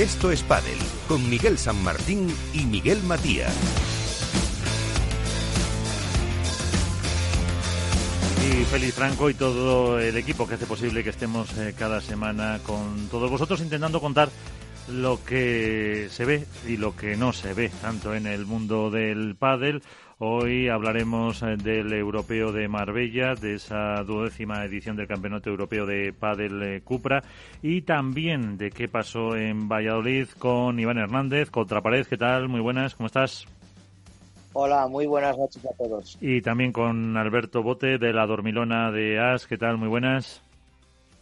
Esto es Padel con Miguel San Martín y Miguel Matías. Y Félix Franco y todo el equipo que hace posible que estemos eh, cada semana con todos vosotros intentando contar lo que se ve y lo que no se ve, tanto en el mundo del pádel. Hoy hablaremos eh, del Europeo de Marbella, de esa duodécima edición del Campeonato Europeo de Pádel eh, Cupra y también de qué pasó en Valladolid con Iván Hernández, Contrapared. ¿Qué tal? Muy buenas, ¿cómo estás? Hola, muy buenas noches a todos. Y también con Alberto Bote de la Dormilona de AS. ¿Qué tal? Muy buenas.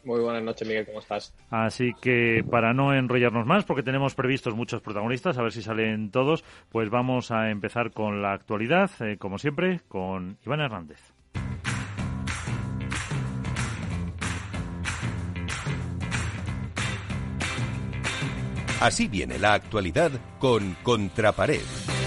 Muy buenas noches, Miguel, ¿cómo estás? Así que para no enrollarnos más, porque tenemos previstos muchos protagonistas, a ver si salen todos, pues vamos a empezar con la actualidad, eh, como siempre, con Iván Hernández. Así viene la actualidad con Contrapared.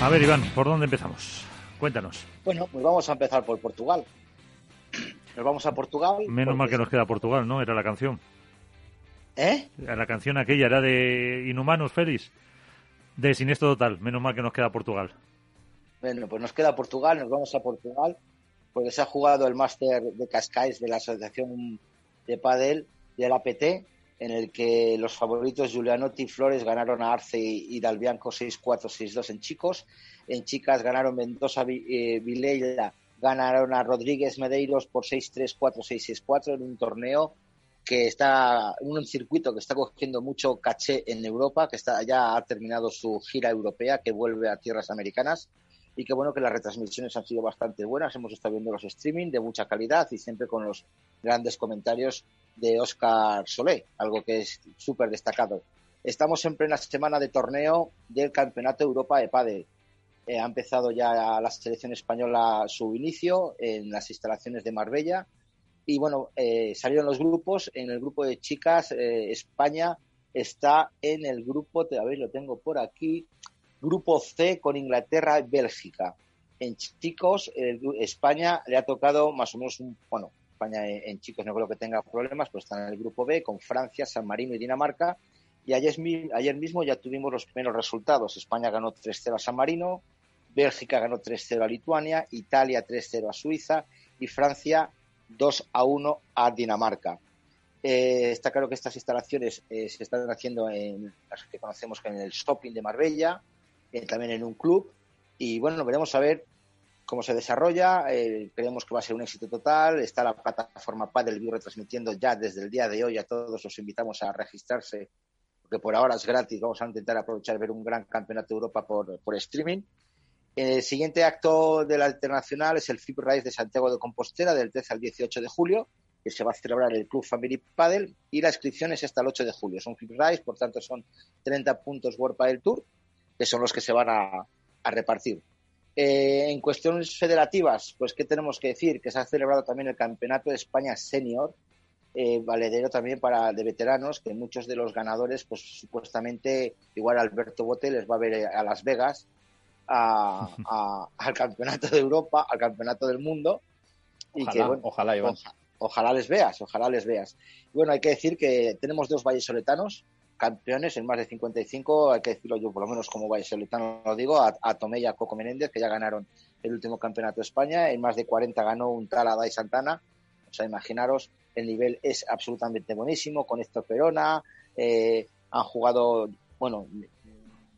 A ver, Iván, ¿por dónde empezamos? Cuéntanos. Bueno, pues vamos a empezar por Portugal. Nos vamos a Portugal. Menos mal que nos queda Portugal, ¿no? Era la canción. ¿Eh? La canción aquella era de Inhumanos, Félix. De Siniestro Total. Menos mal que nos queda Portugal. Bueno, pues nos queda Portugal, nos vamos a Portugal, porque se ha jugado el máster de Cascais de la Asociación de Padel del APT, en el que los favoritos Giulianotti y Flores ganaron a Arce y Dalbianco 6-4, 6-2 en chicos. En chicas ganaron Mendoza eh, Vilela, ganaron a Rodríguez Medeiros por 6-3, 4-6, 6-4 en un torneo que está, un circuito que está cogiendo mucho caché en Europa, que está, ya ha terminado su gira europea, que vuelve a tierras americanas y que bueno que las retransmisiones han sido bastante buenas. Hemos estado viendo los streaming de mucha calidad y siempre con los grandes comentarios de Oscar Solé, algo que es súper destacado. Estamos en plena semana de torneo del Campeonato Europa de Padel. Eh, ha empezado ya la selección española su inicio en las instalaciones de Marbella. Y bueno, eh, salieron los grupos. En el grupo de chicas, eh, España está en el grupo, a ver, lo tengo por aquí, grupo C con Inglaterra y Bélgica. En chicos, España le ha tocado más o menos un, bueno, España en chicos no creo que tenga problemas, pues está en el grupo B con Francia, San Marino y Dinamarca. Y ayer, mismo ya tuvimos los primeros resultados. España ganó 3-0 a San Marino, Bélgica ganó 3-0 a Lituania, Italia 3-0 a Suiza y Francia 2-1 a Dinamarca. Eh, está claro que estas instalaciones eh, se están haciendo en las que conocemos en el Shopping de Marbella, eh, también en un club. Y bueno, veremos a ver cómo se desarrolla. Eh, creemos que va a ser un éxito total. Está la plataforma Padel View retransmitiendo ya desde el día de hoy. A todos los invitamos a registrarse, porque por ahora es gratis. Vamos a intentar aprovechar ver un gran campeonato de Europa por, por streaming. El siguiente acto de la internacional es el FIP Rise de Santiago de Compostela del 13 al 18 de julio, que se va a celebrar el Club Family Padel y la inscripción es hasta el 8 de julio. Son FIP Rise, por tanto son 30 puntos World Padel Tour, que son los que se van a, a repartir. Eh, en cuestiones federativas, pues qué tenemos que decir, que se ha celebrado también el Campeonato de España Senior, eh, valedero también para de veteranos, que muchos de los ganadores, pues supuestamente, igual Alberto Bote les va a ver a Las Vegas, al Campeonato de Europa, al Campeonato del Mundo. Y ojalá, ojalá, ojalá les veas, ojalá les veas. Bueno, hay que decir que tenemos dos vallesoletanos, campeones en más de 55, hay que decirlo yo por lo menos como vallesoletano lo digo, a, a Tomé y a Coco Menéndez, que ya ganaron el último campeonato de España, en más de 40 ganó un tal Adai Santana, o sea, imaginaros, el nivel es absolutamente buenísimo, con Héctor Perona, eh, han jugado, bueno,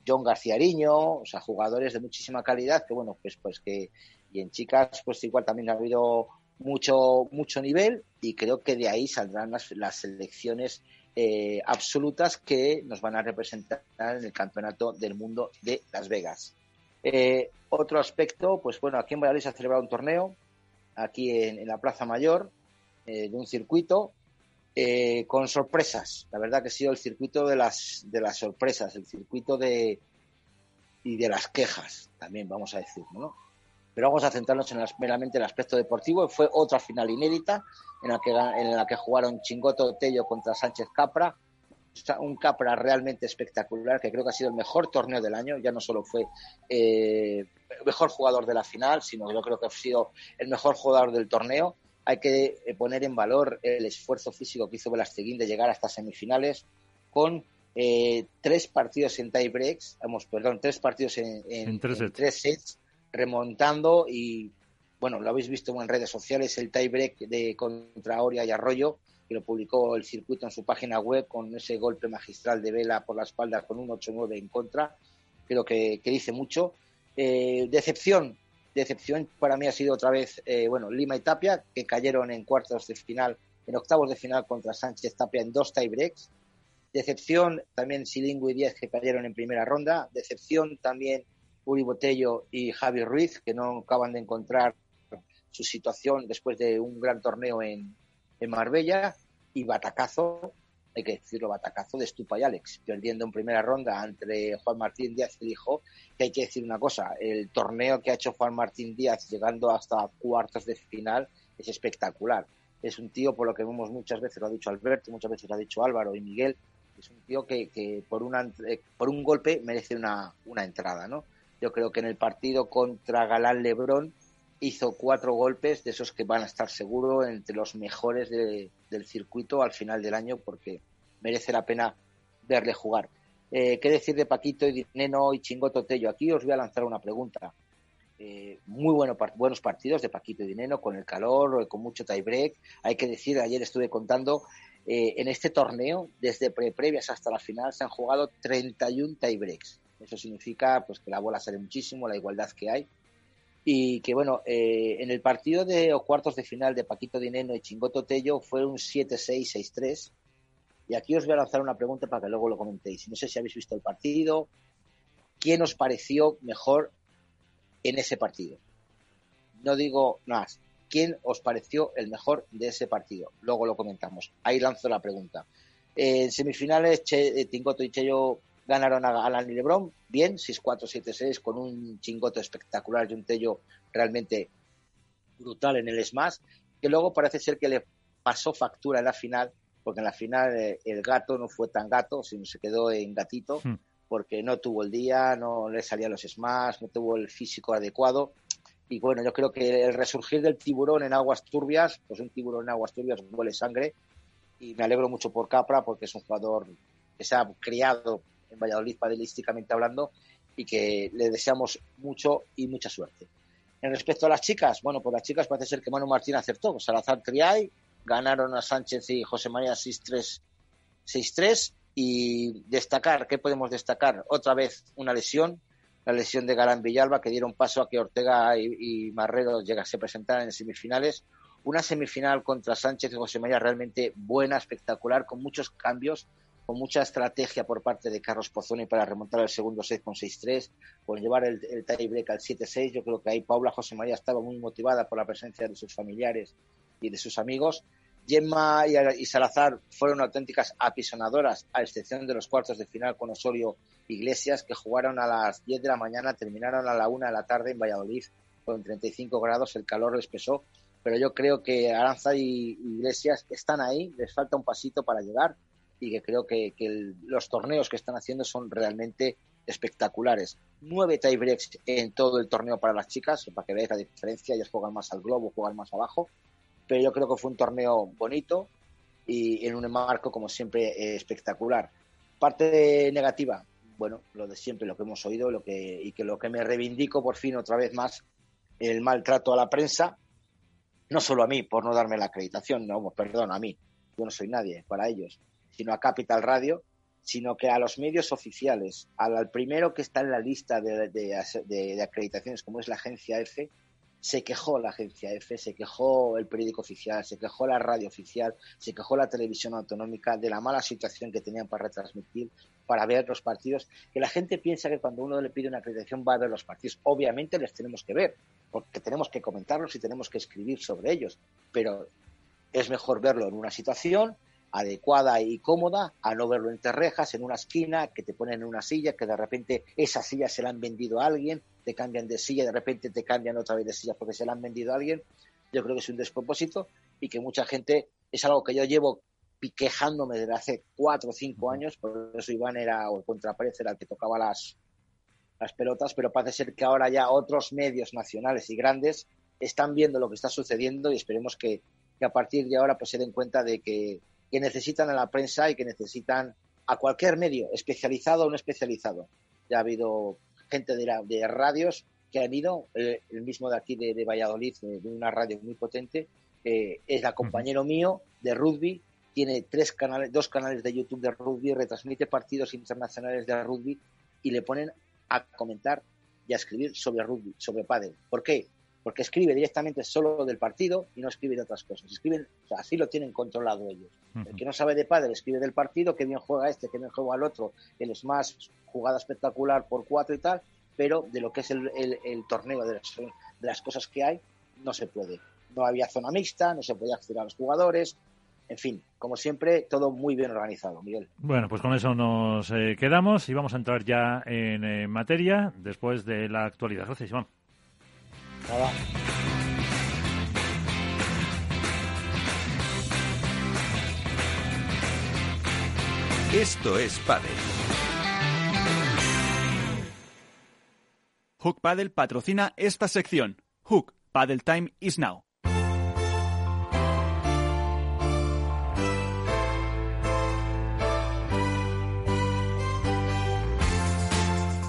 John García Ariño, o sea, jugadores de muchísima calidad, que bueno, pues, pues que, y en chicas, pues igual también ha habido mucho, mucho nivel, y creo que de ahí saldrán las, las selecciones eh, absolutas que nos van a representar en el Campeonato del Mundo de Las Vegas. Eh, otro aspecto, pues bueno, aquí en Valladolid se ha celebrado un torneo, aquí en, la Plaza Mayor, eh, de un circuito, con sorpresas. La verdad que ha sido el circuito de las, de las sorpresas, el circuito de y de las quejas, también vamos a decir, ¿no? Pero vamos a centrarnos en meramente el aspecto deportivo. Fue otra final inédita en la que, en la que jugaron Chingoto Tello contra Sánchez Capra. un Capra realmente espectacular, que creo que ha sido el mejor torneo del año, ya no solo fue eh, el mejor jugador de la final, sino que yo creo que ha sido el mejor jugador del torneo. Hay que eh, poner en valor el esfuerzo físico que hizo Velasteguín de llegar hasta semifinales con eh, tres partidos en tie breaks, vamos, perdón, tres partidos en, tres, sets. Remontando y bueno, lo habéis visto en redes sociales, el tie break de contra Oria y Arroyo, que lo publicó el circuito en su página web con ese golpe magistral de vela por la espalda con un 8-9 en contra, creo que, dice mucho. Eh, decepción, decepción para mí ha sido otra vez, eh, bueno, Lima y Tapia, que cayeron en cuartos de final, en octavos de final contra Sánchez Tapia en dos tie breaks Decepción también Silingo y Díaz que cayeron en primera ronda. Decepción también Uri Botello y Javi Ruiz que no acaban de encontrar su situación después de un gran torneo en, en Marbella. Y batacazo, hay que decirlo, batacazo de Stupa y Alex, perdiendo en primera ronda entre Juan Martín Díaz y dijo que hay que decir una cosa, el torneo que ha hecho Juan Martín Díaz llegando hasta cuartos de final es espectacular. Es un tío, por lo que vemos muchas veces, lo ha dicho Alberto, muchas veces lo ha dicho Álvaro y Miguel, es un tío que, por, una, eh, por un golpe merece una, una entrada, ¿no? Yo creo que en el partido contra Galán Lebrón hizo cuatro golpes de esos que van a estar seguro entre los mejores del circuito al final del año porque merece la pena verle jugar. Eh, ¿Qué decir de Paquito y Neno y Chingoto Tello? Aquí os voy a lanzar una pregunta. Eh, muy bueno, buenos partidos de Paquito y Dineno con el calor, con mucho tiebreak. Hay que decir, ayer estuve contando eh, en este torneo, desde pre previas hasta la final, se han jugado 31 tiebreaks. Eso significa pues que la bola sale muchísimo, la igualdad que hay. Y que bueno, eh, en el partido de cuartos de final de Paquito Dineno y Chingoto Tello fue un 7-6, 6-3. Y aquí os voy a lanzar una pregunta para que luego lo comentéis. No sé si habéis visto el partido. ¿Quién os pareció mejor en ese partido? No digo más. ¿Quién os pareció el mejor de ese partido? Luego lo comentamos. Ahí lanzo la pregunta. En semifinales, che, eh, Tingoto y Chello ganaron a Alan y Lebron, bien, 6-4, 7-6, con un chingoto espectacular y un Tello realmente brutal en el smash, que luego parece ser que le pasó factura en la final, porque en la final eh, el gato no fue tan gato, sino se quedó en gatito, hmm. porque no tuvo el día, no le salían los smash, no tuvo el físico adecuado, y bueno, yo creo que el resurgir del tiburón en aguas turbias, pues un tiburón en aguas turbias huele sangre. Y me alegro mucho por Capra porque es un jugador que se ha criado en Valladolid padelísticamente hablando y que le deseamos mucho y mucha suerte. En respecto a las chicas, bueno, pues las chicas parece ser que Manu Martín acertó. Salazar Triay, ganaron a Sánchez y José María 6-3, 6-3 y destacar, ¿qué podemos destacar? Otra vez una lesión, la lesión de Galán Villalba, que dieron paso a que Ortega y, Marrero se presentaran en semifinales. Una semifinal contra Sánchez y José María realmente buena, espectacular, con muchos cambios, con mucha estrategia por parte de Carlos Pozzoni para remontar el segundo set con 6-3, por llevar el, el tiebreak al 7-6. Yo creo que ahí Paula José María estaba muy motivada por la presencia de sus familiares y de sus amigos. Gemma y, Salazar fueron auténticas apisonadoras, a excepción de los cuartos de final con Osorio Iglesias, que jugaron a las 10 de la mañana, terminaron a la 1 de la tarde en Valladolid con 35 grados, el calor les pesó, pero yo creo que Aranza y Iglesias están ahí, les falta un pasito para llegar y que creo que, los torneos que están haciendo son realmente espectaculares. Nueve tiebreaks en todo el torneo para las chicas, para que veáis la diferencia, ellas juegan más al globo, juegan más abajo, pero yo creo que fue un torneo bonito y en un marco, como siempre, espectacular. Parte negativa, bueno, lo de siempre, lo que hemos oído lo que, y que lo que me reivindico por fin otra vez más, el maltrato a la prensa, no solo a mí por no darme la acreditación, no, perdón, a mí, yo no soy nadie para ellos, sino a Capital Radio, sino que a los medios oficiales, al, primero que está en la lista de, de acreditaciones, como es la agencia F, se quejó la agencia F, se quejó el periódico oficial, se quejó la radio oficial, se quejó la televisión autonómica de la mala situación que tenían para retransmitir, para ver los partidos, que la gente piensa que cuando uno le pide una acreditación va a ver los partidos. Obviamente les tenemos que ver, porque tenemos que comentarlos y tenemos que escribir sobre ellos, pero es mejor verlo en una situación adecuada y cómoda a no verlo entre rejas, en una esquina, que te ponen en una silla, que de repente esa silla se la han vendido a alguien, te cambian de silla, de repente te cambian otra vez de silla porque se la han vendido a alguien. Yo creo que es un despropósito y que mucha gente, es algo que yo llevo quejándome desde hace cuatro o cinco años, por eso Iván era, o el contrapared era el que tocaba las, las pelotas, pero parece ser que ahora ya otros medios nacionales y grandes están viendo lo que está sucediendo y esperemos que, a partir de ahora pues se den cuenta de que, necesitan a la prensa y que necesitan a cualquier medio, especializado o no especializado. Ya ha habido gente de, radios que han ido, eh, el mismo de aquí de, Valladolid, de, una radio muy potente, es el compañero mío de rugby, tiene tres canales, dos canales de YouTube de rugby, retransmite partidos internacionales de rugby y le ponen a comentar y a escribir sobre rugby, sobre pádel. ¿Por qué? Porque escribe directamente solo del partido y no escribe de otras cosas. Escriben, así lo tienen controlado ellos. El que no sabe de pádel escribe del partido, que bien juega este, que bien juega el otro, es más jugada espectacular por cuatro y tal, pero de lo que es el, torneo, de las, cosas que hay, no se puede. No había zona mixta, no se podía acceder a los jugadores, en fin, como siempre, todo muy bien organizado, Miguel. Bueno, pues con eso nos eh, quedamos y vamos a entrar ya en eh, materia después de la actualidad. Gracias, Iván. Esto es Padel. Hook Paddle patrocina esta sección. Hook Paddle Time is now.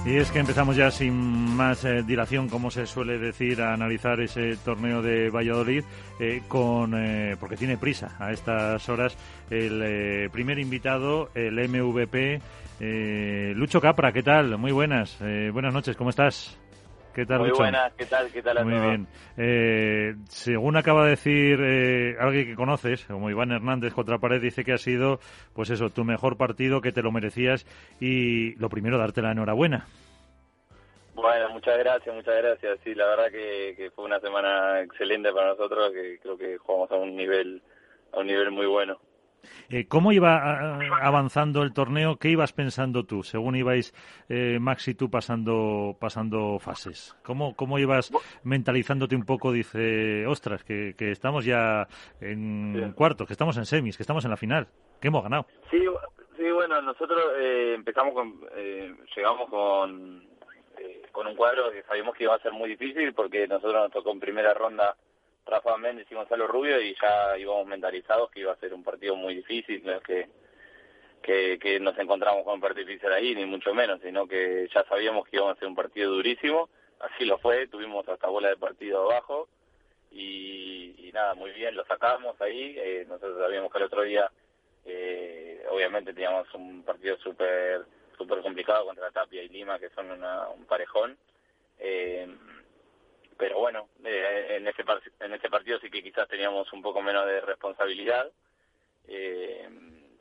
Y es que empezamos ya sin más eh, dilación, como se suele decir, a analizar ese torneo de Valladolid, eh, con eh, porque tiene prisa a estas horas el primer invitado, el MVP, Lucho Capra. ¿Qué tal? Muy buenas. buenas noches, ¿cómo estás? ¿Qué tal, Muy buenas, ¿qué tal? ¿Qué tal Muy bien. Eh, según acaba de decir eh, alguien que conoces, como Iván Hernández contra Pared, dice que ha sido, pues eso, tu mejor partido, que te lo merecías y lo primero, darte la enhorabuena. Bueno, muchas gracias, muchas gracias. Sí, la verdad que, que fue una semana excelente para nosotros, que creo que jugamos a un nivel, a un nivel muy bueno. Eh, ¿Cómo iba avanzando el torneo? ¿Qué ibas pensando tú, según ibais eh, Max y tú pasando, pasando fases? ¿Cómo, ¿Cómo ibas mentalizándote un poco? Dice, ostras, que, estamos ya en cuartos, que estamos en semis, que estamos en la final, que hemos ganado. Sí, sí bueno, nosotros eh, empezamos con, eh, llegamos con, con un cuadro que sabíamos que iba a ser muy difícil porque nosotros nos tocó en primera ronda Rafa Méndez y Gonzalo Rubio y ya íbamos mentalizados que iba a ser un partido muy difícil, no es que, que, nos encontramos con un partido difícil ahí, ni mucho menos, sino que ya sabíamos que íbamos a ser un partido durísimo, así lo fue, tuvimos hasta bola de partido abajo y, nada, muy bien, lo sacamos ahí, eh, nosotros sabíamos que el otro día eh, obviamente teníamos un partido súper super complicado contra Tapia y Lima, que son un parejón. Eh, pero bueno, eh, en, ese en ese partido sí que quizás teníamos un poco menos de responsabilidad, eh,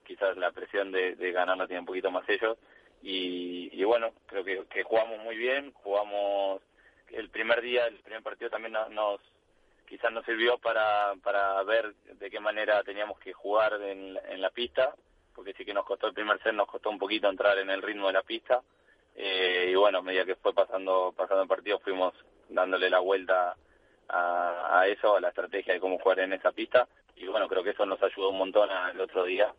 quizás la presión de, ganar no tiene un poquito más ellos, y, bueno, creo que, jugamos muy bien, jugamos el primer día, el primer partido también nos, quizás nos sirvió para, para ver de qué manera teníamos que jugar en la pista, porque sí que nos costó el primer set, nos costó un poquito entrar en el ritmo de la pista, eh, y bueno, a medida que fue pasando, pasando el partido fuimos dándole la vuelta a, eso, a la estrategia de cómo jugar en esa pista. Y bueno, creo que eso nos ayudó un montón el otro día,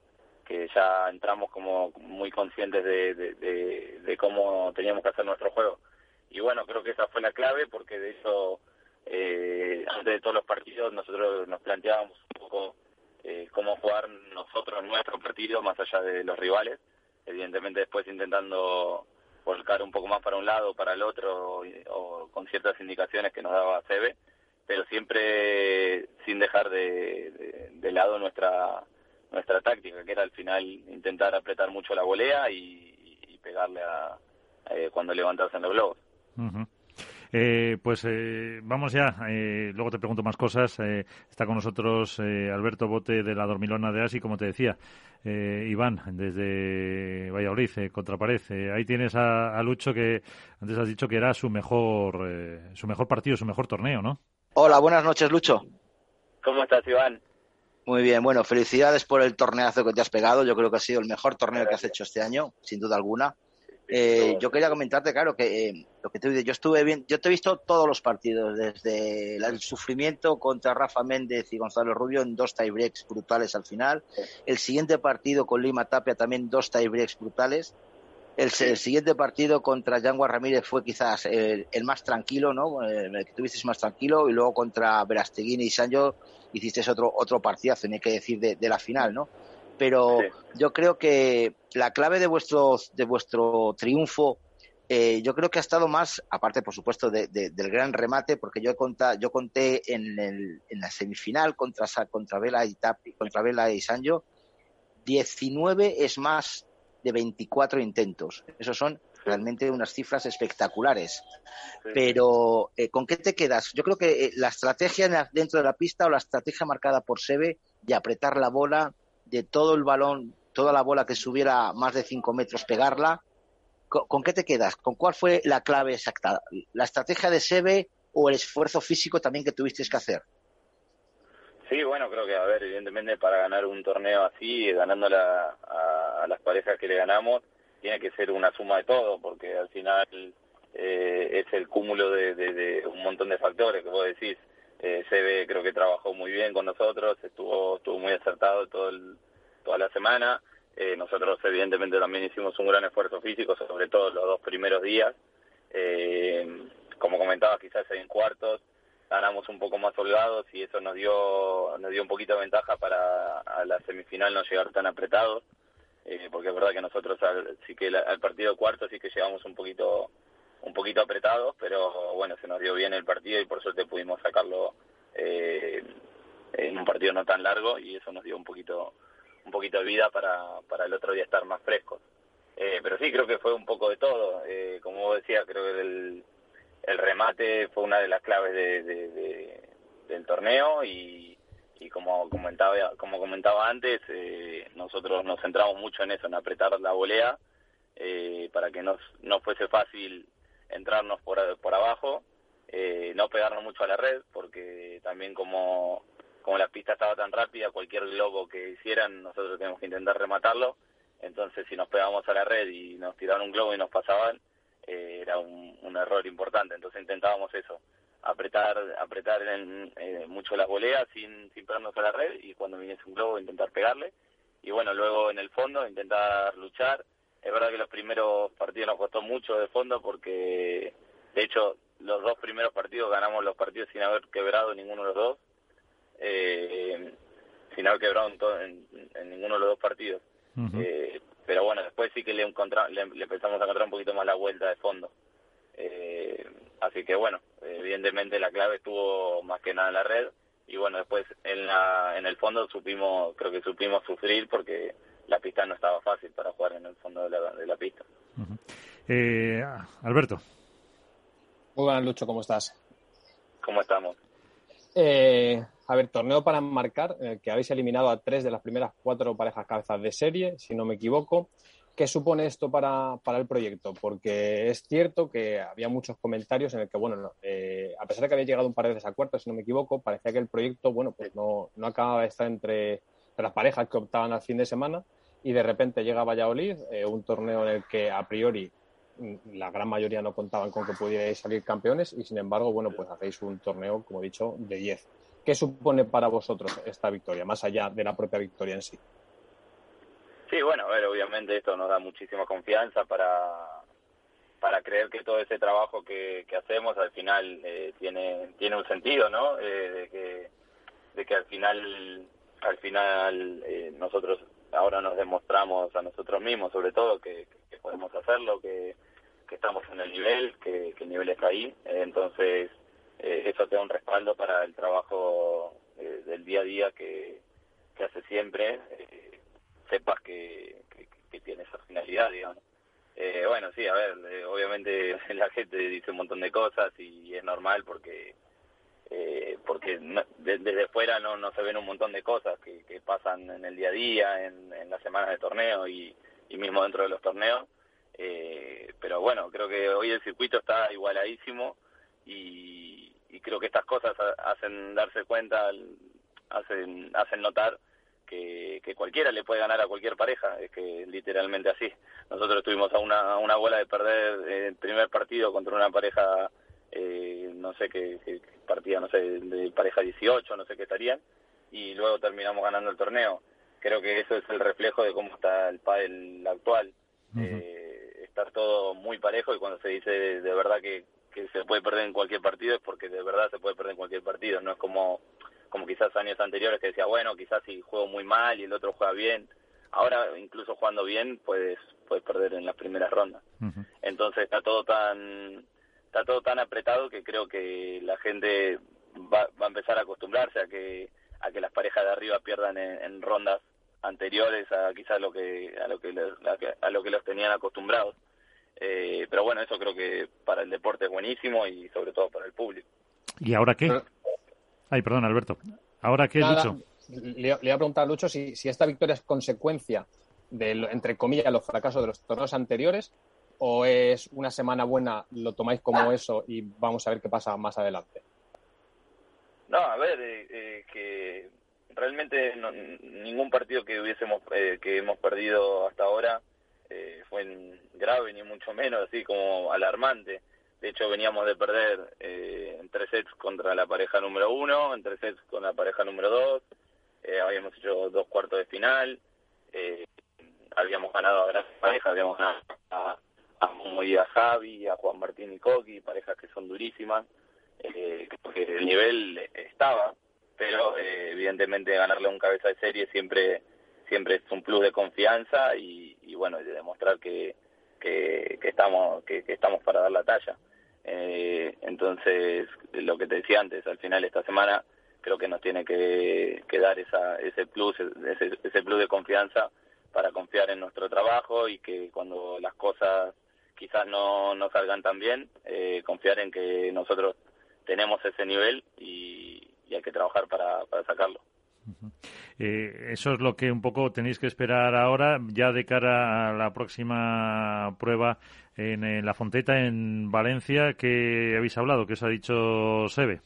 que ya entramos como muy conscientes de, de, cómo teníamos que hacer nuestro juego. Y bueno, creo que esa fue la clave, porque de eso, eh, antes de todos los partidos, nosotros nos planteábamos un poco eh, cómo jugar nosotros nuestro partido, más allá de los rivales. Evidentemente después intentando volcar un poco más para un lado para el otro o, con ciertas indicaciones que nos daba Sebe, pero siempre sin dejar de, de, lado nuestra nuestra táctica, que era al final intentar apretar mucho la volea y, pegarle a, eh, cuando levantarse en los globos. Eh, pues eh, vamos ya, eh, luego te pregunto más cosas. está con nosotros Alberto Bote de la Dormilona de Asi, como te decía. Iván, desde Valladolid, Contrapared. ahí tienes a, Lucho que antes has dicho que era su mejor, su mejor partido, su mejor torneo, ¿no? Hola, buenas noches, Lucho. ¿Cómo estás, Iván? Muy bien, bueno, felicidades por el torneazo que te has pegado. Yo creo que ha sido el mejor torneo que has hecho este año, sin duda alguna. Eh, yo quería comentarte, claro, que eh, lo que te yo estuve bien, yo te he visto todos los partidos, desde el sufrimiento contra Rafa Méndez y Gonzalo Rubio en dos tiebreaks brutales al final. El siguiente partido con Lima Tapia también dos tiebreaks brutales. El, siguiente partido contra Yanguas Ramírez fue quizás el, más tranquilo, ¿no? El que tuviste más tranquilo. Y luego contra Verasteguini y Sancho hiciste otro, otro partido, hay que decir, de, de la final, ¿no? Pero yo creo que la clave de vuestro, de vuestro triunfo, eh, yo creo que ha estado más, aparte por supuesto del gran remate, porque yo, conté, yo conté en, el, en la semifinal contra, contra, Vela y Tapi, contra Vela y Sancho, 19 es más de 24 intentos. Esos son realmente unas cifras espectaculares. Pero, eh, ¿con qué te quedas? Yo creo que eh, la estrategia dentro de la pista o la estrategia marcada por Sebe de apretar la bola, de todo el balón, toda la bola que subiera más de 5 metros, pegarla. ¿Con, qué te quedas? ¿Con cuál fue la clave exacta? ¿La estrategia de Sebe o el esfuerzo físico también que tuvisteis que hacer? Sí, bueno, creo que, a ver, evidentemente para ganar un torneo así, ganando a, las parejas que le ganamos, tiene que ser una suma de todo, porque al final eh, es el cúmulo de, un montón de factores que vos decís. Eh, Sebe creo que trabajó muy bien con nosotros, estuvo estuvo muy acertado todo toda la semana. Eh, nosotros evidentemente también hicimos un gran esfuerzo físico, sobre todo los dos primeros días. Eh, como comentaba, quizás en cuartos ganamos un poco más holgados y eso nos dio nos dio un poquito de ventaja para a la semifinal no llegar tan apretados. Eh, porque es verdad que nosotros sí que al partido cuarto sí que llegamos un poquito un poquito apretados, pero bueno, se nos dio bien el partido y por suerte pudimos sacarlo eh, en un partido no tan largo y eso nos dio un poquito un poquito de vida para, para el otro día estar más frescos. Eh, pero sí, creo que fue un poco de todo. Eh, como vos decías, creo que el, el remate fue una de las claves de, del torneo y, y como comentaba como comentaba antes, eh, nosotros nos centramos mucho en eso, en apretar la volea eh, para que nos, no fuese fácil entrarnos por, por abajo, eh, no pegarnos mucho a la red, porque también como, como la pista estaba tan rápida, cualquier globo que hicieran, nosotros tenemos que intentar rematarlo. Entonces, si nos pegábamos a la red y nos tiraban un globo y nos pasaban, eh, era un, error importante. Entonces intentábamos eso, apretar apretar en, eh, mucho las boleas sin, sin pegarnos a la red y cuando viniese un globo intentar pegarle. Y bueno, luego en el fondo intentar luchar es verdad que los primeros partidos nos costó mucho de fondo porque, de hecho, los dos primeros partidos ganamos los partidos sin haber quebrado ninguno de los dos. Eh, sin haber quebrado en, en, ninguno de los dos partidos. eh, pero bueno, después sí que le, le, empezamos a encontrar un poquito más la vuelta de fondo. Eh, así que bueno, evidentemente la clave estuvo más que nada en la red y bueno, después en, la, en el fondo supimos, creo que supimos sufrir porque la pista no estaba fácil para jugar en el fondo de la, de la pista. eh, Alberto. Muy buenas, Lucho, ¿cómo estás? ¿Cómo estamos? Eh, a ver, torneo para marcar, eh, que habéis eliminado a tres de las primeras cuatro parejas cabezas de serie, si no me equivoco. ¿Qué supone esto para, para el proyecto? Porque es cierto que había muchos comentarios en el que, bueno, eh, a pesar de que había llegado un par de veces a cuartos, si no me equivoco, parecía que el proyecto, bueno, pues no, no acababa de estar entre las parejas que optaban al fin de semana y de repente llega Valladolid, eh, un torneo en el que a priori mm, la gran mayoría no contaban con que pudierais salir campeones y sin embargo, bueno, pues hacéis un torneo, como he dicho, de 10. ¿Qué supone para vosotros esta victoria, más allá de la propia victoria en sí? Sí, bueno, a ver, obviamente esto nos da muchísima confianza para, para creer que todo ese trabajo que, hacemos al final eh, tiene, tiene un sentido, ¿no? Eh, de, que, de que al final al final eh, nosotros ahora nos demostramos a nosotros mismos, sobre todo, que, podemos hacerlo, que, estamos en el nivel, que, el nivel está ahí. entonces, eh, eso te da un respaldo para el trabajo eh, del día a día que, que hace siempre. sepas que, que, tiene esa finalidad, digamos. bueno, sí, a ver, obviamente la gente dice un montón de cosas y es normal porque eh, porque desde fuera no, no se ven un montón de cosas que, que pasan en el día a día, en, las semanas de torneo y, mismo dentro de los torneos. Eh, pero bueno, creo que hoy el circuito está igualadísimo y, y creo que estas cosas hacen darse cuenta, hacen, hacen notar que, que, cualquiera le puede ganar a cualquier pareja, es que literalmente así. Nosotros estuvimos a una, una bola de perder el primer partido contra una pareja, eh, no sé qué, partida, no sé, de pareja 18, no sé qué estarían, y luego terminamos ganando el torneo. Creo que eso es el reflejo de cómo está el pádel actual. eh, estar todo muy parejo y cuando se dice de, de verdad que, que se puede perder en cualquier partido es porque de verdad se puede perder en cualquier partido, no es como como quizás años anteriores que decía, bueno, quizás si juego muy mal y el otro juega bien. Ahora, incluso jugando bien, puedes, puedes perder en las primeras rondas. Uh -huh. Entonces está todo tan está todo tan apretado que creo que la gente va, va a empezar a acostumbrarse a que a que las parejas de arriba pierdan en, en rondas anteriores a quizás lo que a lo que los, a lo que los tenían acostumbrados. Eh, pero bueno, eso creo que para el deporte es buenísimo y sobre todo para el público. ¿Y ahora qué? Ay, perdón, Alberto. ¿Ahora qué, Nada, Lucho? Le, le iba a preguntar a Lucho si, si esta victoria es consecuencia de, entre comillas, los fracasos de los torneos anteriores o es una semana buena, lo tomáis como eso y vamos a ver qué pasa más adelante. No, a ver, eh, eh, que realmente no, ningún partido que hubiésemos eh, que hemos perdido hasta ahora eh, fue grave ni mucho menos así como alarmante. De hecho veníamos de perder eh, en tres sets contra la pareja número uno, en tres sets con la pareja número dos, eh, habíamos hecho dos cuartos de final, eh, habíamos ganado a grandes parejas, habíamos ganado a, a a Javi, a Juan Martín y Coqui, parejas que son durísimas, eh, porque el nivel estaba, pero eh, evidentemente ganarle un cabeza de serie siempre siempre es un plus de confianza y, y bueno, de demostrar que, que, estamos que, estamos para dar la talla. Eh, entonces, lo que te decía antes, al final esta semana creo que nos tiene que, que dar esa, ese plus, ese, ese plus de confianza para confiar en nuestro trabajo y que cuando las cosas quizás no, no salgan tan bien, eh, confiar en que nosotros tenemos ese nivel y, y hay que trabajar para, para sacarlo. Uh -huh. Eh, eso es lo que un poco tenéis que esperar ahora, ya de cara a la próxima prueba en, en la Fonteta, en Valencia, que habéis hablado, que os ha dicho Sebe.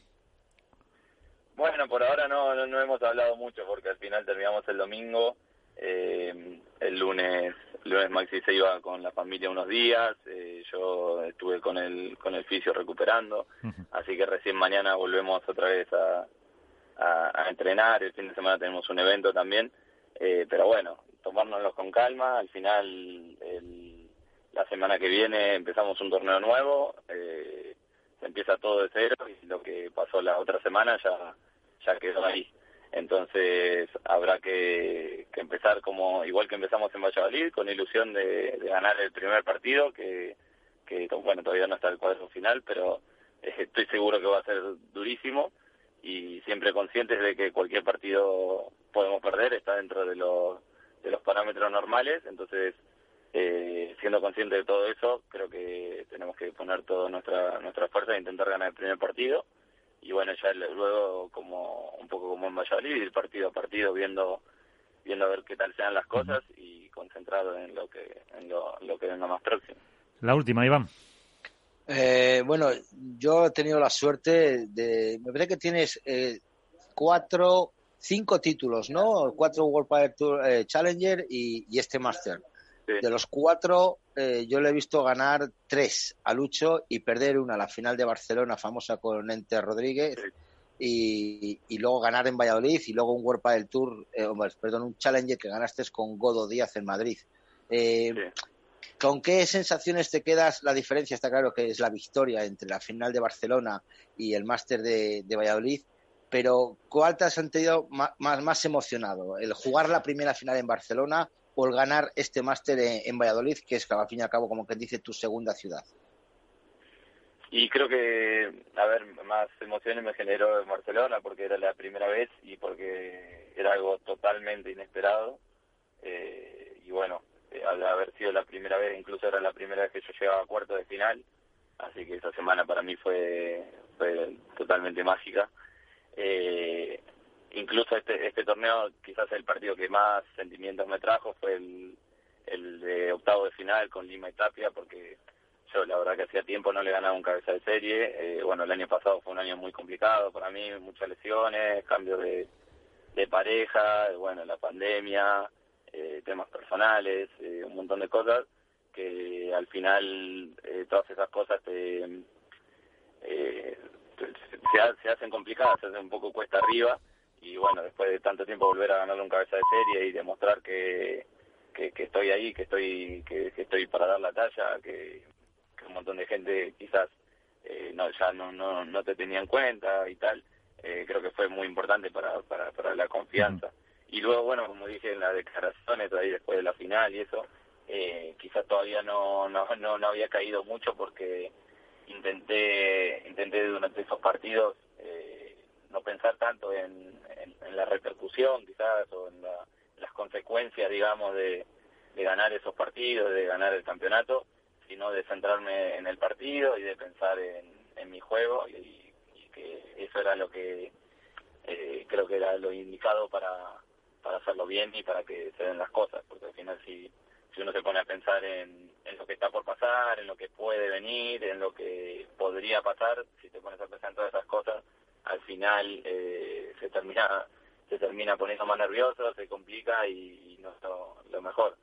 Bueno, por ahora no, no, no, hemos hablado mucho porque al final terminamos el domingo. Eh, el lunes, el lunes Maxi se iba con la familia unos días. Eh, yo estuve con el con el fisio recuperando, uh -huh. así que recién mañana volvemos otra vez a, a, a, entrenar. El fin de semana tenemos un evento también, eh, pero bueno, tomárnoslo con calma. Al final, el, la semana que viene empezamos un torneo nuevo. Eh, se empieza todo de cero y lo que pasó la otra semana ya ya quedó ahí. Entonces habrá que, empezar como igual que empezamos en Valladolid, con ilusión de, de ganar el primer partido, que, que bueno todavía no está el cuadro final, pero eh, estoy seguro que va a ser durísimo y siempre conscientes de que cualquier partido podemos perder, está dentro de los, de los parámetros normales, entonces eh, siendo conscientes de todo eso, creo que tenemos que poner toda nuestra nuestra fuerza e intentar ganar el primer partido y bueno, ya luego como un poco como en Valladolid, ir partido a partido viendo viendo a ver qué tal sean las cosas y concentrado en lo que en lo, en lo que venga más próximo. La última, Iván. Eh, bueno, yo he tenido la suerte de. Me parece que tienes eh, cuatro, cinco títulos, ¿no? Cuatro World Power Tour eh, Challenger y, y, este Master. Sí. De los cuatro, eh, yo le he visto ganar tres a Lucho y perder una, la final de Barcelona, famosa con Ente Rodríguez. Sí. Y, y, luego ganar en Valladolid y luego un World Padel Tour, eh, perdón, un Challenger que ganaste con Godo Díaz en Madrid. Eh, sí. ¿Con qué sensaciones te quedas? La diferencia está claro que es la victoria entre la final de Barcelona y el máster de, de, Valladolid, pero ¿cuál te has sentido más, más, más, emocionado? ¿El jugar la primera final en Barcelona el ganar este máster en, en, Valladolid, que es al fin y al cabo, como que dice, tu segunda ciudad? Y creo que, a ver, más emociones me generó en Barcelona porque era la primera vez y porque era algo totalmente inesperado. Eh, y bueno, eh, al haber sido la primera vez, incluso era la primera vez que yo llegaba a cuarto de final, así que esa semana para mí fue, fue totalmente mágica. Eh, incluso este, este torneo, quizás el partido que más sentimientos me trajo fue el, el de octavo de final con Lima y Tapia, porque yo la verdad que hacía tiempo no le ganaba un cabeza de serie. Eh, bueno, el año pasado fue un año muy complicado para mí, muchas lesiones, cambio de, de pareja, bueno, la pandemia, eh, temas personales, eh, un montón de cosas que al final eh, todas esas cosas te, eh, se, se, hacen complicadas, se hacen un poco cuesta arriba y bueno, después de tanto tiempo volver a ganar un cabeza de serie y demostrar que, que, estoy ahí, que estoy que, estoy para dar la talla, que, un montón de gente quizás eh, no ya no, no, no te tenía en cuenta y tal, eh, creo que fue muy importante para, para, para la confianza. Y luego, bueno, como dije en las declaraciones, ahí después de la final y eso, eh, quizás todavía no, no, no, no había caído mucho porque intenté, intenté durante esos partidos eh, no pensar tanto en, en, la repercusión quizás o en, las consecuencias, digamos, de, de ganar esos partidos, de ganar el campeonato, sino de centrarme en el partido y de pensar en, en mi juego y, que eso era lo que eh, creo que era lo indicado para, para hacerlo bien y para que se den las cosas, porque al final si si uno se pone a pensar en, lo que está por pasar, en lo que puede venir, en lo que podría pasar, si te pones a pensar en todas esas cosas, al final eh, se termina se termina poniendo más nervioso, se complica y, no es lo mejor.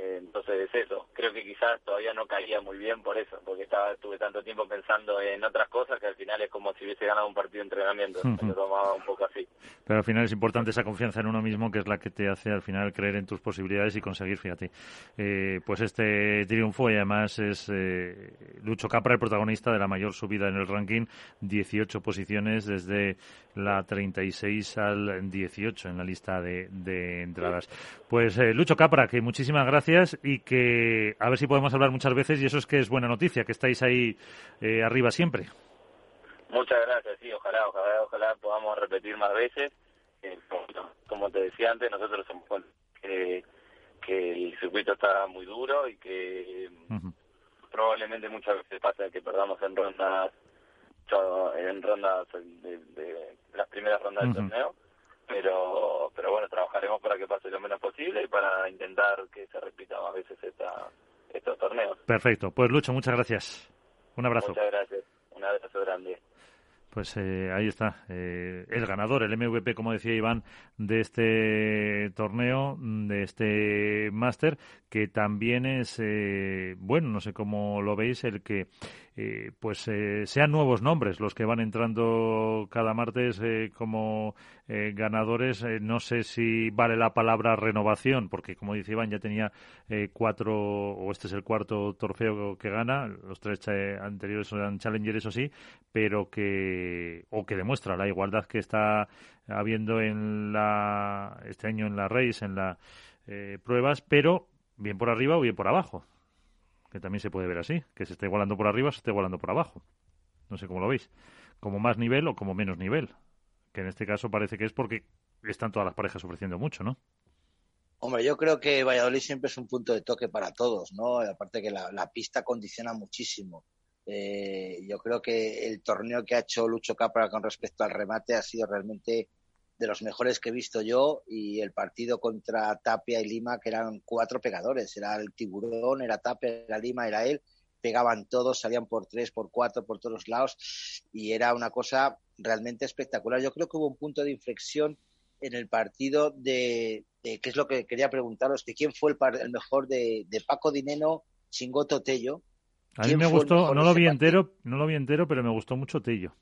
Eh, entonces es eso. Creo que quizás todavía no caía muy bien por eso, porque estaba estuve tanto tiempo pensando en otras cosas que al final es como si hubiese ganado un partido de entrenamiento. lo tomaba un poco así. Pero al final es importante esa confianza en uno mismo, que es la que te hace al final creer en tus posibilidades y conseguir, fíjate, eh, pues este triunfo y además es eh, Lucho Capra el protagonista de la mayor subida en el ranking, 18 posiciones desde la 36 al 18 en la lista de, de entradas. Pues Lucho Capra, que muchísimas gracias y que a ver si podemos hablar muchas veces y eso es que es buena noticia, que estáis ahí eh, arriba siempre. Muchas gracias, sí, ojalá, ojalá, ojalá podamos repetir más veces. Eh, como te decía antes, nosotros somos que, que el circuito está muy duro y que probablemente muchas veces pasa que perdamos en rondas en rondas de, las primeras rondas del torneo pero pero bueno trabajaremos para que pase lo menos posible y para intentar que se repita más veces esta, estos torneos. Perfecto. Pues Lucho muchas gracias. Un abrazo. Muchas gracias. Un abrazo grande. Pues eh, ahí está, eh, el ganador, el MVP, como decía Iván, de este torneo, de este máster, que también es, eh, bueno, no sé cómo lo veis, el que eh, pues eh, sean nuevos nombres los que van entrando cada martes eh, ganadores. no sé si vale la palabra renovación, porque como dice Iván, ya tenía cuatro, o este es el cuarto trofeo que gana, los tres anteriores eran Challenger, eso sí, pero que, o que demuestra la igualdad que está habiendo en la, este año en la Race, en las pruebas, pero bien por arriba o bien por abajo que también se puede ver así, que se está igualando por arriba se está igualando por abajo. No sé cómo lo veis. Como más nivel o como menos nivel. Que en este caso parece que es porque están todas las parejas ofreciendo mucho, ¿no? Hombre, yo creo que Valladolid siempre es un punto de toque para todos, ¿no? Aparte que la, pista condiciona muchísimo. Eh, yo creo que el torneo que ha hecho Lucho Capra con respecto al remate ha sido realmente de los mejores que he visto yo y el partido contra Tapia y Lima, que eran cuatro pegadores, era el tiburón, era Tapia, era Lima, era él, pegaban todos, salían por tres, por cuatro, por todos lados y era una cosa realmente espectacular. Yo creo que hubo un punto de inflexión en el partido de, qué es lo que quería preguntaros, que quién fue el, el mejor de, Paco Dineno, Chingoto Tello. A mí me gustó, no lo vi entero, no lo vi entero, pero me gustó mucho Tello.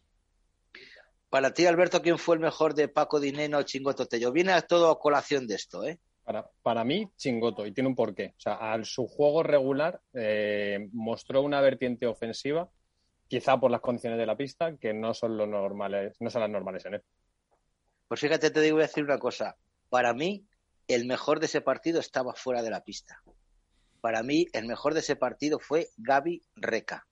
Para ti, Alberto, ¿quién fue el mejor de Paco Dineno Chingoto Tello? Viene a todo a colación de esto, ¿eh? Para, para mí, Chingoto, y tiene un porqué. O sea, al su juego regular eh, mostró una vertiente ofensiva, quizá por las condiciones de la pista, que no son los normales, no son las normales en él. Pues fíjate, te digo, voy a decir una cosa. Para mí, el mejor de ese partido estaba fuera de la pista. Para mí, el mejor de ese partido fue Gaby Reca,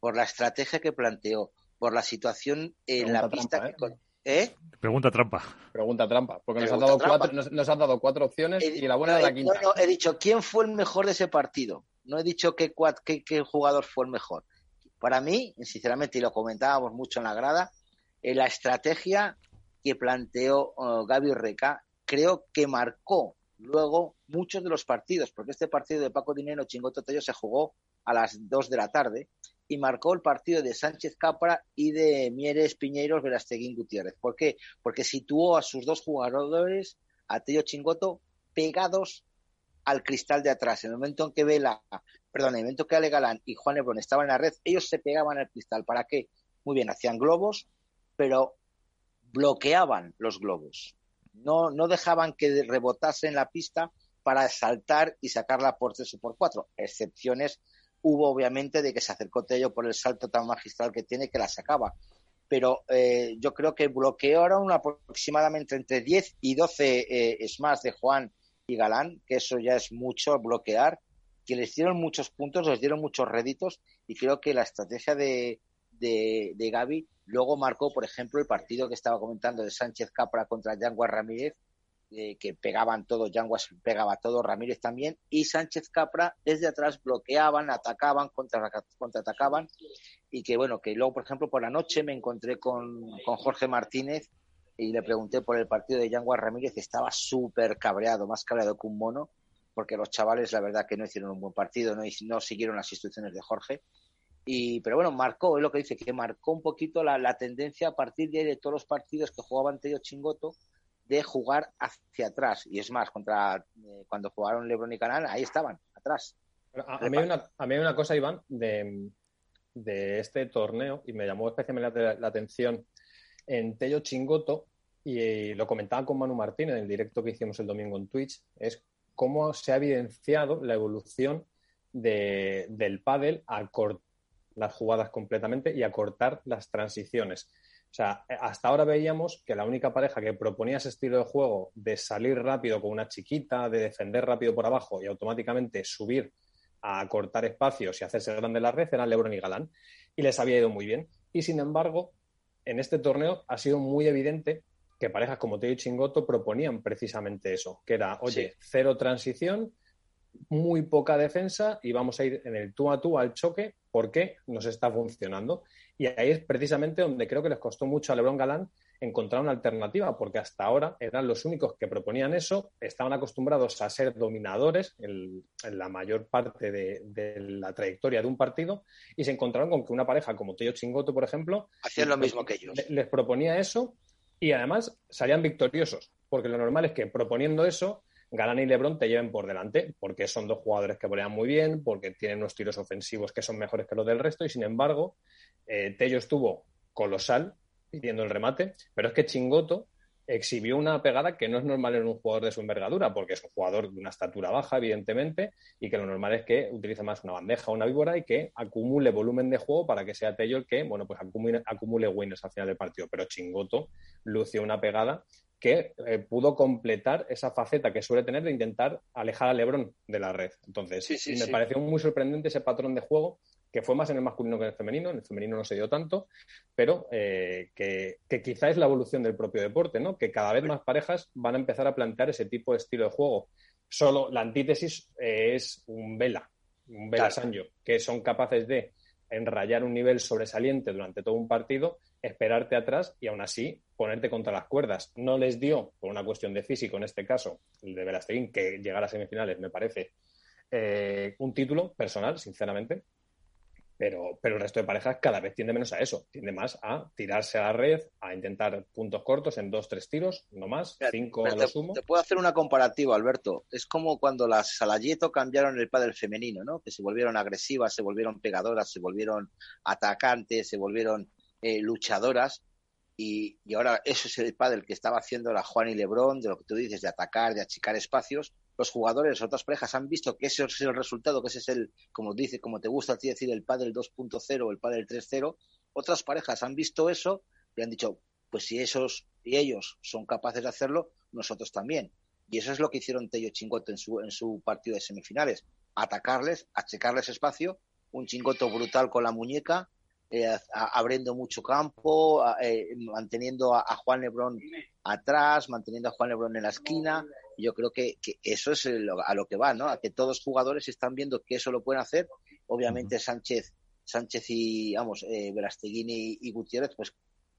por la estrategia que planteó, por la situación en la pista. ¿eh? ¿Eh? Pregunta trampa. Pregunta trampa, porque nos han, dado cuatro, nos, han dado cuatro opciones y la buena es la quinta. No, he dicho quién fue el mejor de ese partido. No he dicho qué, qué, jugador fue el mejor. Para mí, sinceramente, y lo comentábamos mucho en la grada, en eh, la estrategia que planteó uh, Gaby Reca creo que marcó luego muchos de los partidos, porque este partido de Paco Dinero Chingoto Tello se jugó a las dos de la tarde y marcó el partido de Sánchez Capra y de Mieres Piñeiros Verasteguín Gutiérrez. ¿Por qué? Porque situó a sus dos jugadores, a Tello Chingoto, pegados al cristal de atrás. En el momento en que Vela, perdón, en el momento que Ale Galán y Juan Lebron estaban en la red, ellos se pegaban al cristal. ¿Para qué? Muy bien, hacían globos, pero bloqueaban los globos. No, no dejaban que rebotase en la pista para saltar y sacarla por tres o por cuatro. Excepciones hubo obviamente de que se acercó Tello por el salto tan magistral que tiene que la sacaba. Pero eh, yo creo que bloquearon aproximadamente entre 10 y 12 eh, smash de Juan y Galán, que eso ya es mucho bloquear, que les dieron muchos puntos, les dieron muchos réditos y creo que la estrategia de, de, de Gaby luego marcó, por ejemplo, el partido que estaba comentando de Sánchez Capra contra Yanguas Ramírez, eh, que pegaban todo, Yanguas pegaba todo, Ramírez también, y Sánchez Capra desde atrás bloqueaban, atacaban, contra, contraatacaban, y que bueno, que luego, por ejemplo, por la noche me encontré con, con Jorge Martínez y le pregunté por el partido de Yanguas Ramírez, estaba súper cabreado, más cabreado que un mono, porque los chavales la verdad que no hicieron un buen partido, no, no siguieron las instrucciones de Jorge, y, pero bueno, marcó, es lo que dice, que marcó un poquito la, la tendencia a partir de, de todos los partidos que jugaban Tello Chingoto, de jugar hacia atrás. Y es más, contra eh, cuando jugaron Lebron y Canal, ahí estaban, atrás. A, a, mí, hay una, a mí hay una cosa, Iván, de, de este torneo, y me llamó especialmente la, la atención en Tello Chingoto, y lo comentaba con Manu Martín en el directo que hicimos el domingo en Twitch, es cómo se ha evidenciado la evolución de, del pádel a cortar las jugadas completamente y a cortar las transiciones. O sea, hasta ahora veíamos que la única pareja que proponía ese estilo de juego de salir rápido con una chiquita, de defender rápido por abajo y automáticamente subir a cortar espacios y hacerse grande la red eran Lebron y Galán. Y les había ido muy bien. Y sin embargo, en este torneo ha sido muy evidente que parejas como Teo y Chingoto proponían precisamente eso, que era, oye, sí. cero transición, muy poca defensa y vamos a ir en el tú a tú al choque porque nos está funcionando. Y ahí es precisamente donde creo que les costó mucho a Lebron Galán encontrar una alternativa, porque hasta ahora eran los únicos que proponían eso, estaban acostumbrados a ser dominadores en, en la mayor parte de, de, la trayectoria de un partido y se encontraron con que una pareja como Tello Chingoto, por ejemplo, hacían lo mismo que ellos. Les proponía eso y además salían victoriosos, porque lo normal es que proponiendo eso Galán y Lebron te lleven por delante, porque son dos jugadores que volean muy bien, porque tienen unos tiros ofensivos que son mejores que los del resto, y sin embargo, eh, Tello estuvo colosal pidiendo el remate, pero es que Chingoto exhibió una pegada que no es normal en un jugador de su envergadura, porque es un jugador de una estatura baja, evidentemente, y que lo normal es que utilice más una bandeja o una víbora y que acumule volumen de juego para que sea Tello el que, bueno, pues acumule, acumule winners al final del partido. Pero Chingoto lució una pegada que eh, pudo completar esa faceta que suele tener de intentar alejar a Lebron de la red. Entonces, sí, sí, me sí. pareció muy sorprendente ese patrón de juego, que fue más en el masculino que en el femenino. En el femenino no se dio tanto, pero eh, que, que, quizá es la evolución del propio deporte, ¿no? Que cada vez más parejas van a empezar a plantear ese tipo de estilo de juego. Solo la antítesis eh, es un Vela, un Vela claro. Sancho, que son capaces de enrayar un nivel sobresaliente durante todo un partido, esperarte atrás y aún así ponerte contra las cuerdas. No les dio, por una cuestión de físico en este caso, el de Velasteguín, que llegar a semifinales me parece eh, un título personal, sinceramente, pero, pero el resto de parejas cada vez tiende menos a eso, tiende más a tirarse a la red, a intentar puntos cortos en dos, tres tiros, no más, cinco a lo te, sumo. Te puedo hacer una comparativa, Alberto. Es como cuando las Salayeto cambiaron el pádel femenino, ¿no? Que se volvieron agresivas, se volvieron pegadoras, se volvieron atacantes, se volvieron eh, luchadoras. Y, y, ahora eso es el pádel que estaba haciendo la Juan y Lebron, de lo que tú dices, de atacar, de achicar espacios. Los jugadores, otras parejas han visto que ese es el resultado, que ese es el, como dice, como te gusta a ti decir, el pádel 2.0 o el pádel 3.0. Otras parejas han visto eso y han dicho, pues si esos y ellos son capaces de hacerlo, nosotros también. Y eso es lo que hicieron Tello Chingoto en su, en su partido de semifinales. Atacarles, achicarles espacio, un chingoto brutal con la muñeca, eh, a, abriendo mucho campo, a, eh, manteniendo a, a, Juan Lebrón atrás, manteniendo a Juan Lebrón en la esquina. Yo creo que, que eso es el, a lo que va, ¿no? A que todos los jugadores están viendo que eso lo pueden hacer. Obviamente uh -huh. Sánchez, Sánchez y, vamos, eh, Verasteguín y, y, Gutiérrez, pues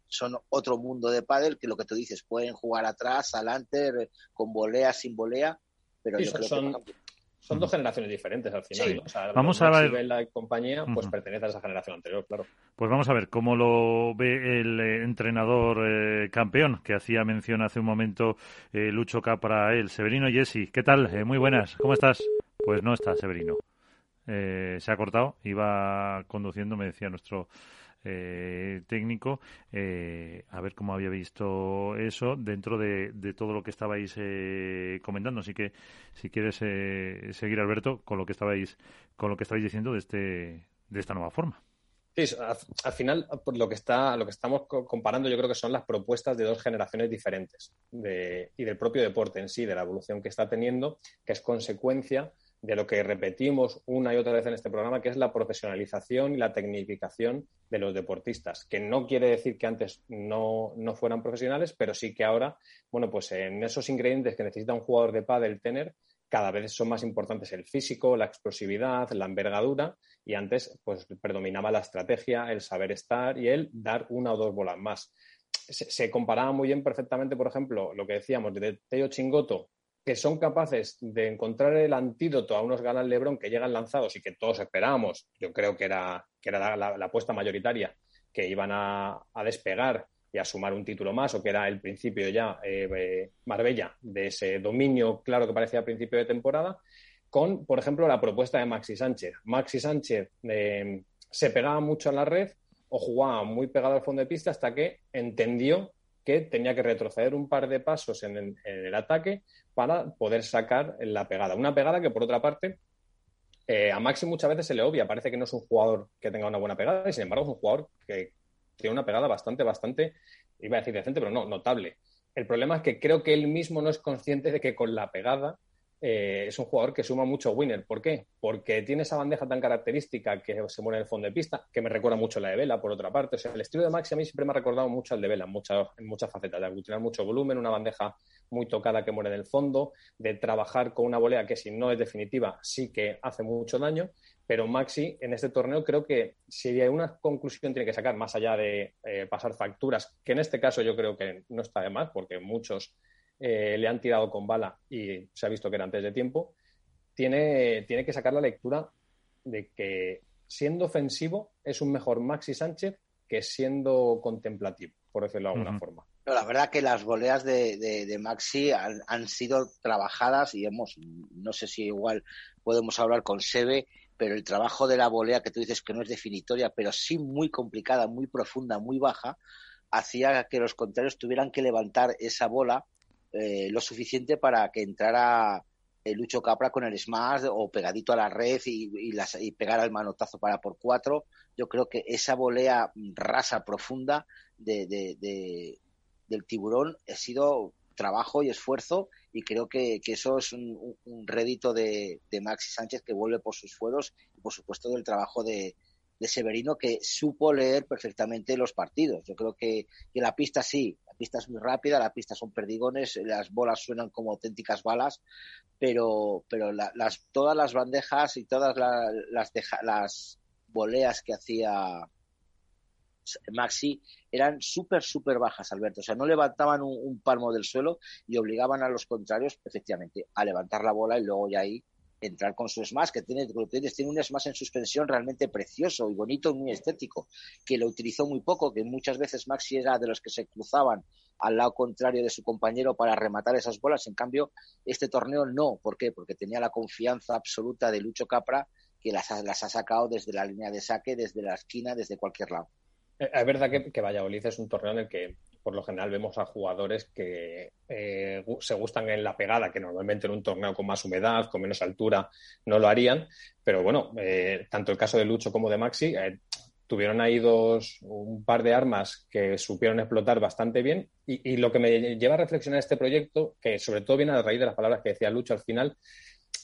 son otro mundo de pádel que lo que tú dices, pueden jugar atrás, adelante, con volea, sin volea, pero sí, yo creo son, que son dos generaciones diferentes al final. vamos a ver. la compañía, pues pertenece a esa generación anterior, claro. Pues vamos a ver cómo lo ve el eh, entrenador eh, campeón que hacía mención hace un momento eh, Lucho Capra, él, Severino Jesse. ¿Qué tal? muy buenas. ¿Cómo estás? Pues no está Severino. se ha cortado, iba conduciendo, me decía nuestro eh, técnico, eh, a ver cómo había visto eso dentro de, todo lo que estabais eh, comentando. Así que, si quieres seguir, Alberto, con lo que estabais, con lo que estabais diciendo de este, de esta nueva forma. Sí, al, final lo que está, lo que estamos comparando, yo creo que son las propuestas de dos generaciones diferentes y del propio deporte en sí, de la evolución que está teniendo, que es consecuencia de lo que repetimos una y otra vez en este programa, que es la profesionalización y la tecnificación de los deportistas, que no quiere decir que antes no, fueran profesionales, pero sí que ahora, bueno, pues en esos ingredientes que necesita un jugador de pádel tener, cada vez son más importantes el físico, la explosividad, la envergadura, y antes pues predominaba la estrategia, el saber estar y el dar una o dos bolas más. Se, se comparaba muy bien perfectamente, por ejemplo, lo que decíamos de Teo Chingoto que son capaces de encontrar el antídoto a unos Galán Lebron que llegan lanzados y que todos esperábamos, yo creo que era, que era la, apuesta mayoritaria, que iban a, despegar y a sumar un título más, o que era el principio ya, eh, Marbella, de ese dominio claro que parecía a principio de temporada, con, por ejemplo, la propuesta de Maxi Sánchez. Maxi Sánchez eh, se pegaba mucho en la red o jugaba muy pegado al fondo de pista hasta que entendió que tenía que retroceder un par de pasos en el, ataque para poder sacar la pegada. Una pegada que, por otra parte, eh, a Maxi muchas veces se le obvia. Parece que no es un jugador que tenga una buena pegada y, sin embargo, es un jugador que tiene una pegada bastante, bastante, iba a decir decente, pero no, notable. El problema es que creo que él mismo no es consciente de que con la pegada eh, es un jugador que suma mucho winner. ¿Por qué? Porque tiene esa bandeja tan característica que se muere en el fondo de pista, que me recuerda mucho a la de Vela, por otra parte. O sea, el estilo de Maxi a mí siempre me ha recordado mucho al de Vela, en muchas, en muchas facetas, de aglutinar mucho volumen, una bandeja muy tocada que muere en el fondo, de trabajar con una volea que si no es definitiva sí que hace mucho daño. Pero Maxi en este torneo creo que si hay una conclusión tiene que sacar, más allá de eh, pasar facturas, que en este caso yo creo que no está de más, porque muchos eh, le han tirado con bala y se ha visto que era antes de tiempo, tiene, tiene que sacar la lectura de que siendo ofensivo es un mejor Maxi Sánchez que siendo contemplativo, por decirlo de alguna forma. la verdad que las goleas de, Maxi han, sido trabajadas y hemos, no sé si igual podemos hablar con Sebe, pero el trabajo de la volea que tú dices que no es definitoria, pero sí muy complicada, muy profunda, muy baja, hacía que los contrarios tuvieran que levantar esa bola eh, lo suficiente para que entrara el Lucho Capra con el smash o pegadito a la red y, y, pegar al manotazo para por cuatro. Yo creo que esa volea rasa profunda de, del tiburón ha sido trabajo y esfuerzo y creo que, eso es un, rédito de, de, Maxi Sánchez que vuelve por sus fueros y por supuesto del trabajo de, de Severino que supo leer perfectamente los partidos. Yo creo que, la pista sí, la pista es muy rápida, la pista son perdigones, las bolas suenan como auténticas balas, pero, pero las, todas las bandejas y todas las, las voleas que hacía Maxi eran súper, súper bajas, Alberto. O sea, no levantaban un, un, palmo del suelo y obligaban a los contrarios, efectivamente, a levantar la bola y luego ya ahí entrar con su smash, que tiene, tiene un smash en suspensión realmente precioso y bonito, muy estético, que lo utilizó muy poco, que muchas veces Maxi era de los que se cruzaban al lado contrario de su compañero para rematar esas bolas. En cambio, este torneo no. ¿Por qué? Porque tenía la confianza absoluta de Lucho Capra, que las, las ha sacado desde la línea de saque, desde la esquina, desde cualquier lado. Eh, es verdad que, que Valladolid es un torneo en el que por lo general vemos a jugadores que eh, se gustan en la pegada, que normalmente en un torneo con más humedad, con menos altura, no lo harían. Pero bueno, eh, tanto el caso de Lucho como de Maxi eh, tuvieron ahí dos, un par de armas que supieron explotar bastante bien. Y, lo que me lleva a reflexionar este proyecto, que sobre todo viene a raíz de las palabras que decía Lucho al final,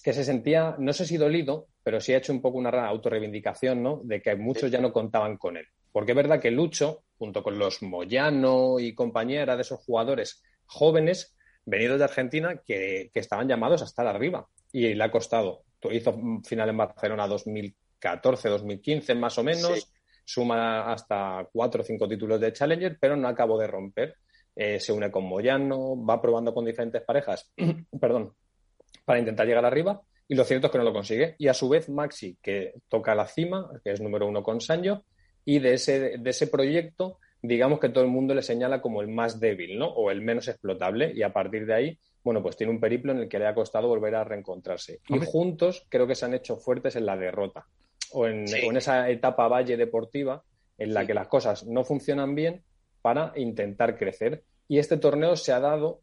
que se sentía, no sé si dolido, pero sí ha hecho un poco una autorreivindicación, ¿no? De que muchos ya no contaban con él. Porque es verdad que Lucho, junto con los Moyano y compañía, era de esos jugadores jóvenes venidos de Argentina que, estaban llamados a estar arriba. Y le ha costado. Hizo final en Barcelona 2014, 2015 más o menos. Suma hasta cuatro o cinco títulos de Challenger, pero no acabó de romper. Eh, se une con Moyano, va probando con diferentes parejas, perdón, para intentar llegar arriba y lo cierto es que no lo consigue. Y a su vez Maxi, que toca la cima, que es número uno con Sancho, y de ese, de ese proyecto, digamos que todo el mundo le señala como el más débil, ¿no? O el menos explotable, y a partir de ahí, bueno, pues tiene un periplo en el que le ha costado volver a reencontrarse. Y juntos creo que se han hecho fuertes en la derrota, o en, esa etapa valle deportiva en la que las cosas no funcionan bien para intentar crecer. Y este torneo se ha dado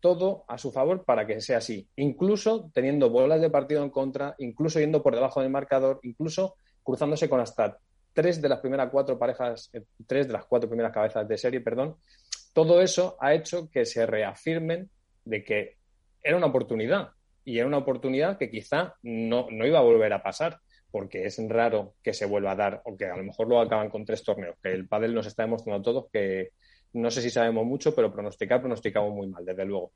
todo a su favor para que sea así, incluso teniendo bolas de partido en contra, incluso yendo por debajo del marcador, incluso cruzándose con hasta tres de las primeras cuatro parejas, eh, tres de las cuatro primeras cabezas de serie, perdón. Todo eso ha hecho que se reafirmen de que era una oportunidad y era una oportunidad que quizá no, no iba a volver a pasar porque es raro que se vuelva a dar o que a lo mejor lo acaban con tres torneos, que el pádel nos está demostrando a todos que, no sé si sabemos mucho, pero pronosticar pronosticamos muy mal, desde luego.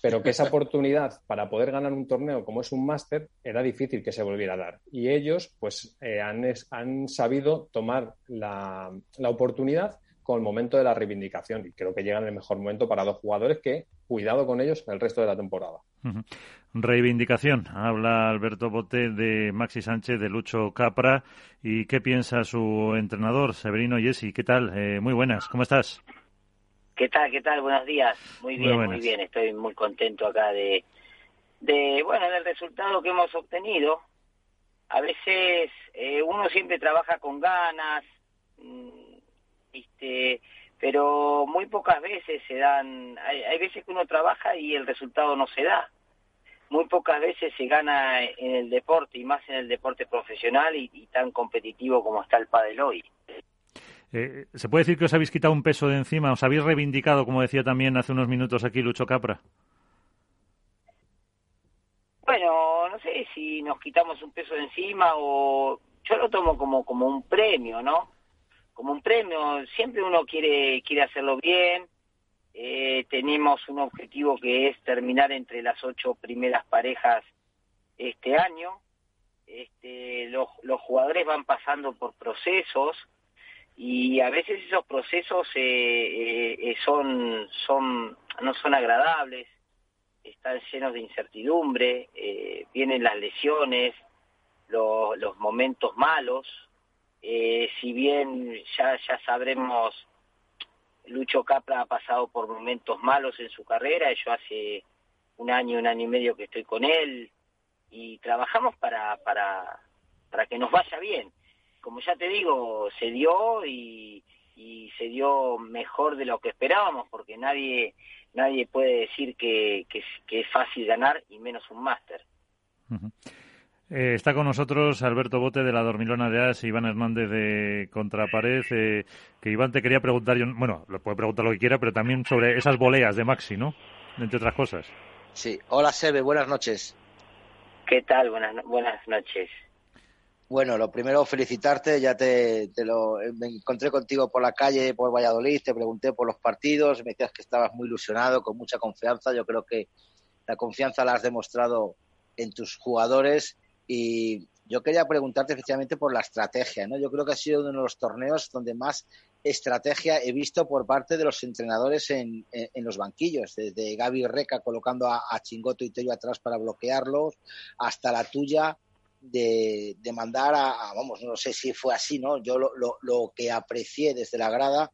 Pero que esa oportunidad para poder ganar un torneo como es un máster era difícil que se volviera a dar. Y ellos, pues, eh, han, han, sabido tomar la, la, oportunidad con el momento de la reivindicación. Y creo que llegan en el mejor momento para dos jugadores que, cuidado con ellos el resto de la temporada. Reivindicación. Habla Alberto Bote de Maxi Sánchez, de Lucho Capra. ¿Y qué piensa su entrenador, Severino Yesi? ¿Qué tal? Eh, muy buenas. ¿Cómo estás? ¿Qué tal? ¿Qué tal? Buenos días. Muy bien, muy, bien. Estoy muy contento acá de, de, bueno, del resultado que hemos obtenido. A veces eh, uno siempre trabaja con ganas, mm, este, pero muy pocas veces se dan, hay, hay veces que uno trabaja y el resultado no se da. Muy pocas veces se gana en el deporte y más en el deporte profesional y, y tan competitivo como está el pádel hoy. Eh, ¿Se puede decir que os habéis quitado un peso de encima? ¿Os habéis reivindicado, como decía también hace unos minutos aquí Lucho Capra? Bueno, no sé si nos quitamos un peso de encima o yo lo tomo como como un premio, ¿no? Como un premio. Siempre uno quiere quiere hacerlo bien. Eh, tenemos un objetivo que es terminar entre las ocho primeras parejas este año. Este, los, los jugadores van pasando por procesos y a veces esos procesos eh, eh, eh, son, no son agradables, están llenos de incertidumbre, vienen las lesiones, los momentos malos, si bien ya, ya sabremos, Lucho Capra ha pasado por momentos malos en su carrera, yo hace un año, un año y medio que estoy con él, y trabajamos para, para, para que nos vaya bien como ya te digo, se dio y, se dio mejor de lo que esperábamos, porque nadie nadie puede decir que, que, es fácil ganar y menos un máster. Eh, está con nosotros Alberto Bote de la Dormilona de As y Iván Hernández de Contrapared. Eh, que Iván te quería preguntar, yo, bueno, le puede preguntar lo que quiera, pero también sobre esas voleas de Maxi, ¿no? Entre otras cosas. Sí. Hola, Sebe, buenas noches. ¿Qué tal? Buenas, buenas noches. Bueno, lo primero felicitarte, ya te, lo me encontré contigo por la calle, por Valladolid, te pregunté por los partidos, me decías que estabas muy ilusionado, con mucha confianza. Yo creo que la confianza la has demostrado en tus jugadores y yo quería preguntarte efectivamente por la estrategia, ¿no? Yo creo que ha sido uno de los torneos donde más estrategia he visto por parte de los entrenadores en, en, los banquillos, desde Gaby Reca colocando a, a Chingoto y Tello atrás para bloquearlos, hasta la tuya de, mandar a, vamos, no sé si fue así, ¿no? Yo lo, lo, lo, que aprecié desde la grada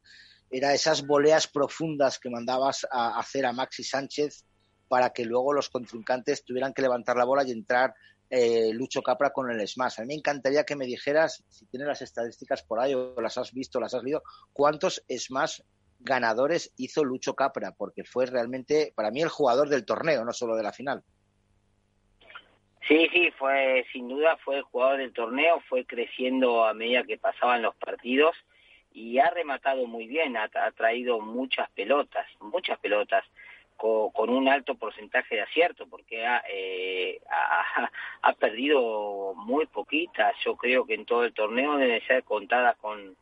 era esas voleas profundas que mandabas a, hacer a Maxi Sánchez para que luego los contrincantes tuvieran que levantar la bola y entrar eh, Lucho Capra con el smash. A mí me encantaría que me dijeras, si tienes las estadísticas por ahí o las has visto, las has leído, cuántos smash ganadores hizo Lucho Capra, porque fue realmente, para mí, el jugador del torneo, no solo de la final. Sí, sí, fue sin duda fue el jugador del torneo, fue creciendo a medida que pasaban los partidos y ha rematado muy bien, ha, traído muchas pelotas, muchas pelotas con, un alto porcentaje de acierto, porque ha, eh, ha, ha, perdido muy poquitas, yo creo que en todo el torneo deben ser contadas con,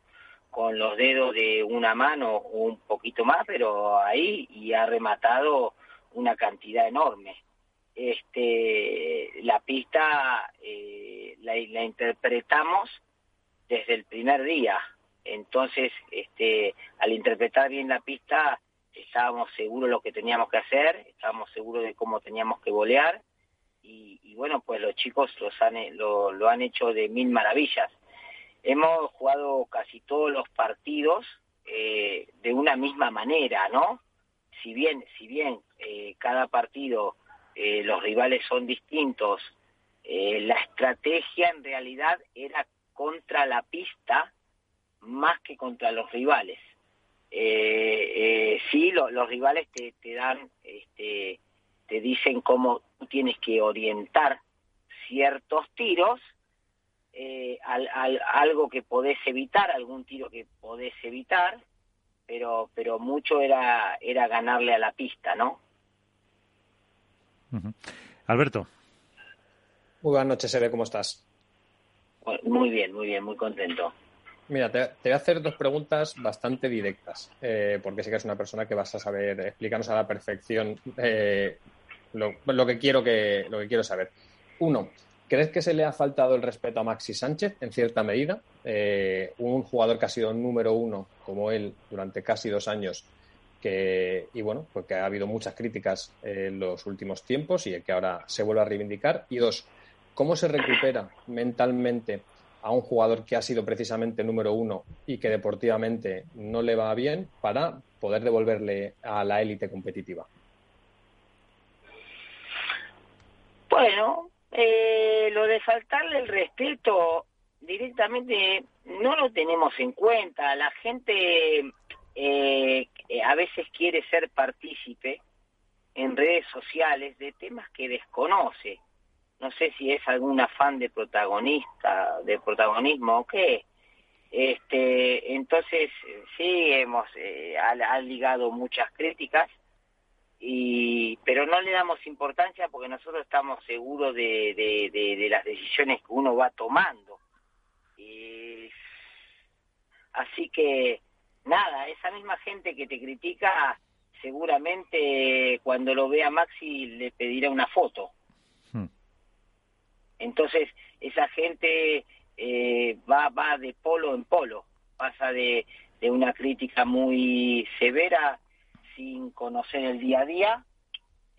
con los dedos de una mano o un poquito más, pero ahí y ha rematado una cantidad enorme este, la pista eh, la, interpretamos desde el primer día. Entonces, este, al interpretar bien la pista, estábamos seguros de lo que teníamos que hacer, estábamos seguros de cómo teníamos que volear y, bueno, pues los chicos los han, lo, lo han hecho de mil maravillas. Hemos jugado casi todos los partidos eh, de una misma manera, ¿no? Si bien, si bien eh, cada partido eh, los rivales son distintos, la estrategia en realidad era contra la pista más que contra los rivales. sí, los rivales te, dan, este, te dicen cómo tienes que orientar ciertos tiros eh, al, algo que podés evitar, algún tiro que podés evitar, pero, pero mucho era, era ganarle a la pista, ¿no? Alberto. Muy buenas noches, Sebe, ¿cómo estás? Muy bien, muy bien, muy contento. Mira, te, voy a hacer dos preguntas bastante directas, eh, porque sé que es una persona que vas a saber explicarnos a la perfección eh, lo, lo, que quiero que, lo que quiero saber. Uno, ¿Crees que se le ha faltado el respeto a Maxi Sánchez en cierta medida? Eh, un jugador que ha sido número uno como él durante casi dos años que, y bueno, porque ha habido muchas críticas en los últimos tiempos y que ahora se vuelve a reivindicar. Y dos, ¿cómo se recupera mentalmente a un jugador que ha sido precisamente número uno y que deportivamente no le va bien para poder devolverle a la élite competitiva? Bueno, eh, lo de faltarle el respeto directamente no lo tenemos en cuenta. La gente eh, a veces quiere ser partícipe en redes sociales de temas que desconoce. No sé si es algún afán de protagonista, de protagonismo o qué. Este, entonces sí hemos eh, ha ligado muchas críticas y pero no le damos importancia porque nosotros estamos seguros de, de, las decisiones que uno va tomando. Y, así que nada, esa misma gente que te critica seguramente cuando lo vea Maxi le pedirá una foto. Hmm. Entonces esa gente eh, va, va de polo en polo, pasa de, de una crítica muy severa sin conocer el día a día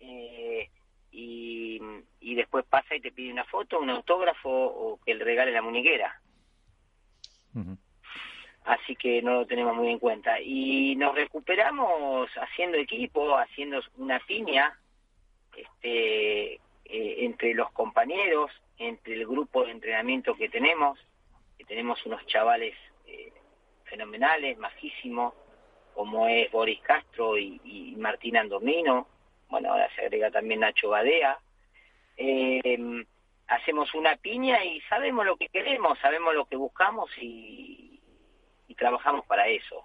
eh, y, y, después pasa y te pide una foto, un autógrafo o que le regale la muñequera. Así que no lo tenemos muy en cuenta. Y nos recuperamos haciendo equipo, haciendo una piña este, eh, entre los compañeros, entre el grupo de entrenamiento que tenemos, que tenemos unos chavales eh, fenomenales, majísimos, como es Boris Castro y, Martín Andomino, bueno, ahora se agrega también Nacho Badea. Eh, hacemos una piña y sabemos lo que queremos, sabemos lo que buscamos y, trabajamos para eso.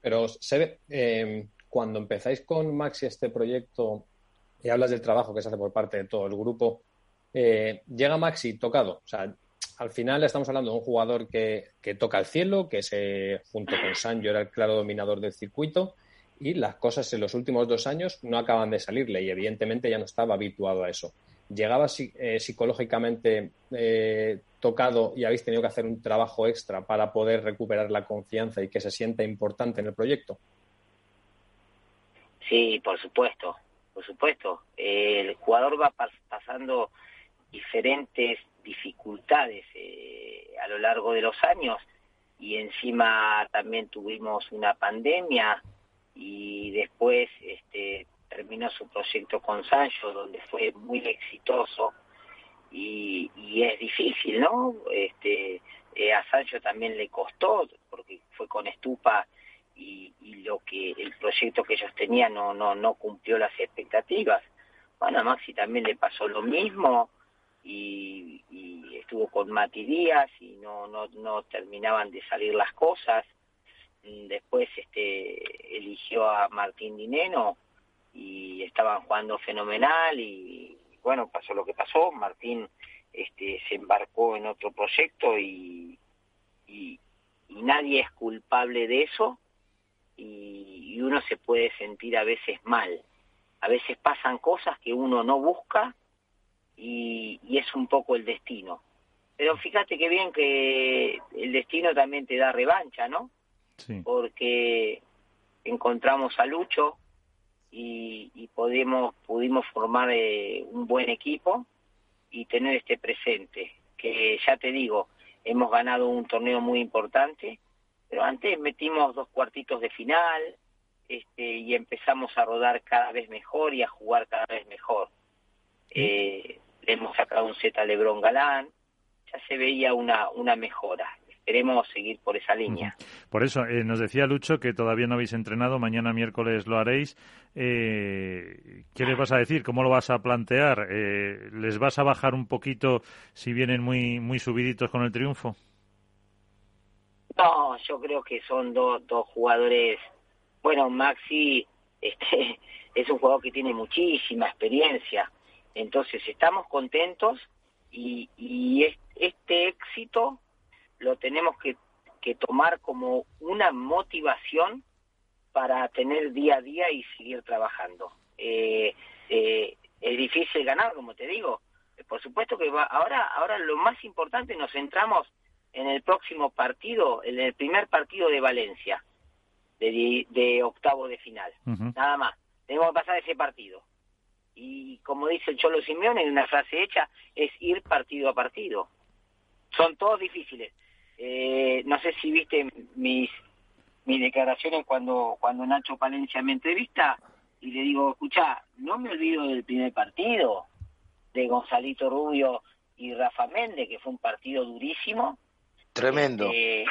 Pero se ve, eh, cuando empezáis con Maxi este proyecto y hablas del trabajo que se hace por parte de todo el grupo, eh, llega Maxi tocado, o sea, al final estamos hablando de un jugador que, toca el cielo, que se, junto con Sancho era el claro dominador del circuito y las cosas en los últimos dos años no acaban de salirle y evidentemente ya no estaba habituado a eso. ¿Llegaba eh, psicológicamente eh, tocado y habéis tenido que hacer un trabajo extra para poder recuperar la confianza y que se sienta importante en el proyecto? Sí, por supuesto, por supuesto. el jugador va pasando diferentes dificultades eh, a lo largo de los años y encima también tuvimos una pandemia y después este, terminó su proyecto con Sancho donde fue muy exitoso y, es difícil, ¿no? Este, eh, a Sancho también le costó porque fue con Estupa y, lo que el proyecto que ellos tenían no no no cumplió las expectativas. Bueno, Maxi también le pasó lo mismo y, estuvo con Mati Díaz y no, no, no terminaban de salir las cosas. Después este, eligió a Martín Dineno y estaban jugando fenomenal y bueno, pasó lo que pasó. Martín este, se embarcó en otro proyecto y, y, nadie es culpable de eso y, y uno se puede sentir a veces mal. A veces pasan cosas que uno no busca y, es un poco el destino. Pero fíjate que bien que el destino también te da revancha, ¿no? Porque encontramos a Lucho y, y pudimos, pudimos formar eh, un buen equipo y tener este presente, que ya te digo, hemos ganado un torneo muy importante, pero antes metimos dos cuartitos de final este, y empezamos a rodar cada vez mejor y a jugar cada vez mejor. Eh, le hemos sacado un Z a Lebron Galán, ya se veía una, una mejora queremos seguir por esa línea. Por eso, eh, nos decía Lucho que todavía no habéis entrenado, mañana miércoles lo haréis. Eh, ¿Qué les vas a decir? ¿Cómo lo vas a plantear? Eh, ¿Les vas a bajar un poquito si vienen muy, muy subiditos con el triunfo? No, yo creo que son dos, dos jugadores. Bueno, Maxi este, es un jugador que tiene muchísima experiencia. Entonces, estamos contentos y, y este éxito lo tenemos que, tomar como una motivación para tener día a día y seguir trabajando. Eh, eh, es difícil ganar, como te digo. Por supuesto que va, ahora, ahora lo más importante nos centramos en el próximo partido, en el primer partido de Valencia, de, octavo de final. Nada más. Tenemos que pasar ese partido. Y como dice el Cholo Simeone en una frase hecha, es ir partido a partido. Son todos difíciles. Eh, no sé si viste mis mis declaraciones cuando cuando Nacho Palencia me entrevista y le digo, escucha, no me olvido del primer partido de Gonzalito Rubio y Rafa Méndez, que fue un partido durísimo. Tremendo. Este,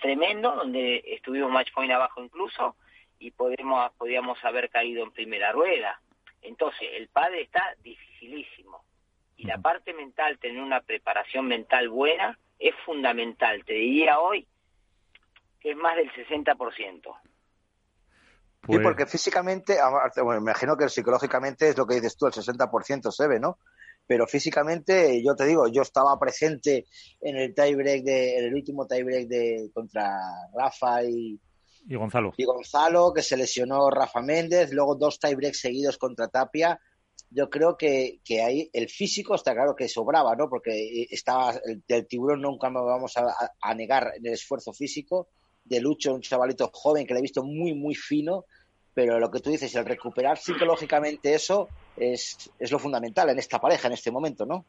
tremendo, donde estuvimos match point abajo incluso y podemos, podíamos haber caído en primera rueda. Entonces, el padre está dificilísimo. Y la parte mental, tener una preparación mental buena, es fundamental. Te diría hoy que es más del 60%. Sí, pues porque físicamente, bueno, me imagino que psicológicamente es lo que dices tú, el 60% se ve, ¿no? Pero físicamente, yo te digo, yo estaba presente en el tiebreak de, en el último tiebreak de contra Rafa y, y Gonzalo. Y Gonzalo, que se lesionó Rafa Méndez, luego dos tiebreaks seguidos contra Tapia yo creo que, que ahí el físico está claro que sobraba, ¿no? Porque estaba el, del tiburón nunca me vamos a, negar el esfuerzo físico de Lucho, un chavalito joven que le he visto muy, muy fino, pero lo que tú dices, el recuperar psicológicamente eso es, es lo fundamental en esta pareja en este momento, ¿no?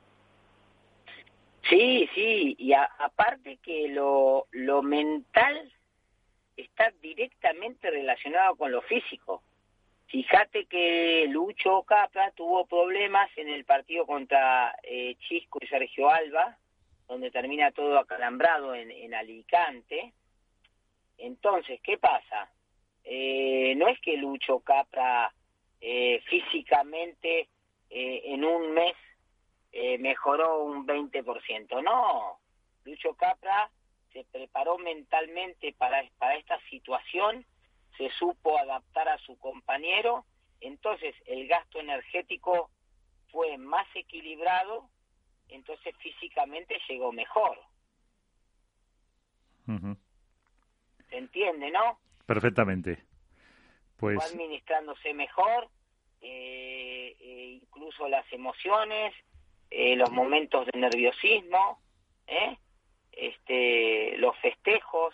Sí, sí, y aparte que lo, lo mental está directamente relacionado con lo físico. Fíjate que Lucho Capra tuvo problemas en el partido contra eh, Chisco y Sergio Alba, donde termina todo acalambrado en, Alicante. Entonces, ¿qué pasa? Eh, no es que Lucho Capra eh, físicamente en un mes mejoró un 20%, no. Lucho Capra se preparó mentalmente para esta situación se supo adaptar a su compañero, entonces el gasto energético fue más equilibrado, entonces físicamente llegó mejor. ¿Se entiende, no? Perfectamente. Pues... Fue administrándose mejor, eh, eh, incluso las emociones, eh, los momentos de nerviosismo, este, los festejos,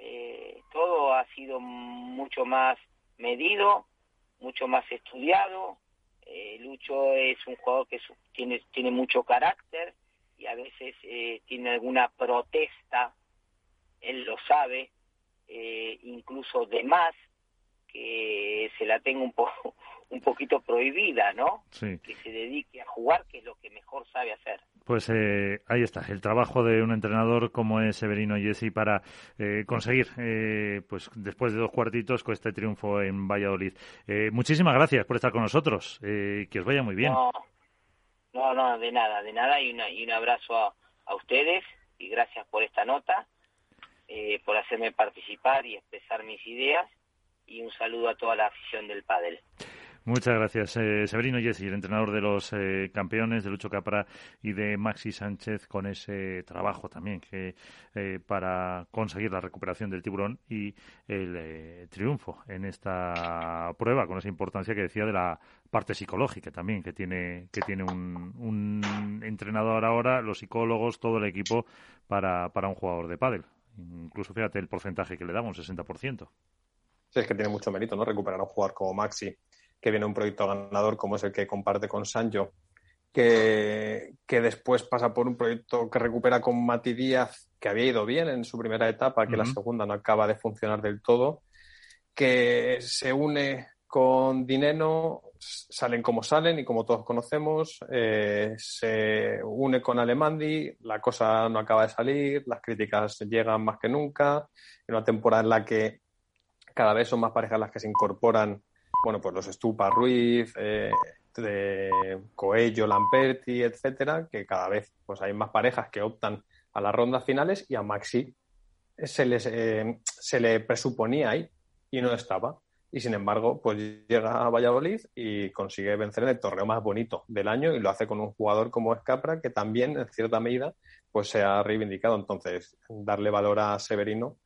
eh, todo ha sido mucho más medido, mucho más estudiado. Eh, Lucho es un jugador que tiene, tiene mucho carácter y a veces eh, tiene alguna protesta, él lo sabe, incluso de más, que se la tenga un, poco un poquito prohibida, ¿no? Que se dedique a jugar, que es lo que mejor sabe hacer. Pues eh, ahí está, el trabajo de un entrenador como es Severino Jesse para eh, conseguir, eh, pues después de dos cuartitos, con este triunfo en Valladolid. muchísimas gracias por estar con nosotros, que os vaya muy bien. No, no, no de nada, de nada, y, y un abrazo a, a, ustedes y gracias por esta nota, por hacerme participar y expresar mis ideas, y un saludo a toda la afición del pádel. Muchas gracias, eh, Severino Jessy, el entrenador de los eh, campeones de Lucho Capra y de Maxi Sánchez, con ese trabajo también que eh, para conseguir la recuperación del tiburón y el triunfo en esta prueba, con esa importancia que decía de la parte psicológica también que tiene que tiene un, un entrenador ahora, los psicólogos, todo el equipo para, para un jugador de pádel. Incluso fíjate el porcentaje que le damos, un 60%. es que tiene mucho mérito, ¿no? Recuperar a un jugador como Maxi, que viene un proyecto ganador como es el que comparte con Sancho, que, que después pasa por un proyecto que recupera con Mati Díaz, que había ido bien en su primera etapa, que la segunda no acaba de funcionar del todo, que se une con Dineno, salen como salen y como todos conocemos, eh, se une con Alemandi, la cosa no acaba de salir, las críticas llegan más que nunca, en una temporada en la que cada vez son más parejas las que se incorporan, bueno, pues los Stupa Ruiz, eh, de Coello, Lamperti, etcétera, que cada vez pues hay más parejas que optan a las rondas finales y a Maxi se, les, eh, se le presuponía ahí y no estaba y sin embargo, pues llega a Valladolid y consigue vencer en el torneo más bonito del año y lo hace con un jugador como Escapra que también, en cierta medida, pues se ha reivindicado. Entonces, darle valor a Severino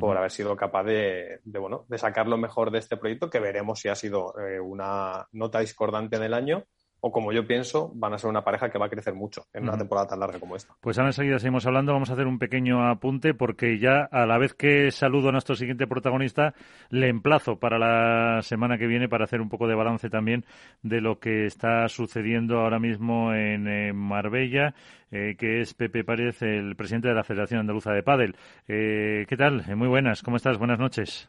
por haber sido capaz de, bueno, de sacar lo mejor de este proyecto, que veremos si ha sido eh, una nota discordante en el año o como yo pienso, van a ser una pareja que va a crecer mucho en una temporada tan larga como esta. Pues ahora enseguida seguimos hablando, vamos a hacer un pequeño apunte porque ya a la vez que saludo a nuestro siguiente protagonista, le emplazo para la semana que viene para hacer un poco de balance también de lo que está sucediendo ahora mismo en eh, Marbella, eh, que es Pepe Párez, el presidente de la Federación Andaluza de Pádel. Eh, ¿Qué tal? muy buenas, ¿cómo estás? Buenas noches.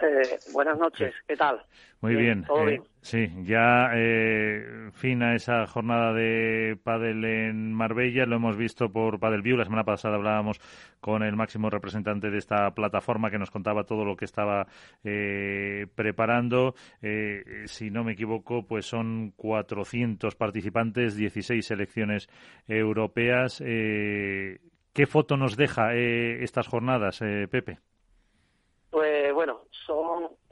Eh, buenas noches, ¿qué tal? Muy bien. Eh, sí, ya eh, fin a esa jornada de pádel en Marbella, lo hemos visto por Padel View. La semana pasada hablábamos con el máximo representante de esta plataforma que nos contaba todo lo que estaba eh, preparando. si no me equivoco, pues son 400 participantes, 16 selecciones europeas. ¿Qué foto nos deja estas jornadas, Pepe? Pues bueno,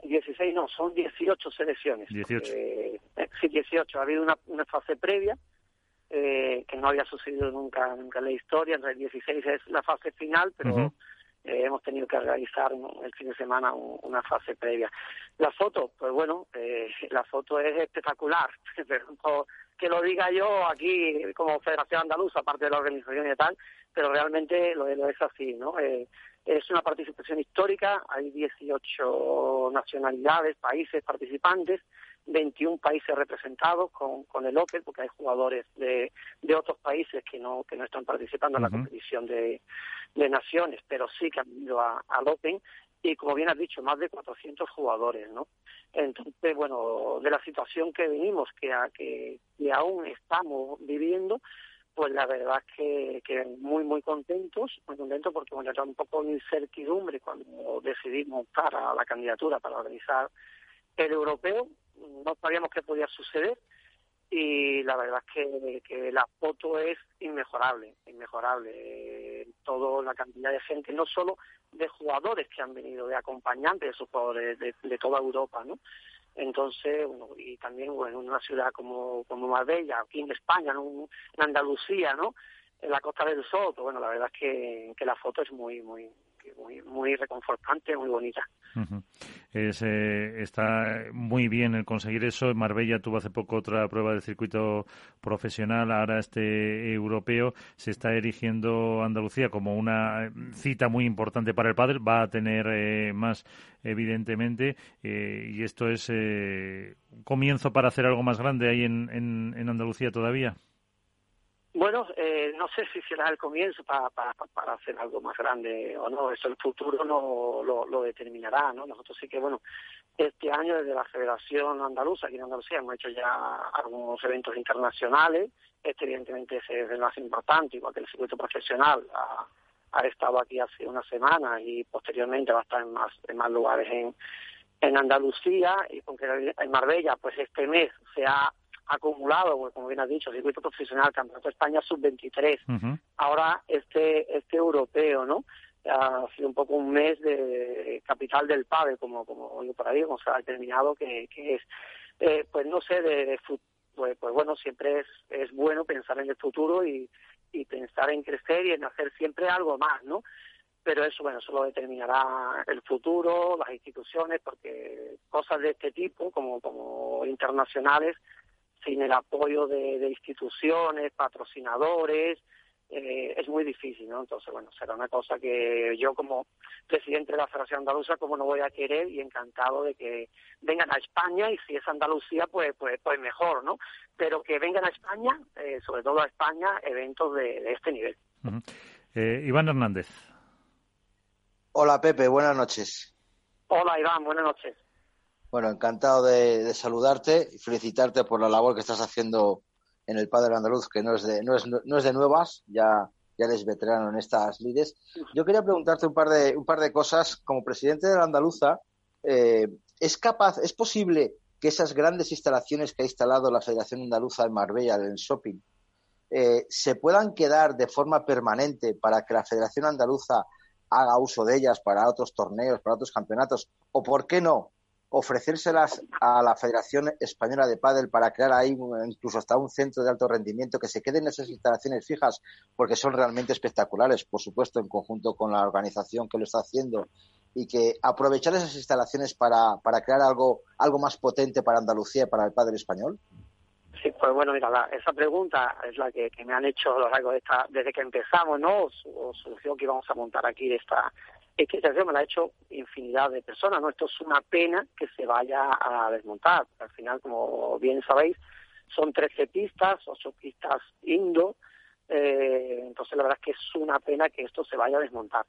16, no, son 18 selecciones. 18. Eh, sí, 18. Ha habido una, una fase previa eh, que no había sucedido nunca, nunca en la historia. En el 16 es la fase final, pero eh, hemos tenido que realizar el fin de semana una fase previa. La foto, pues bueno, eh, la foto es espectacular. que lo diga yo aquí como Federación Andaluza, aparte de la organización y tal, pero realmente lo, lo es así, ¿no? Es una participación histórica, hay 18 nacionalidades, países participantes, 21 países representados con, con el Open, porque hay jugadores de, de otros países que no, que no están participando en la competición de, de naciones, pero sí que han ido al Open y como bien has dicho, más de 400 jugadores, ¿no? Entonces, bueno, de la situación que venimos, que, a, que, que aún estamos viviendo, pues la verdad es que, muy, muy contentos, muy contentos porque bueno, era un poco de incertidumbre cuando decidimos para la candidatura para organizar el europeo, no sabíamos qué podía suceder y la verdad es que, la foto es inmejorable, inmejorable. Todo la cantidad de gente, no solo de jugadores que han venido, de acompañantes de esos jugadores de toda Europa, ¿no? Entonces, bueno, y también bueno, en una ciudad como, como Marbella, aquí en España, en Andalucía, ¿no? En la Costa del Sol, pues bueno, la verdad es que, que la foto es muy, muy, muy, muy reconfortante, muy bonita. es, eh, está muy bien el conseguir eso. Marbella tuvo hace poco otra prueba de circuito profesional, ahora este europeo. Se está erigiendo Andalucía como una eh, cita muy importante para el padre. Va a tener eh, más, evidentemente, y esto es un comienzo para hacer algo más grande ahí en, en, en Andalucía todavía. Bueno, eh, no sé si será el comienzo para, para, para hacer algo más grande o no, eso el futuro no lo, determinará, ¿no? Nosotros sí que, bueno, este año desde la Federación Andaluza, aquí en Andalucía, hemos hecho ya algunos eventos internacionales, este evidentemente es el más importante, igual que el circuito profesional, ha, ha estado aquí hace una semana y posteriormente va a estar en más, en más lugares en, en Andalucía y con que en Marbella, pues este mes se ha acumulado, como bien has dicho, circuito profesional, Campeonato de España sub-23. Ahora este este europeo, ¿no? Ha sido un poco un mes de capital del pádel, como como yo por ahí, como se ha determinado que, que es. Eh, pues no sé, de, de pues, pues bueno, siempre es, es bueno pensar en el futuro y, y pensar en crecer y en hacer siempre algo más, ¿no? pero eso bueno eso lo determinará el futuro las instituciones porque cosas de este tipo como como internacionales sin el apoyo de, instituciones, patrocinadores, eh, es muy difícil, ¿no? Entonces, bueno, será una cosa que yo como presidente de la Federación Andaluza, como no voy a querer y encantado de que vengan a España y si es Andalucía, pues, pues, pues mejor, ¿no? Pero que vengan a España, eh, sobre todo a España, eventos de, este nivel. Eh, Iván Hernández. Hola Pepe, buenas noches. Hola Iván, buenas noches. Bueno, encantado de saludarte y felicitarte por la labor que estás haciendo en el padre andaluz, que no es de, no es, no es de nuevas, ya, ya eres veterano en estas lides. Yo quería preguntarte un par de, un par de cosas. Como presidente de la andaluza, eh, ¿es capaz, es posible que esas grandes instalaciones que ha instalado la Federación Andaluza en Marbella, en shopping, eh, se puedan quedar de forma permanente para que la Federación Andaluza haga uso de ellas para otros torneos, para otros campeonatos? ¿O por qué no? Ofrecérselas a la Federación Española de Pádel para crear ahí incluso hasta un centro de alto rendimiento que se queden esas instalaciones fijas porque son realmente espectaculares, por supuesto, en conjunto con la organización que lo está haciendo y que aprovechar esas instalaciones para, para crear algo, algo más potente para Andalucía y para el pádel español? Sí, pues bueno, mira, esa pregunta es la que, me han hecho a largo de esta, desde que empezamos, ¿no? O, surgió que íbamos a montar aquí esta, esta me la ha hecho infinidad de personas, ¿no? Esto es una pena que se vaya a desmontar. Al final, como bien sabéis, son 13 pistas, 8 pistas indo, eh, entonces la verdad es que es una pena que esto se vaya a desmontar.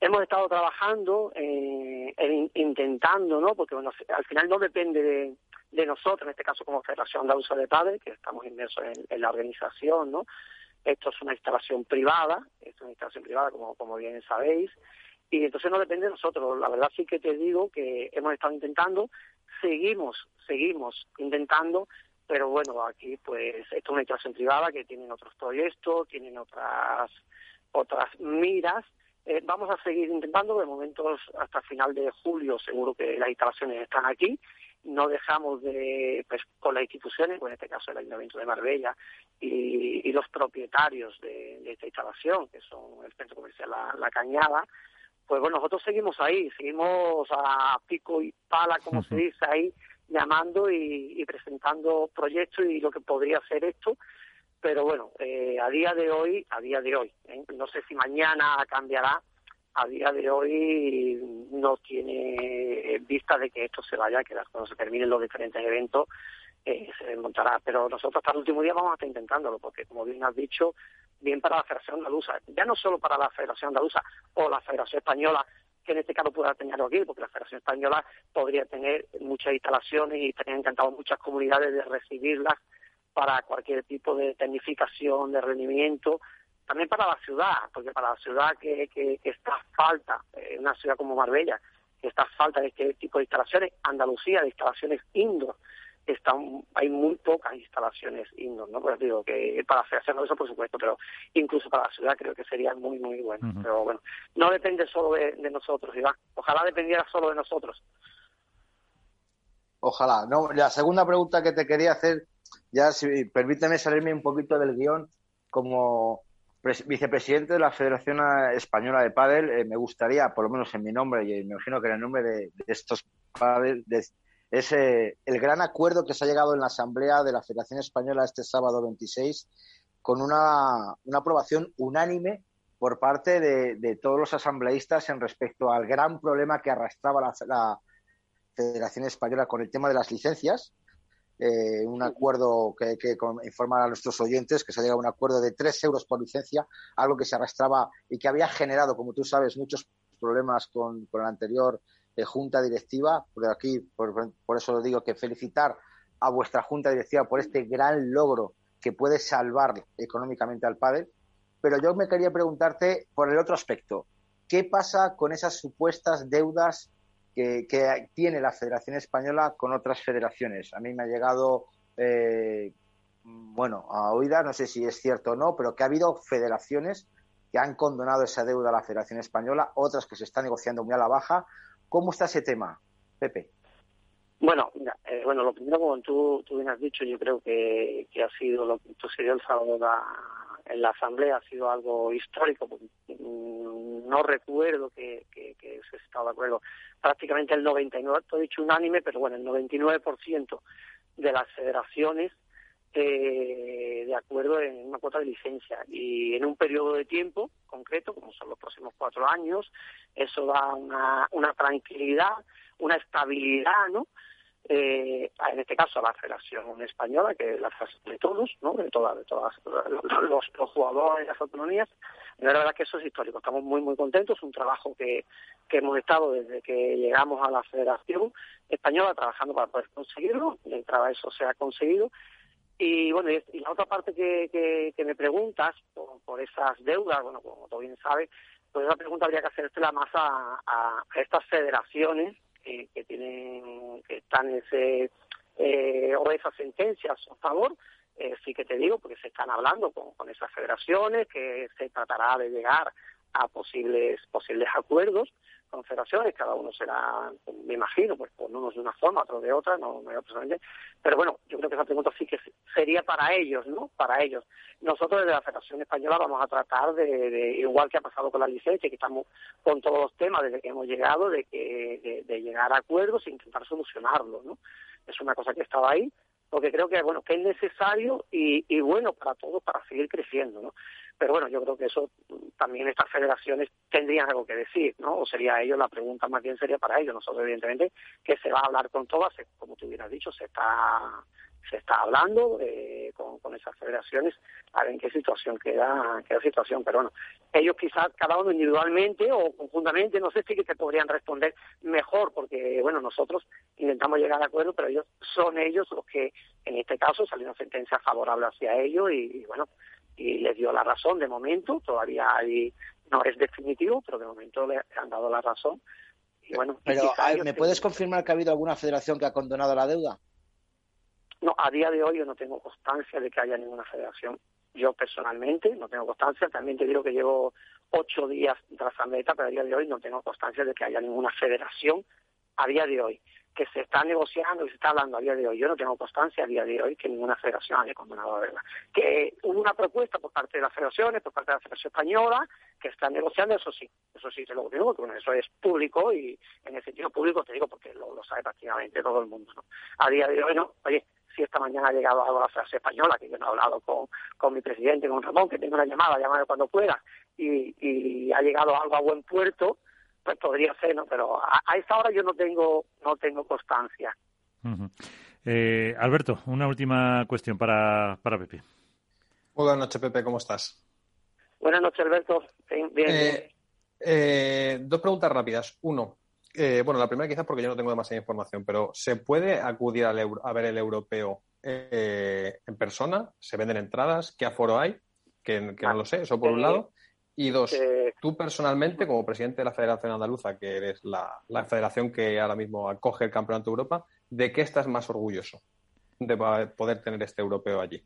Hemos estado trabajando, eh, intentando, ¿no? Porque bueno, al final no depende de, nosotros, en este caso como Federación de Uso de Padres, que estamos inmersos en, en, la organización, ¿no? Esto es una instalación privada, es una instalación privada, como, como bien sabéis, y entonces no depende de nosotros. La verdad sí que te digo que hemos estado intentando, seguimos, seguimos intentando, pero bueno, aquí pues esto es una instalación privada que tienen otros proyectos, tienen otras otras miras. Eh, vamos a seguir intentando, de momento hasta final de julio seguro que las instalaciones están aquí. No dejamos de, pues con las instituciones, pues en este caso el Ayuntamiento de Marbella y, los propietarios de, esta instalación, que son el Centro Comercial La Cañada, pues bueno, nosotros seguimos ahí, seguimos a pico y pala, como se dice ahí, llamando y, presentando proyectos y lo que podría ser esto, pero bueno, eh, a día de hoy, a día de hoy, ¿eh? no sé si mañana cambiará, a día de hoy no tiene vista de que esto se vaya a quedar. Cuando se terminen los diferentes eventos, eh, se desmontará. Pero nosotros hasta el último día vamos a estar intentándolo, porque como bien has dicho, bien para la Federación Andaluza, ya no solo para la Federación Andaluza o la Federación Española, que en este caso pueda tenerlo aquí, porque la Federación Española podría tener muchas instalaciones y estarían encantado muchas comunidades de recibirlas para cualquier tipo de tecnificación, de rendimiento, también para la ciudad, porque para la ciudad que, que, está falta, en una ciudad como Marbella, que está falta de este tipo de instalaciones, Andalucía de instalaciones indoor, están, hay muy pocas instalaciones indoor, ¿no? Pues digo que para hacerlo eso, por supuesto, pero incluso para la ciudad creo que sería muy, muy bueno. Pero bueno, no depende solo de, nosotros, Iván. Ojalá dependiera solo de nosotros. Ojalá. No, la segunda pregunta que te quería hacer, ya si permíteme salirme un poquito del guion, como vicepresidente de la Federación Española de Padel, eh, me gustaría, por lo menos en mi nombre, y me imagino que en el nombre de, estos padres, de, es eh, el gran acuerdo que se ha llegado en la Asamblea de la Federación Española este sábado 26 con una, aprobación unánime por parte de, todos los asambleístas en respecto al gran problema que arrastraba la, Federación Española con el tema de las licencias. Eh, un acuerdo que, que informar a nuestros oyentes que se ha llegado a un acuerdo de tres euros por licencia, algo que se arrastraba y que había generado, como tú sabes, muchos problemas con, con el anterior de junta directiva, por aquí, por, eso lo digo, que felicitar a vuestra junta directiva por este gran logro que puede salvar económicamente al padre. Pero yo me quería preguntarte por el otro aspecto. ¿Qué pasa con esas supuestas deudas que, tiene la Federación Española con otras federaciones? A mí me ha llegado, eh, bueno, a oída, no sé si es cierto o no, pero que ha habido federaciones que han condonado esa deuda a la Federación Española, otras que se están negociando muy a la baja, ¿Cómo está ese tema, Pepe? Bueno, eh, bueno, lo primero, como tú, tú bien has dicho, yo creo que, que ha sido lo que sucedió el sábado en la Asamblea, ha sido algo histórico. Mm, no recuerdo que, se estaba de acuerdo. Prácticamente el 99, todo dicho unánime, pero bueno, el 99% de las federaciones eh, de acuerdo en una cuota de licencia y en un periodo de tiempo concreto, como son los próximos cuatro años, eso da una, una tranquilidad, una estabilidad, ¿no? Eh, en este caso a la Federación Española, que es la de todos, ¿no? de, todas de todas los, los jugadores, las autonomías. La verdad que eso es histórico. Estamos muy, muy contentos. Es un trabajo que, que hemos estado desde que llegamos a la Federación Española trabajando para poder conseguirlo. Trabajo eso se ha conseguido. Y bueno, y la otra parte que, que, me preguntas por, por, esas deudas, bueno, como tú bien sabes, pues esa pregunta habría que hacérsela más a, a estas federaciones que tienen, que están en ese, eh, o esas sentencias a favor, eh, sí que te digo, porque se están hablando con esas federaciones, que se tratará de llegar a posibles, posibles acuerdos confederaciones, cada uno será, me imagino, pues por unos de una forma, otros de otra, no me personalmente, pero bueno, yo creo que esa pregunta sí que sería para ellos, ¿no? Para ellos. Nosotros desde la Federación Española vamos a tratar de, igual que ha pasado con la licencia, que estamos con todos los temas desde que hemos llegado, de que de, llegar a acuerdos e intentar solucionarlo, ¿no? Es una cosa que estaba ahí, porque creo que bueno que es necesario y bueno para todos para seguir creciendo, ¿no? Pero bueno, yo creo que eso también estas federaciones tendrían algo que decir, ¿no? O sería ellos, la pregunta más bien sería para ellos. Nosotros, evidentemente, que se va a hablar con todas, como tú hubieras dicho, se está se está hablando eh, con, con, esas federaciones a ver en qué situación queda, qué situación, pero bueno, ellos quizás cada uno individualmente o conjuntamente, no sé si que te podrían responder mejor, porque bueno, nosotros intentamos llegar a acuerdo, pero ellos son ellos los que en este caso salió una sentencia favorable hacia ellos y bueno, y les dio la razón de momento, todavía hay, no es definitivo, pero de momento le han dado la razón. Y bueno, pero ¿me puedes confirmar que ha habido alguna federación que ha condonado la deuda? No, a día de hoy yo no tengo constancia de que haya ninguna federación. Yo personalmente no tengo constancia. También te digo que llevo ocho días tras la meta, pero a día de hoy no tengo constancia de que haya ninguna federación a día de hoy que se está negociando y se está hablando a día de hoy. Yo no tengo constancia a día de hoy que ninguna federación haya condenado la verdad. Que hubo una propuesta por parte de las federaciones, por parte de la Federación Española, que están negociando, eso sí, eso sí te lo digo, porque eso es público y en el sentido público te digo porque lo, sabe prácticamente todo el mundo. ¿no? A día de hoy no, oye, si esta mañana ha llegado algo a la Federación Española, que yo no he hablado con, con mi presidente, con Ramón, que tengo una llamada, llamada cuando pueda, y, y ha llegado algo a buen puerto, pues podría ser, ¿no? Pero a, esta hora yo no tengo, no tengo constancia. eh, Alberto, una última cuestión para, para Pepe. Buenas noches, Pepe, ¿cómo estás? Buenas noches, Alberto. Bien, bien. Eh, eh, dos preguntas rápidas. Uno, eh, bueno, la primera quizás porque yo no tengo demasiada información, pero ¿se puede acudir al a ver el europeo en persona? ¿Se venden entradas? ¿Qué aforo hay? Que, que no lo sé, eso por un lado. Y dos, tú personalmente, como presidente de la Federación Andaluza, que eres la, federación que ahora mismo acoge el Campeonato de Europa, ¿de qué estás más orgulloso de poder tener este europeo allí?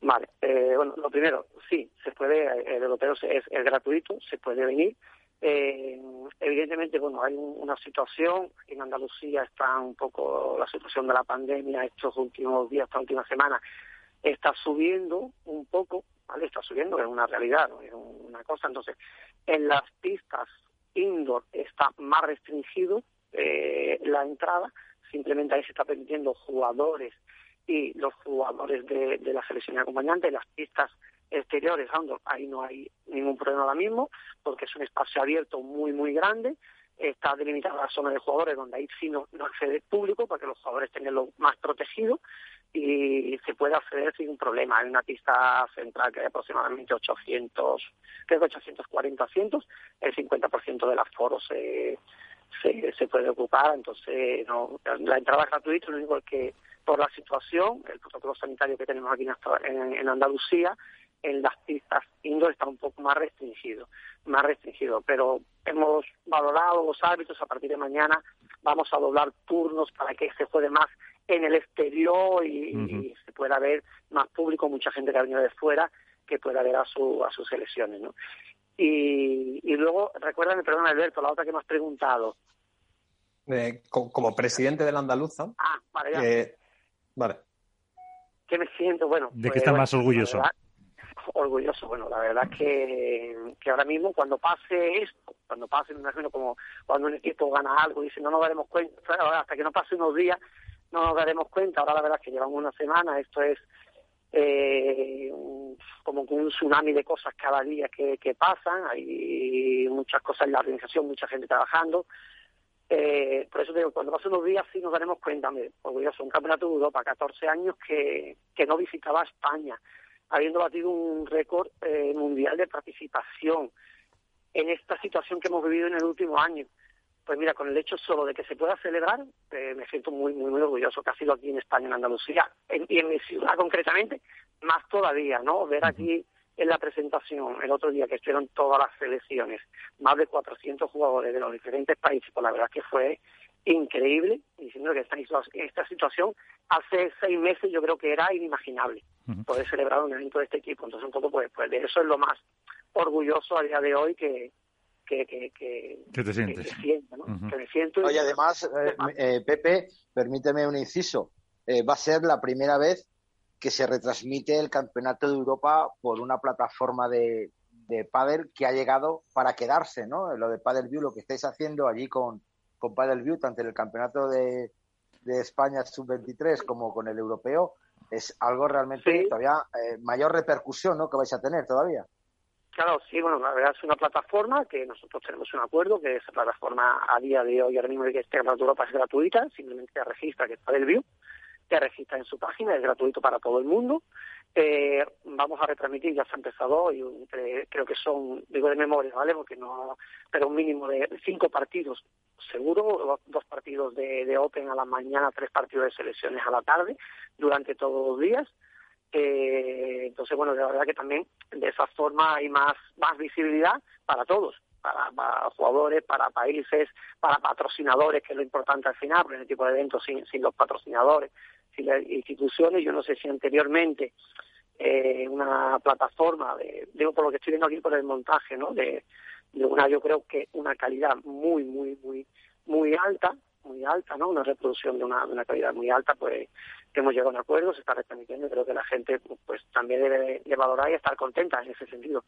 Vale, eh, bueno, lo primero, sí, se puede, el europeo es, gratuito, se puede venir. Eh, evidentemente, bueno, hay una situación, en Andalucía está un poco la situación de la pandemia estos últimos días, esta última semana, está subiendo un poco, ¿vale? Está subiendo, es una realidad, es una cosa. Entonces, en las pistas indoor está más restringido eh, la entrada, simplemente ahí se está permitiendo jugadores y los jugadores de, la selección acompañante, las pistas exteriores, ahí no hay ningún problema ahora mismo, porque es un espacio abierto muy, muy grande, está delimitada la zona de jugadores donde ahí sí no, no accede el público para que los jugadores tengan lo más protegido y se puede acceder sin problema. Hay una pista central que hay aproximadamente 800, creo que 840 asientos, el 50% del aforo se, se, se puede ocupar, entonces no, la entrada es gratuita, lo único es que por la situación, el protocolo sanitario que tenemos aquí en, en Andalucía, en las pistas indoor está un poco más restringido, más restringido, pero hemos valorado los hábitos a partir de mañana vamos a doblar turnos para que se juegue más en el exterior y, se pueda ver más público, mucha gente que ha venido de fuera que pueda ver a, su, a sus selecciones, ¿no? Y, y luego, recuérdame, perdón Alberto, la otra que me has preguntado. Eh, como, presidente de la Andaluza. Ah, vale, eh, vale. ¿Qué me siento? Bueno. ¿De qué está más orgulloso? orgulloso. Bueno, la verdad es que, que ahora mismo cuando pase esto, cuando pase, me imagino como cuando un equipo gana algo y dice no nos daremos cuenta, hasta que no pase unos días no nos daremos cuenta. Ahora la verdad es que llevamos una semana, esto es eh, como con un tsunami de cosas cada día que, pasan, hay muchas cosas en la organización, mucha gente trabajando. Eh, por eso digo, cuando pasen unos días sí nos daremos cuenta, me orgulloso, un campeonato de Europa, 14 años que, que no visitaba España, habiendo batido un récord eh, mundial de participación en esta situación que hemos vivido en el último año. Pues mira, con el hecho solo de que se pueda celebrar, eh, me siento muy, muy, muy orgulloso que ha sido aquí en España, en Andalucía, y en mi ciudad concretamente, más todavía, ¿no? Ver aquí en la presentación, el otro día que estuvieron todas las selecciones, más de 400 jugadores de los diferentes países, pues la verdad que fue increíble, diciendo que esta, esta situación hace seis meses yo creo que era inimaginable poder celebrar un evento de este equipo. Entonces, un poco, pues, pues de eso es lo más orgulloso a día de hoy que, que, que, que, te sientes. Que, me siento. Oye, además, eh, eh, Pepe, permíteme un inciso. Eh, va a ser la primera vez que se retransmite el Campeonato de Europa por una plataforma de, de pádel que ha llegado para quedarse, ¿no? Lo de Padel View, lo que estáis haciendo allí con, con Padel View, tanto en el Campeonato de, de España Sub-23 como con el Europeo, es algo realmente todavía mayor repercusión, ¿no? Que vais a tener todavía. Claro, sí, bueno, la verdad es una plataforma que nosotros tenemos un acuerdo, que esa plataforma a día de hoy, ahora mismo que este Europa es gratuita, simplemente te registra que está del View, te registra en su página, es gratuito para todo el mundo. Eh, vamos a retransmitir, ya se ha empezado hoy, creo que son, digo de memoria, ¿vale? Porque no, pero un mínimo de cinco partidos seguro, dos partidos de Open a la mañana, tres partidos de selecciones a la tarde, durante todos los días eh, entonces, bueno, de verdad que también de esa forma hay más, más visibilidad para todos, para, jugadores, para países, para patrocinadores, que es lo importante al final, porque en el tipo de eventos sin, sin los patrocinadores, sin las instituciones, yo no sé si anteriormente eh, una plataforma, de, digo por lo que estoy viendo aquí por el montaje, ¿no? De, de una, yo creo que una calidad muy, muy, muy, muy alta, muy alta, ¿no? Una reproducción de una, calidad muy alta, pues que hemos llegado a un acuerdo, se está retransmitiendo creo que la gente pues también debe de valorar y estar contenta en ese sentido.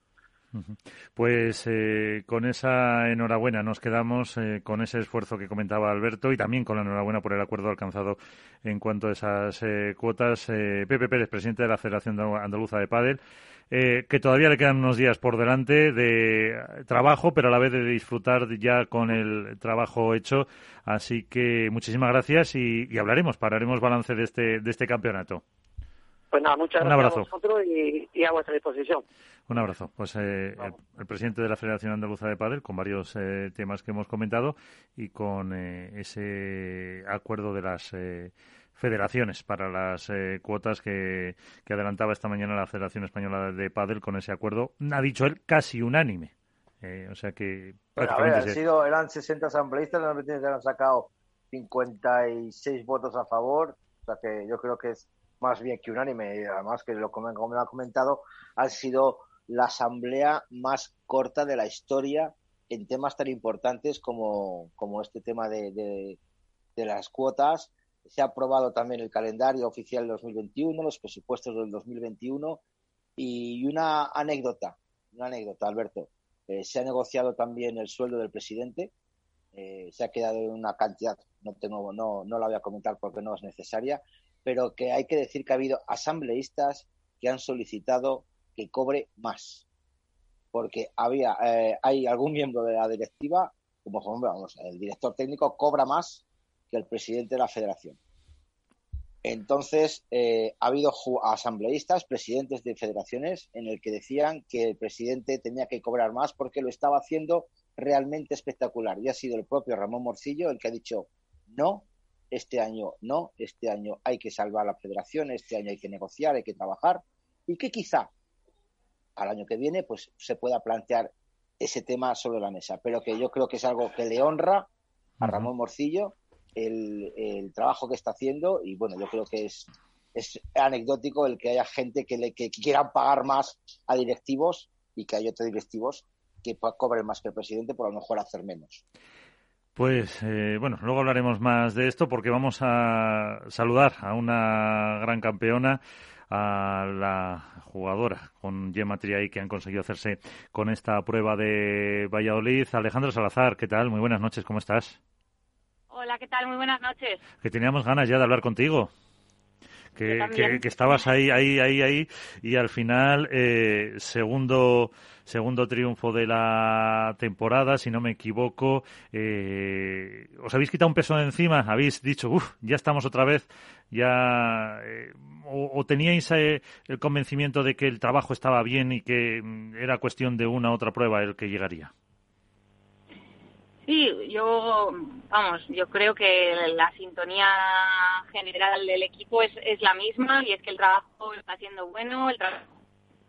Pues eh, con esa enhorabuena nos quedamos eh, con ese esfuerzo que comentaba Alberto y también con la enhorabuena por el acuerdo alcanzado en cuanto a esas eh, cuotas. Pepe Pérez, presidente de la Federación Andaluza de Padel, que todavía le quedan unos días por delante de trabajo, pero a la vez de disfrutar ya con el trabajo hecho. Así que muchísimas gracias y, y hablaremos, pararemos balance de este, de este campeonato. Pues nada, muchas gracias a vosotros y, a vuestra disposición. Un abrazo. Pues eh, el, presidente de la Federación Andaluza de Padel, con varios eh, temas que hemos comentado y con eh, ese acuerdo de las federaciones para las cuotas que, adelantaba esta mañana la Federación Española de Padel con ese acuerdo, ha dicho él, casi unánime. o sea que... a ver, han sido, eran 60 asambleístas, han sacado 56 votos a favor, o sea que yo creo que es más bien que unánime, y además que lo como me ha comentado, ha sido la asamblea más corta de la historia en temas tan importantes como, como este tema de, de, las cuotas. Se ha aprobado también el calendario oficial del 2021, los presupuestos del 2021 y una anécdota, una anécdota, Alberto. Eh, se ha negociado también el sueldo del presidente. Eh, se ha quedado en una cantidad, no tengo, no, no la voy a comentar porque no es necesaria, pero que hay que decir que ha habido asambleístas que han solicitado que cobre más. Porque había, eh, hay algún miembro de la directiva, como vamos, el director técnico cobra más que el presidente de la federación. Entonces, eh, ha habido asambleístas, presidentes de federaciones, en el que decían que el presidente tenía que cobrar más porque lo estaba haciendo realmente espectacular. Y ha sido el propio Ramón Morcillo el que ha dicho, no, este año no, este año hay que salvar la federación, este año hay que negociar, hay que trabajar y que quizá al año que viene pues se pueda plantear ese tema sobre la mesa, pero que yo creo que es algo que le honra a Ramón Morcillo el, trabajo que está haciendo y bueno, yo creo que es, es anecdótico el que haya gente que, le, que quieran pagar más a directivos y que haya otros directivos que cobren más que el presidente por lo mejor hacer menos. Pues eh, bueno, luego hablaremos más de esto porque vamos a saludar a una gran campeona, a la jugadora con Gemma Triay que han conseguido hacerse con esta prueba de Valladolid. Alejandro Salazar, ¿qué tal? Muy buenas noches, ¿cómo estás? Hola, ¿qué tal? Muy buenas noches. Que teníamos ganas ya de hablar contigo. que, estabas ahí, ahí, ahí, ahí, y al final, eh, segundo segundo triunfo de la temporada, si no me equivoco. Eh, ¿Os habéis quitado un peso de encima? ¿Habéis dicho, uff, ya estamos otra vez? ya eh, o, teníais eh, el convencimiento de que el trabajo estaba bien y que mm, era cuestión de una u otra prueba el que llegaría? Sí, yo, vamos, yo creo que la sintonía general del equipo es, es la misma y es que el trabajo está siendo bueno, el trabajo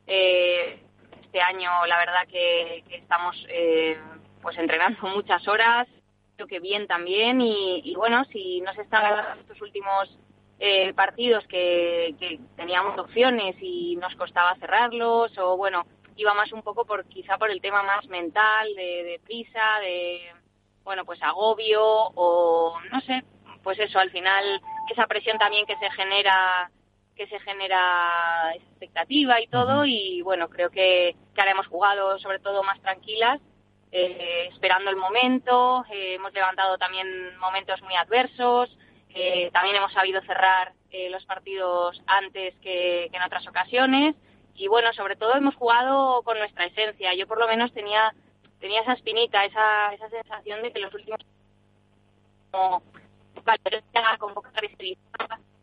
eh, este año la verdad que, estamos eh, pues entrenando muchas horas, creo que bien también y, bueno, si no se están estos últimos eh, partidos que, teníamos opciones y nos costaba cerrarlos o bueno, iba más un poco por quizá por el tema más mental, de prisa, de bueno, pues agobio o no sé, pues eso, al final esa presión también que se genera que se genera expectativa y todo y bueno creo que, que ahora hemos jugado sobre todo más tranquilas eh, esperando el momento eh, hemos levantado también momentos muy adversos eh, también hemos sabido cerrar los partidos antes que, en otras ocasiones y bueno sobre todo hemos jugado con nuestra esencia. Yo por lo menos tenía tenía esa espinita esa, esa sensación de que los últimos como,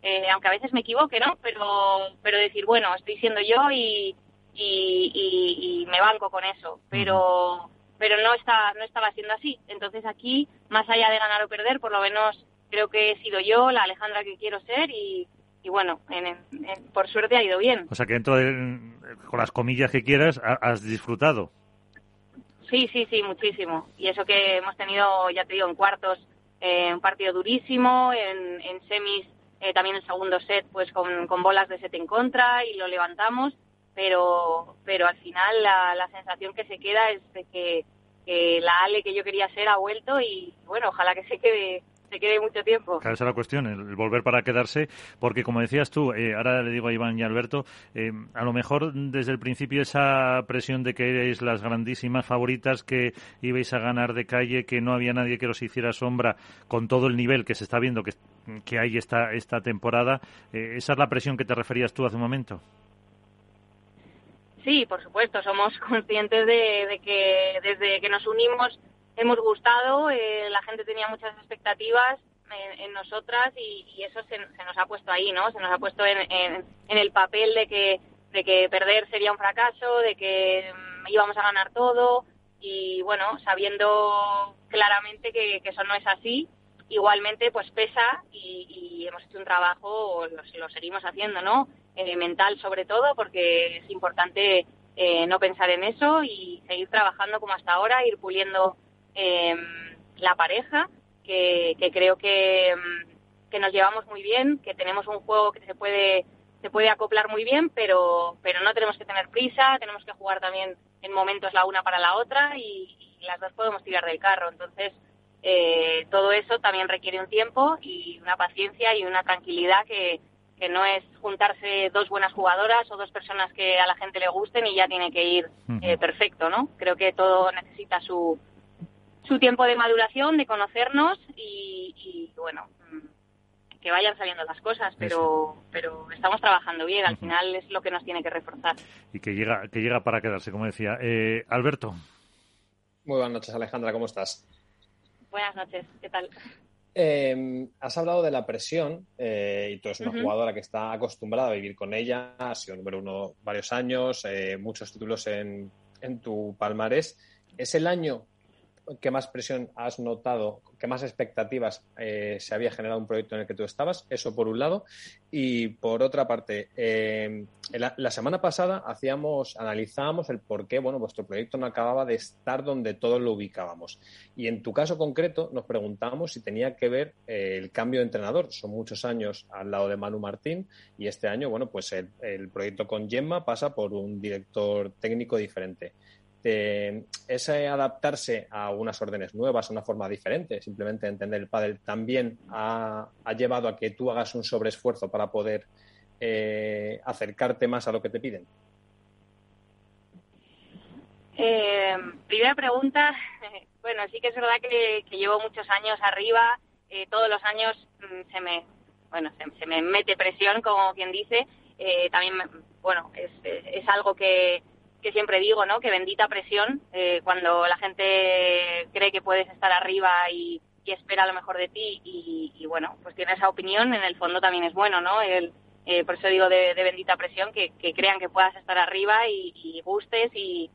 eh, aunque a veces me equivoque, ¿no? Pero, pero decir, bueno, estoy siendo yo y, y, me banco con eso. Pero, pero no, está, no estaba siendo así. Entonces aquí, más allá de ganar o perder, por lo menos creo que he sido yo la Alejandra que quiero ser y, y bueno, por suerte ha ido bien. O sea que dentro de, con las comillas que quieras, has disfrutado. Sí, sí, sí, muchísimo. Y eso que hemos tenido, ya te digo, en cuartos eh, un partido durísimo, en, en semis eh, también el segundo set pues con, con, bolas de set en contra y lo levantamos, pero, pero al final la, la sensación que se queda es de que, que, la Ale que yo quería ser ha vuelto y bueno, ojalá que se quede se quede mucho tiempo. Claro, esa es la cuestión, el volver para quedarse, porque como decías tú, eh, ahora le digo a Iván y Alberto, eh, a lo mejor desde el principio esa presión de que erais las grandísimas favoritas, que ibais a ganar de calle, que no había nadie que os hiciera sombra, con todo el nivel que se está viendo que, que hay esta, esta temporada, eh, ¿esa es la presión que te referías tú hace un momento? Sí, por supuesto, somos conscientes de, de que desde que nos unimos hemos gustado, eh, la gente tenía muchas expectativas en, nosotras y, eso se, nos ha puesto ahí, ¿no? Se nos ha puesto en, en, el papel de que, de que perder sería un fracaso, de que mm, íbamos a ganar todo y bueno, sabiendo claramente que, eso no es así, igualmente pues pesa y, hemos hecho un trabajo, lo, lo seguimos haciendo, ¿no? Eh, mental sobre todo, porque es importante eh, no pensar en eso y seguir trabajando como hasta ahora, ir puliendo eh, la pareja, que, creo que, que, nos llevamos muy bien, que tenemos un juego que se puede se puede acoplar muy bien, pero, pero no tenemos que tener prisa, tenemos que jugar también en momentos la una para la otra y, las dos podemos tirar del carro. Entonces, eh, todo eso también requiere un tiempo y una paciencia y una tranquilidad que, que no es juntarse dos buenas jugadoras o dos personas que a la gente le gusten y ya tiene que ir eh, perfecto, ¿no? Creo que todo necesita su, su tiempo de maduración, de conocernos y, bueno, mm, que vayan saliendo las cosas, pero pero estamos trabajando bien, al final es lo que nos tiene que reforzar. Y que llega que llega para quedarse, como decía. Eh, Alberto. Muy buenas noches, Alejandra, ¿cómo estás? Buenas noches, ¿qué tal? Em, has hablado de la presión eh, y tú eres una jugadora que está acostumbrada a vivir con ella, ha sido número uno varios años, eh, muchos títulos en, en tu palmarés. ¿Es el año ¿qué más presión has notado, qué más expectativas eh, se había generado un proyecto en el que tú estabas? Eso por un lado. Y por otra parte, eh, la, semana pasada hacíamos, analizábamos el por qué, bueno, vuestro proyecto no acababa de estar donde todos lo ubicábamos. Y en tu caso concreto nos preguntamos si tenía que ver eh, el cambio de entrenador. Son muchos años al lado de Manu Martín y este año, bueno, pues el, el proyecto con Gemma pasa por un director técnico diferente eh, ese adaptarse a unas órdenes nuevas, a una forma diferente, simplemente entender el pádel, también ha, llevado a que tú hagas un sobreesfuerzo para poder eh, acercarte más a lo que te piden? Eh, primera pregunta, bueno, sí que es verdad que, llevo muchos años arriba, todos los años mm, se me bueno, se, me mete presión, como quien dice. Eh, también, bueno, es, es algo que, que siempre digo, ¿no? Que bendita presión eh, cuando la gente cree que puedes estar arriba y, espera lo mejor de ti y, bueno, pues tiene esa opinión, en el fondo también es bueno, ¿no? El, eh, por eso digo de, bendita presión, que, crean que puedas estar arriba y, gustes y,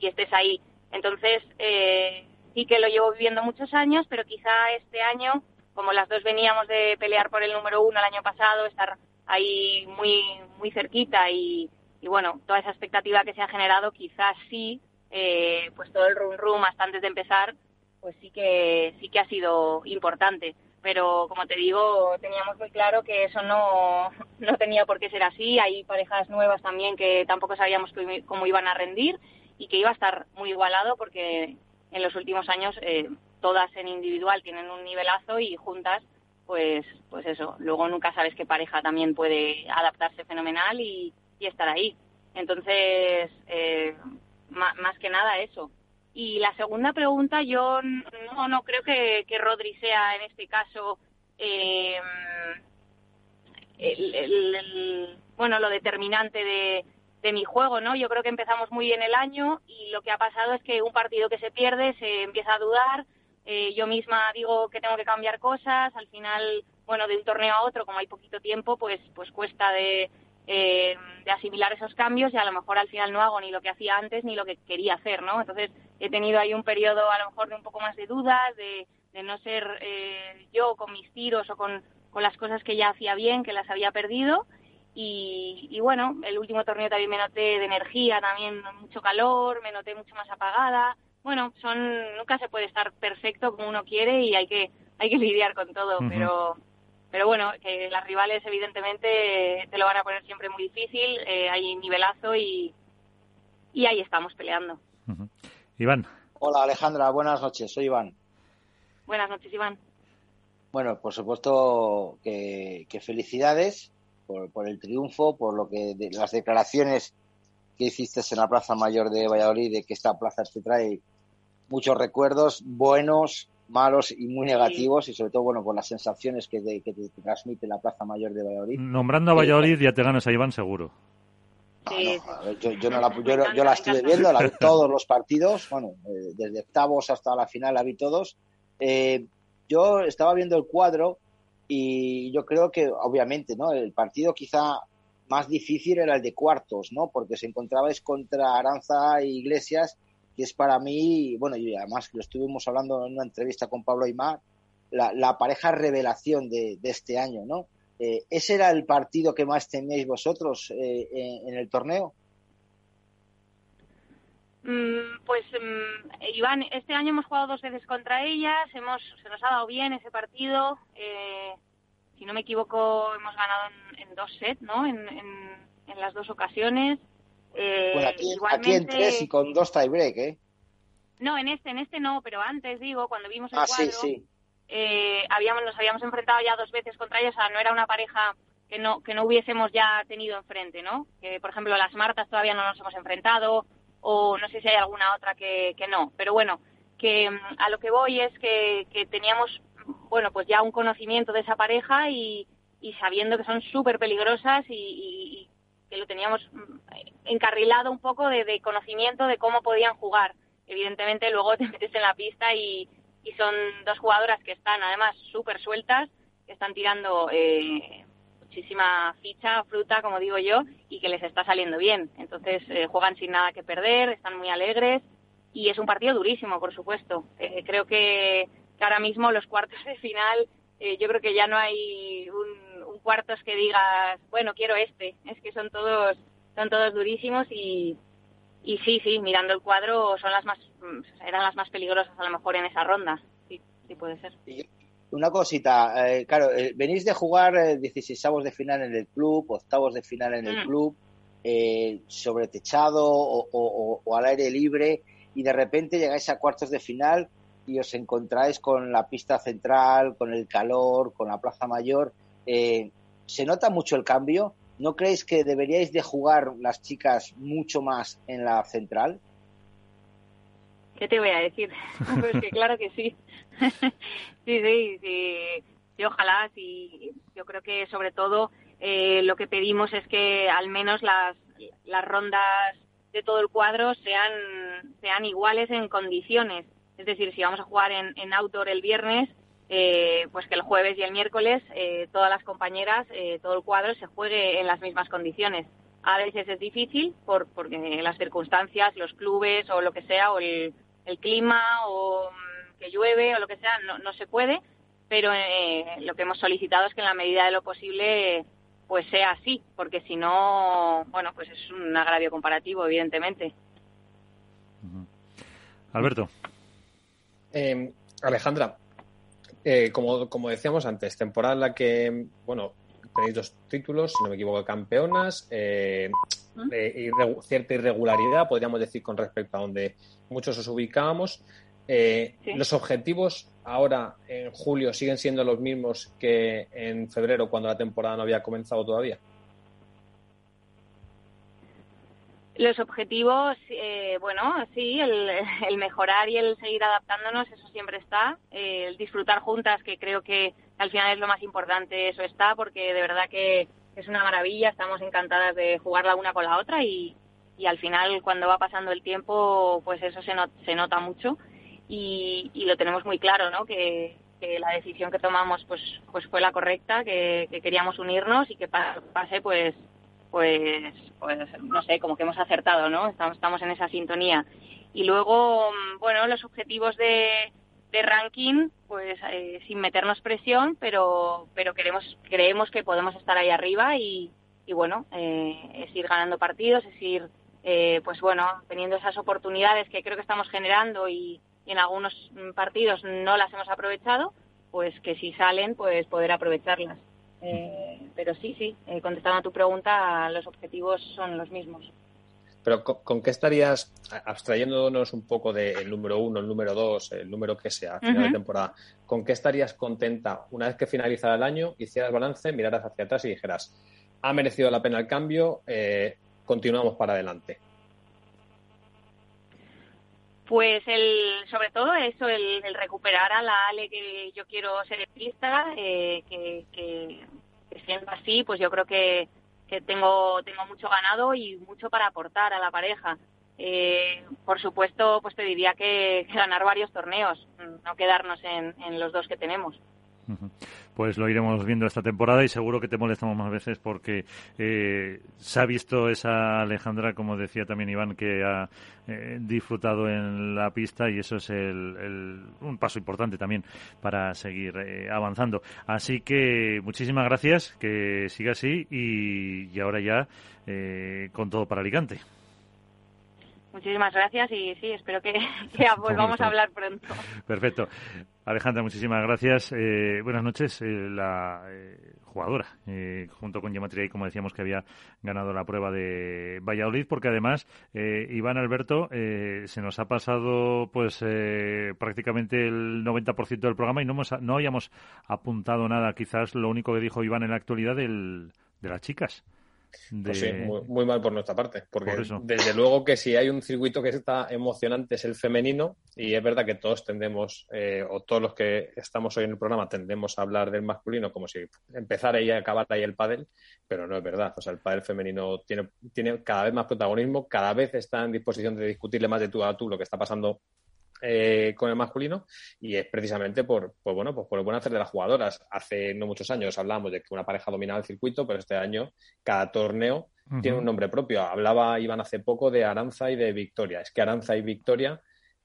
estés ahí. Entonces, eh, sí que lo llevo viviendo muchos años, pero quizá este año, como las dos veníamos de pelear por el número uno el año pasado, estar ahí muy, muy cerquita y, y bueno, toda esa expectativa que se ha generado, quizás sí, eh, pues todo el rum rum hasta antes de empezar, pues sí que sí que ha sido importante. Pero como te digo, teníamos muy claro que eso no, no tenía por qué ser así. Hay parejas nuevas también que tampoco sabíamos cómo iban a rendir y que iba a estar muy igualado porque en los últimos años eh, todas en individual tienen un nivelazo y juntas pues pues eso luego nunca sabes qué pareja también puede adaptarse fenomenal y, estar ahí. Entonces, eh, más, que nada eso. Y la segunda pregunta, yo no, no creo que, que Rodri sea en este caso eh, el, bueno, lo determinante de, de mi juego, ¿no? Yo creo que empezamos muy bien el año y lo que ha pasado es que un partido que se pierde se empieza a dudar. Eh, yo misma digo que tengo que cambiar cosas. Al final, bueno, de un torneo a otro, como hay poquito tiempo, pues, pues cuesta de, eh, de asimilar esos cambios y a lo mejor al final no hago ni lo que hacía antes ni lo que quería hacer, ¿no? Entonces he tenido ahí un periodo a lo mejor de un poco más de dudas, de, no ser eh, yo con mis tiros o con, las cosas que ya hacía bien, que las había perdido. Y, bueno, el último torneo también me noté de energía, también mucho calor, me noté mucho más apagada. Bueno, son nunca se puede estar perfecto como uno quiere y hay que hay que lidiar con todo, pero pero bueno, que las rivales evidentemente te lo van a poner siempre muy difícil, eh, hay nivelazo y, y ahí estamos peleando. Iván. Hola Alejandra, buenas noches, soy Iván. Buenas noches, Iván. Bueno, por supuesto que, felicidades por, por, el triunfo, por lo que las declaraciones que hiciste en la Plaza Mayor de Valladolid, de que esta plaza te trae muchos recuerdos buenos, malos y muy negativos y sobre todo bueno con las sensaciones que, te, transmite la Plaza Mayor de Valladolid. Nombrando a Valladolid ya te ganas a Iván seguro. yo, no la, yo, la estuve viendo, la vi todos los partidos, bueno, eh, desde octavos hasta la final la vi todos. Eh, yo estaba viendo el cuadro y yo creo que obviamente, ¿no? El partido quizá más difícil era el de cuartos, ¿no? Porque se encontrabais contra Aranza e Iglesias que es para mí, bueno, y además lo estuvimos hablando en una entrevista con Pablo Aymar, la, pareja revelación de, este año, ¿no? Eh, ¿Ese era el partido que más tenéis vosotros eh, en, el torneo? Mm, pues mm, Iván, este año hemos jugado dos veces contra ellas, hemos, se nos ha dado bien ese partido. Eh, si no me equivoco, hemos ganado en, dos sets, ¿no? En, en, las dos ocasiones. Eh, aquí, en tres y con dos tiebreak, ¿eh? No, en este, en este no, pero antes, digo, cuando vimos el ah, cuadro, Eh, habíamos, nos habíamos enfrentado ya dos veces contra ellos, o sea, no era una pareja que no, que no hubiésemos ya tenido enfrente, ¿no? Que, por ejemplo, las Martas todavía no nos hemos enfrentado, o no sé si hay alguna otra que, que no, pero bueno, que mm, a lo que voy es que, que teníamos, bueno, pues ya un conocimiento de esa pareja y, y sabiendo que son súper peligrosas y, que lo teníamos mm, encarrilado un poco de, conocimiento de cómo podían jugar. Evidentemente luego te metes en la pista y, son dos jugadoras que están además súper sueltas, que están tirando eh, muchísima ficha, fruta, como digo yo, y que les está saliendo bien. Entonces eh, juegan sin nada que perder, están muy alegres y es un partido durísimo, por supuesto. Eh, creo que, ahora mismo los cuartos de final, yo creo que ya no hay un cuartos que digas, bueno, quiero este. Es que son todos, son todos durísimos y, y sí, sí, mirando el cuadro son las más, eran las más peligrosas a lo mejor en esa ronda. Sí, sí puede ser. Una cosita, eh, claro, eh, venís de jugar eh, 16 de final en el club, octavos de final en el mm. club, eh, sobre techado o, o, al aire libre, y de repente llegáis a cuartos de final y os encontráis con la pista central, con el calor, con la plaza mayor. Eh, ¿Se nota mucho el cambio? ¿No creéis que deberíais de jugar las chicas mucho más en la central? ¿Qué te voy a decir? pues que claro que sí. sí, sí, sí. sí, ojalá, sí, yo creo que sobre todo eh, lo que pedimos es que al menos las, las rondas de todo el cuadro sean, sean iguales en condiciones. Es decir, si vamos a jugar en, en outdoor el viernes, eh, pues que el jueves y el miércoles eh, todas las compañeras, eh, todo el cuadro se juegue en las mismas condiciones. A veces es difícil por, porque las circunstancias, los clubes o lo que sea, o el, el clima o mm, que llueve o lo que sea, no, no se puede, pero lo que hemos solicitado es que en la medida de lo posible pues sea así, porque si no, bueno, pues es un agravio comparativo, evidentemente. Alberto. Eh, Alejandra, eh, como, como decíamos antes, temporada en la que, bueno, tenéis dos títulos, si no me equivoco, campeonas, eh, cierta irregularidad, podríamos decir, con respecto a donde muchos os ubicábamos. Eh, ¿Los objetivos ahora, en julio, siguen siendo los mismos que en febrero, cuando la temporada no había comenzado todavía? Los objetivos, eh, bueno, sí, el, mejorar y el seguir adaptándonos, eso siempre está. Eh, el disfrutar juntas, que creo que al final es lo más importante, eso está, porque de verdad que es una maravilla, estamos encantadas de jugar la una con la otra y, y al final cuando va pasando el tiempo, pues eso se, se nota mucho y, y, lo tenemos muy claro, ¿no? Que, que, la decisión que tomamos pues, pues fue la correcta, que, que queríamos unirnos y que pase pues pues, pues no sé, como que hemos acertado, ¿no? Estamos, estamos en esa sintonía. Y luego, mm, bueno, los objetivos de, de ranking, pues eh, sin meternos presión, pero, pero queremos, creemos que podemos estar ahí arriba y, y bueno, eh, es ir ganando partidos, es ir, eh, pues bueno, teniendo esas oportunidades que creo que estamos generando y, y en algunos mm, partidos no las hemos aprovechado, pues que si salen, pues poder aprovecharlas. Eh, pero sí, sí, eh, contestando a tu pregunta, los objetivos son los mismos. Pero ¿con, qué estarías, abstrayéndonos un poco del número uno, el número dos, el número que sea, final de temporada, ¿con qué estarías contenta una vez que finalizara el año, hicieras balance, miraras hacia atrás y dijeras, ha merecido la pena el cambio, eh, continuamos para adelante? Pues el, sobre todo eso, el, recuperar a la Ale que yo quiero ser pista, eh, que, que, siendo así, pues yo creo que, que tengo, tengo mucho ganado y mucho para aportar a la pareja. Eh, por supuesto, pues te diría que, ganar varios torneos, no quedarnos en, en los dos que tenemos pues lo iremos viendo esta temporada y seguro que te molestamos más veces porque eh, se ha visto esa Alejandra, como decía también Iván, que ha eh, disfrutado en la pista y eso es un paso importante también para seguir eh, avanzando. Así que muchísimas gracias, que siga así y, ahora ya con todo para Alicante. Muchísimas gracias y sí, espero que, que volvamos a hablar pronto. Perfecto. Alejandra, muchísimas gracias. Eh, buenas noches. Eh, la eh, jugadora, junto con Gematria, como decíamos, que había ganado la prueba de Valladolid, porque además, Iván Alberto, se nos ha pasado pues prácticamente el 90% del programa y no, hemos, no habíamos apuntado nada. Quizás lo único que dijo Iván en la actualidad del, de las chicas. Pues sí, muy, mal por nuestra parte, porque desde luego que si hay un circuito que está emocionante es el femenino y es verdad que todos tendemos, eh, o todos los que estamos hoy en el programa tendemos a hablar del masculino como si empezara y acabara ahí el pádel, pero no es verdad, o sea, el pádel femenino tiene, tiene cada vez más protagonismo, cada vez está en disposición de discutirle más de tú a tú lo que está pasando eh, con el masculino y es precisamente por, pues bueno, pues por el buen hacer de las jugadoras. Hace no muchos años hablábamos de que una pareja dominaba el circuito, pero este año cada torneo tiene un nombre propio. Hablaba Iván hace poco de Aranza y de Victoria. Es que Aranza y Victoria,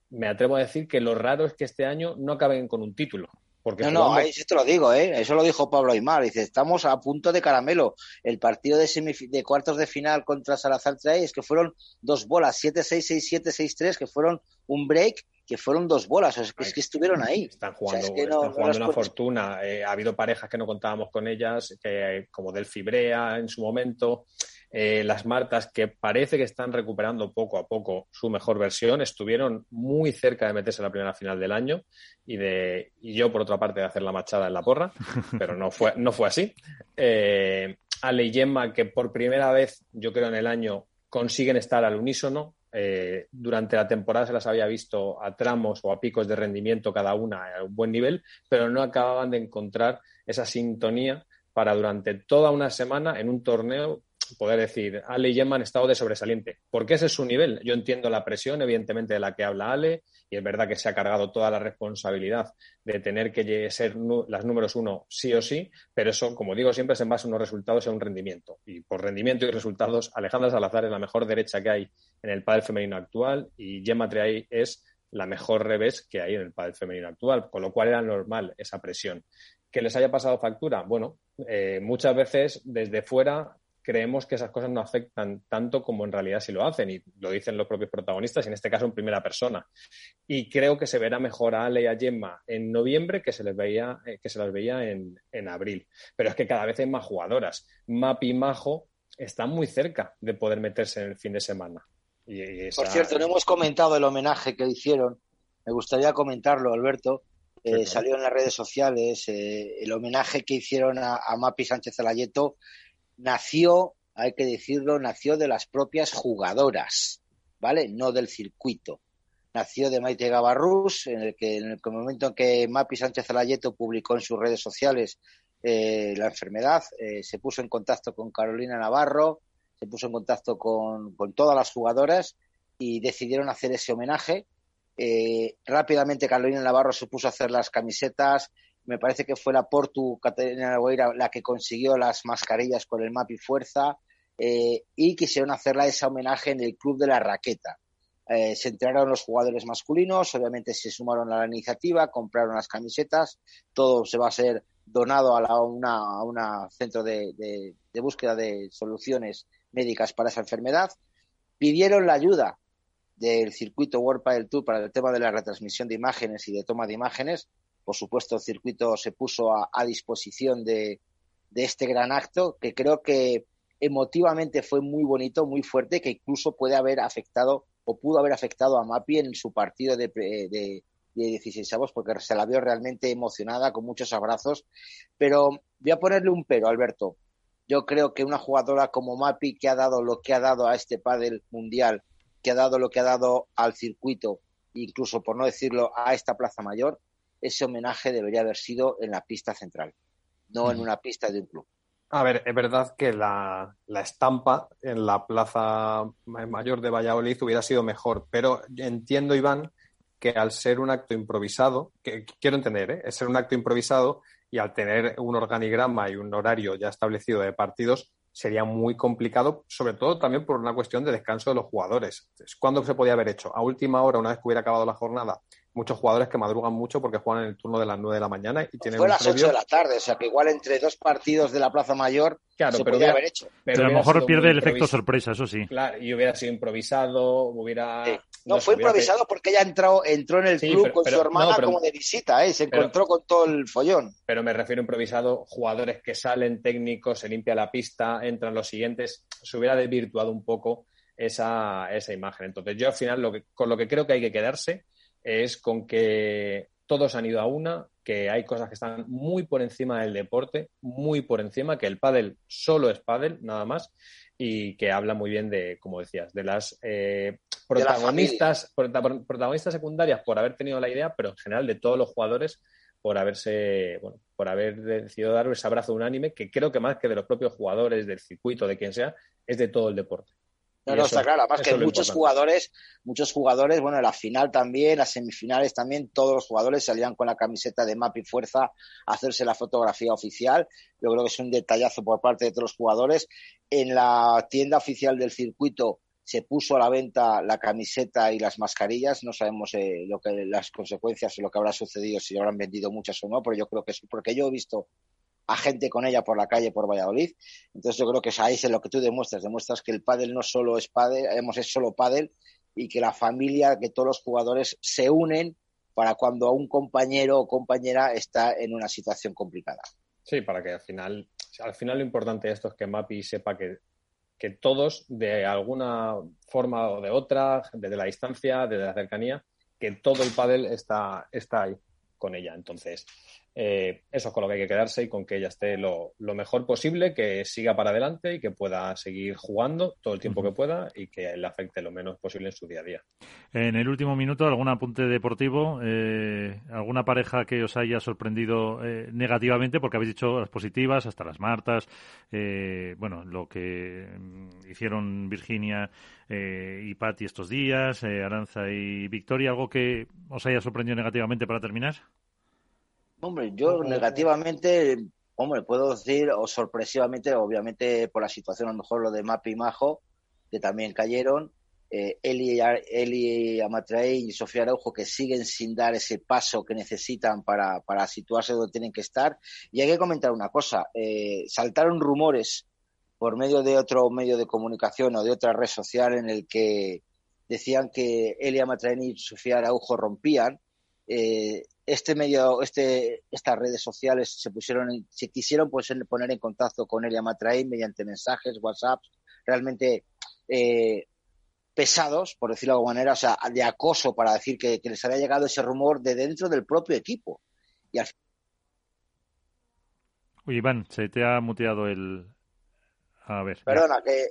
me atrevo a decir que lo raro es que este año no acaben con un título. Porque no, no, ahí sí te lo digo, ¿eh? eso lo dijo Pablo Aymar. Dice, estamos a punto de caramelo. El partido de, de cuartos de final contra Salazar Trae es que fueron dos bolas, 7-6, 6-7, 6-3, que fueron un break que fueron dos bolas, es que, estuvieron ahí. Están jugando, una fortuna. Eh, ha habido parejas que no contábamos con ellas, que, como del Fibrea en su momento, eh, las Martas, que parece que están recuperando poco a poco su mejor versión, estuvieron muy cerca de meterse en la primera final del año y, de, y yo, por otra parte, de hacer la machada en la porra, pero no fue, no fue así. Eh, Ale y Gemma, que por primera vez, yo creo, en el año consiguen estar al unísono, eh, durante la temporada se las había visto a tramos o a picos de rendimiento cada una a un buen nivel, pero no acababan de encontrar esa sintonía para durante toda una semana en un torneo poder decir, Ale y Gemma han estado de sobresaliente. Porque ese es su nivel. Yo entiendo la presión, evidentemente, de la que habla Ale, y es verdad que se ha cargado toda la responsabilidad de tener que ser las números uno sí o sí, pero eso, como digo siempre, es en base a unos resultados y a un rendimiento. Y por rendimiento y resultados, Alejandra Salazar es la mejor derecha que hay en el pádel femenino actual y Gemma Triay es la mejor revés que hay en el pádel femenino actual, con lo cual era normal esa presión. ¿Que les haya pasado factura? Bueno, eh, muchas veces desde fuera creemos que esas cosas no afectan tanto como en realidad sí lo hacen, y lo dicen los propios protagonistas, y en este caso en primera persona. Y creo que se verá mejor a Ale y a Gemma en noviembre que se les veía, eh, que se las veía en, abril. Pero es que cada vez hay más jugadoras. Mapi y Majo están muy cerca de poder meterse en el fin de semana. Y Por cierto, no hemos comentado el homenaje que hicieron. Me gustaría comentarlo, Alberto. Eh, salió en las redes sociales eh, el homenaje que hicieron a, a Mapi Sánchez Alayeto nació, hay que decirlo, nació de las propias jugadoras, ¿vale? No del circuito. Nació de Maite Gavarrús, en el que en el momento en que Mapi Sánchez Alayeto publicó en sus redes sociales eh, la enfermedad, eh, se puso en contacto con Carolina Navarro, se puso en contacto con, todas las jugadoras y decidieron hacer ese homenaje. Eh, rápidamente Carolina Navarro se puso a hacer las camisetas, me parece que fue la Portu Caterina Lagoira la que consiguió las mascarillas con el MAPI Fuerza eh, y quisieron hacerla ese homenaje en el Club de la Raqueta. Eh, se enteraron los jugadores masculinos, obviamente se sumaron a la iniciativa, compraron las camisetas, todo se va a ser donado a, una, centro de, de, búsqueda de soluciones médicas para esa enfermedad. Pidieron la ayuda del circuito World Padel Tour para el tema de la retransmisión de imágenes y de toma de imágenes por supuesto, el circuito se puso a, disposición de, este gran acto, que creo que emotivamente fue muy bonito, muy fuerte, que incluso puede haber afectado o pudo haber afectado a Mapi en su partido de, de, 16 avos, porque se la vio realmente emocionada, con muchos abrazos. Pero voy a ponerle un pero, Alberto. Yo creo que una jugadora como Mapi, que ha dado lo que ha dado a este pádel mundial, que ha dado lo que ha dado al circuito, incluso por no decirlo a esta Plaza Mayor, ese homenaje debería haber sido en la pista central, no en una pista de un club. A ver, es verdad que la, estampa en la Plaza Mayor de Valladolid hubiera sido mejor, pero entiendo, Iván, que al ser un acto improvisado, que quiero entender, ¿eh? es ser un acto improvisado y al tener un organigrama y un horario ya establecido de partidos, sería muy complicado, sobre todo también por una cuestión de descanso de los jugadores. ¿Cuándo se podía haber hecho? A última hora, una vez que hubiera acabado la jornada, muchos jugadores que madrugan mucho porque juegan en el turno de las 9 de la mañana y tienen Fue a las 8 de la tarde, o sea que igual entre dos partidos de la Plaza Mayor claro, se pero podría haber hecho. Pero, a lo mejor pierde el efecto sorpresa, eso sí. Claro, y hubiera sido improvisado, hubiera... No, fue improvisado porque ella entró, entró en el club con su hermana como de visita, ¿eh? se encontró con todo el follón. Pero me refiero a improvisado, jugadores que salen técnicos, se limpia la pista, entran los siguientes, se hubiera desvirtuado un poco esa, esa imagen. Entonces yo al final lo que, con lo que creo que hay que quedarse es con que todos han ido a una, que hay cosas que están muy por encima del deporte, muy por encima, que el pádel solo es pádel, nada más, y que habla muy bien de, como decías, de las eh, protagonistas, protagonistas secundarias por haber tenido la idea, pero en general de todos los jugadores por haberse, bueno, por haber decidido dar ese abrazo unánime, que creo que más que de los propios jugadores, del circuito, de quien sea, es de todo el deporte. No, no, está claro. Además que muchos jugadores, muchos jugadores, bueno, en la final también, las semifinales también, todos los jugadores salían con la camiseta de MAP y Fuerza a hacerse la fotografía oficial. Yo creo que es un detallazo por parte de todos los jugadores. En la tienda oficial del circuito se puso a la venta la camiseta y las mascarillas. No sabemos eh, lo que las consecuencias o lo que habrá sucedido, si habrán vendido muchas o no, pero yo creo que es porque yo he visto a gente con ella por la calle por Valladolid. Entonces yo creo que es ahí es lo que tú demuestras, demuestras que el pádel no solo es pádel, es solo pádel y que la familia, que todos los jugadores se unen para cuando un compañero o compañera está en una situación complicada. Sí, para que al final, al final lo importante de esto es que Mapi sepa que, que todos, de alguna forma o de otra, desde la distancia, desde la cercanía, que todo el pádel está, está ahí con ella. Entonces, Eh, eso es con lo que hay que quedarse y con que ella esté lo, mejor posible, que siga para adelante y que pueda seguir jugando todo el tiempo que pueda y que le afecte lo menos posible en su día a día. En el último minuto, ¿algún apunte deportivo? Eh, ¿Alguna pareja que os haya sorprendido eh, negativamente? Porque habéis dicho las positivas, hasta las Martas, bueno, lo que mm, hicieron Virginia y Patti estos días, Aranza y Victoria, ¿algo que os haya sorprendido negativamente para terminar? Hombre, yo negativamente, hombre, puedo decir, o sorpresivamente, obviamente por la situación, a lo mejor lo de Mapi y Majo, que también cayeron, eh, Eli, Eli y Sofía Araujo, que siguen sin dar ese paso que necesitan para, para situarse donde tienen que estar. Y hay que comentar una cosa, eh, saltaron rumores por medio de otro medio de comunicación o de otra red social en el que decían que Eli Amatrain y Sofía Araujo rompían. Eh, este medio, este, estas redes sociales se pusieron, se quisieron pues, poner en contacto con Elia Matraín mediante mensajes, WhatsApp, realmente eh, pesados, por decirlo de alguna manera, o sea, de acoso para decir que, les había llegado ese rumor de dentro del propio equipo. Y al... Uy, Iván, se te ha muteado el. A ver. Perdona, que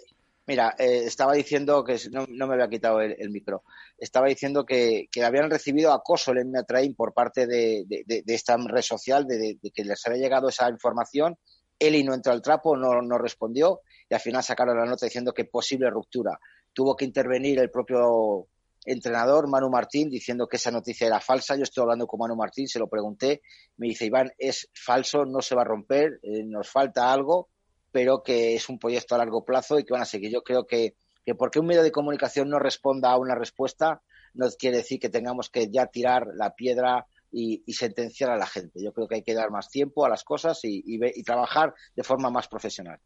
Mira, eh, estaba diciendo que no, me había quitado el, micro. Estaba diciendo que, habían recibido acoso el Train por parte de, esta red social, de, que les había llegado esa información. Eli no entró al trapo, no, no respondió y al final sacaron la nota diciendo que posible ruptura. Tuvo que intervenir el propio entrenador, Manu Martín, diciendo que esa noticia era falsa. Yo estoy hablando con Manu Martín, se lo pregunté. Me dice, Iván, es falso, no se va a romper, eh, nos falta algo pero que es un proyecto a largo plazo y que van a seguir. Yo creo que, que porque un medio de comunicación no responda a una respuesta, no quiere decir que tengamos que ya tirar la piedra y, sentenciar a la gente. Yo creo que hay que dar más tiempo a las cosas y, y, trabajar de forma más profesional.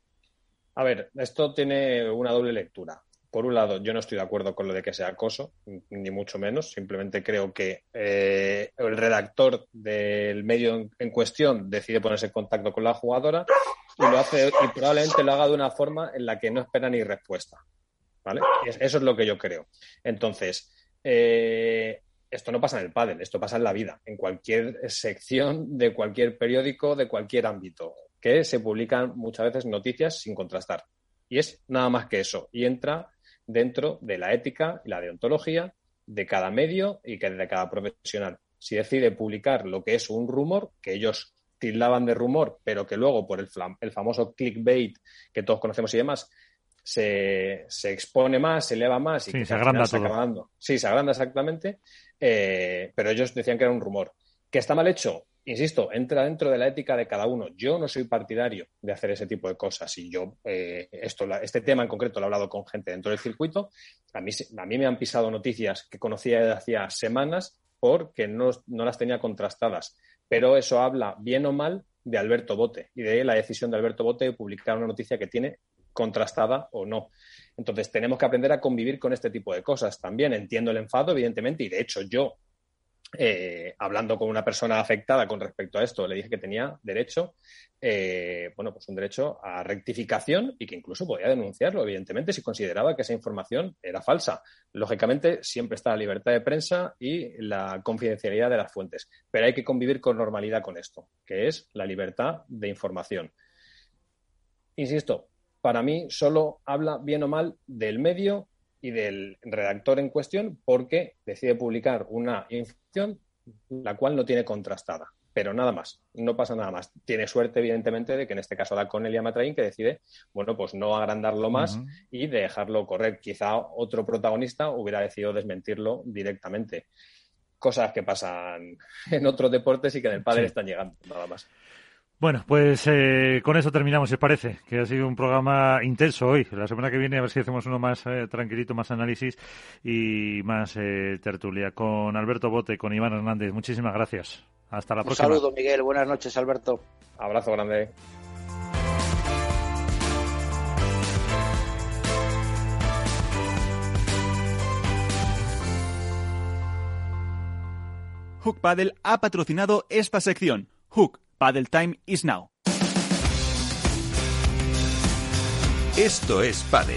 A ver, esto tiene una doble lectura. Por un lado, yo no estoy de acuerdo con lo de que sea acoso, ni mucho menos. Simplemente creo que eh, el redactor del medio en, cuestión decide ponerse en contacto con la jugadora y lo hace y probablemente lo haga de una forma en la que no espera ni respuesta. ¿Vale? Eso es lo que yo creo. Entonces, eh, esto no pasa en el pádel, esto pasa en la vida, en cualquier sección de cualquier periódico, de cualquier ámbito, que se publican muchas veces noticias sin contrastar. Y es nada más que eso. Y entra dentro de la ética y la deontología de cada medio y de cada profesional. Si decide publicar lo que es un rumor, que ellos tildaban de rumor, pero que luego por el, el famoso clickbait que todos conocemos y demás, se, se, expone más, se eleva más y se agranda todo. Sí, se agranda exactamente, eh, pero ellos decían que era un rumor. ¿Que está mal hecho? Insisto, entra dentro de la ética de cada uno. Yo no soy partidario de hacer ese tipo de cosas y yo, eh, esto, este tema en concreto lo he hablado con gente dentro del circuito. A mí, a mí me han pisado noticias que conocía desde hacía semanas porque no, no las tenía contrastadas pero eso habla bien o mal de Alberto Bote y de la decisión de Alberto Bote de publicar una noticia que tiene contrastada o no. Entonces, tenemos que aprender a convivir con este tipo de cosas. También entiendo el enfado, evidentemente, y de hecho yo eh, hablando con una persona afectada con respecto a esto, le dije que tenía derecho, eh, bueno, pues un derecho a rectificación y que incluso podía denunciarlo, evidentemente, si consideraba que esa información era falsa. Lógicamente, siempre está la libertad de prensa y la confidencialidad de las fuentes, pero hay que convivir con normalidad con esto, que es la libertad de información. Insisto, para mí solo habla bien o mal del medio y del redactor en cuestión porque decide publicar una información la cual no tiene contrastada. Pero nada más, no pasa nada más. Tiene suerte, evidentemente, de que en este caso da con Elia Matraín, que decide, bueno, pues no agrandarlo más y dejarlo correr. Quizá otro protagonista hubiera decidido desmentirlo directamente. Cosas que pasan en otros deportes y que en el padre están llegando, nada más. Bueno, pues eh, con eso terminamos, si parece, que ha sido un programa intenso hoy. La semana que viene a ver si hacemos uno más eh, tranquilito, más análisis y más eh, tertulia. Con Alberto Bote, con Iván Hernández, muchísimas gracias. Hasta la próxima. Un saludo, Miguel. Buenas noches, Alberto. Abrazo grande. Hook Paddle ha patrocinado esta sección. Hook Paddle Time is now. Esto es Paddle.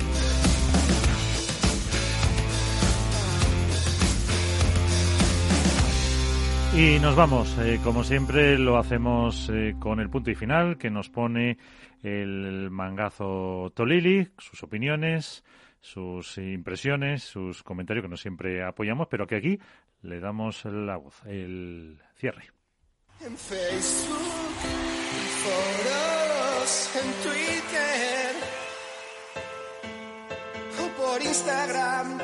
Y nos vamos, eh, como siempre lo hacemos eh, con el punto y final que nos pone el mangazo Tolili, sus opiniones, sus impresiones, sus comentarios que no siempre apoyamos, pero que aquí le damos la voz, el cierre. En Facebook, en foros, en Twitter o por Instagram.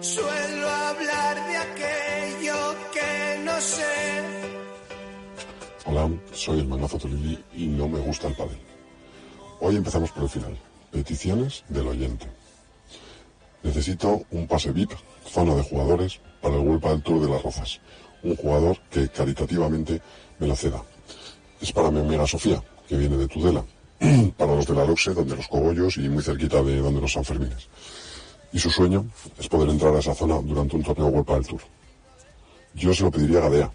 Suelo hablar de aquello que no sé. Hola, soy el Mangazo Tolili y no me gusta el pádel. Hoy empezamos por el final. Peticiones del oyente. Necesito un pase VIP, zona de jugadores, para el World del Tour de las Rozas. Un jugador que caritativamente me la ceda. Es para mi amiga Sofía, que viene de Tudela. para los de la Loxe, donde los cogollos y muy cerquita de donde los Sanfermines. Y su sueño es poder entrar a esa zona durante un torneo World del Tour. Yo se lo pediría a Gadea,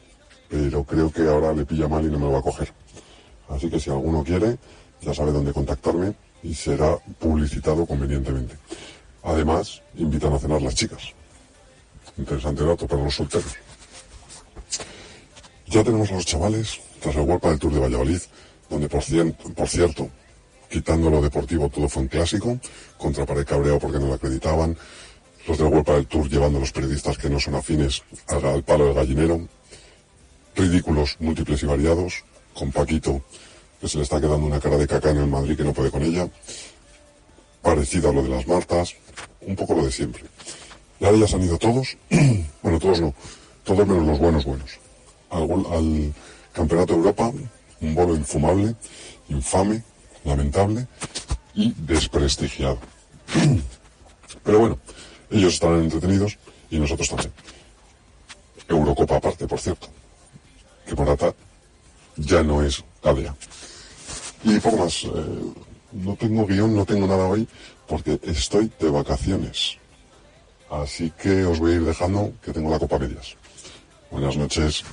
pero creo que ahora le pilla mal y no me lo va a coger. Así que si alguno quiere, ya sabe dónde contactarme y será publicitado convenientemente. Además, invitan a cenar las chicas. Interesante dato para los solteros. Ya tenemos a los chavales tras el World del Tour de Valladolid, donde por, cierto, quitando lo deportivo todo fue un clásico, contra pared cabreado porque no lo acreditaban, los del World del Tour llevando a los periodistas que no son afines al, al palo del gallinero, ridículos múltiples y variados, con Paquito que se le está quedando una cara de caca en el Madrid que no puede con ella, parecido a lo de las Martas, un poco lo de siempre. Y ahora ya se han ido todos, bueno, todos no, todos menos los buenos buenos. Al, al Campeonato de Europa, un bolo infumable, infame, lamentable y desprestigiado. Pero bueno, ellos estarán entretenidos y nosotros también. Eurocopa aparte, por cierto. Que Morata ya no es ADEA. Y poco más. Eh, no tengo guion, no tengo nada hoy porque estoy de vacaciones. Así que os voy a ir dejando que tengo la copa medias. Buenas noches.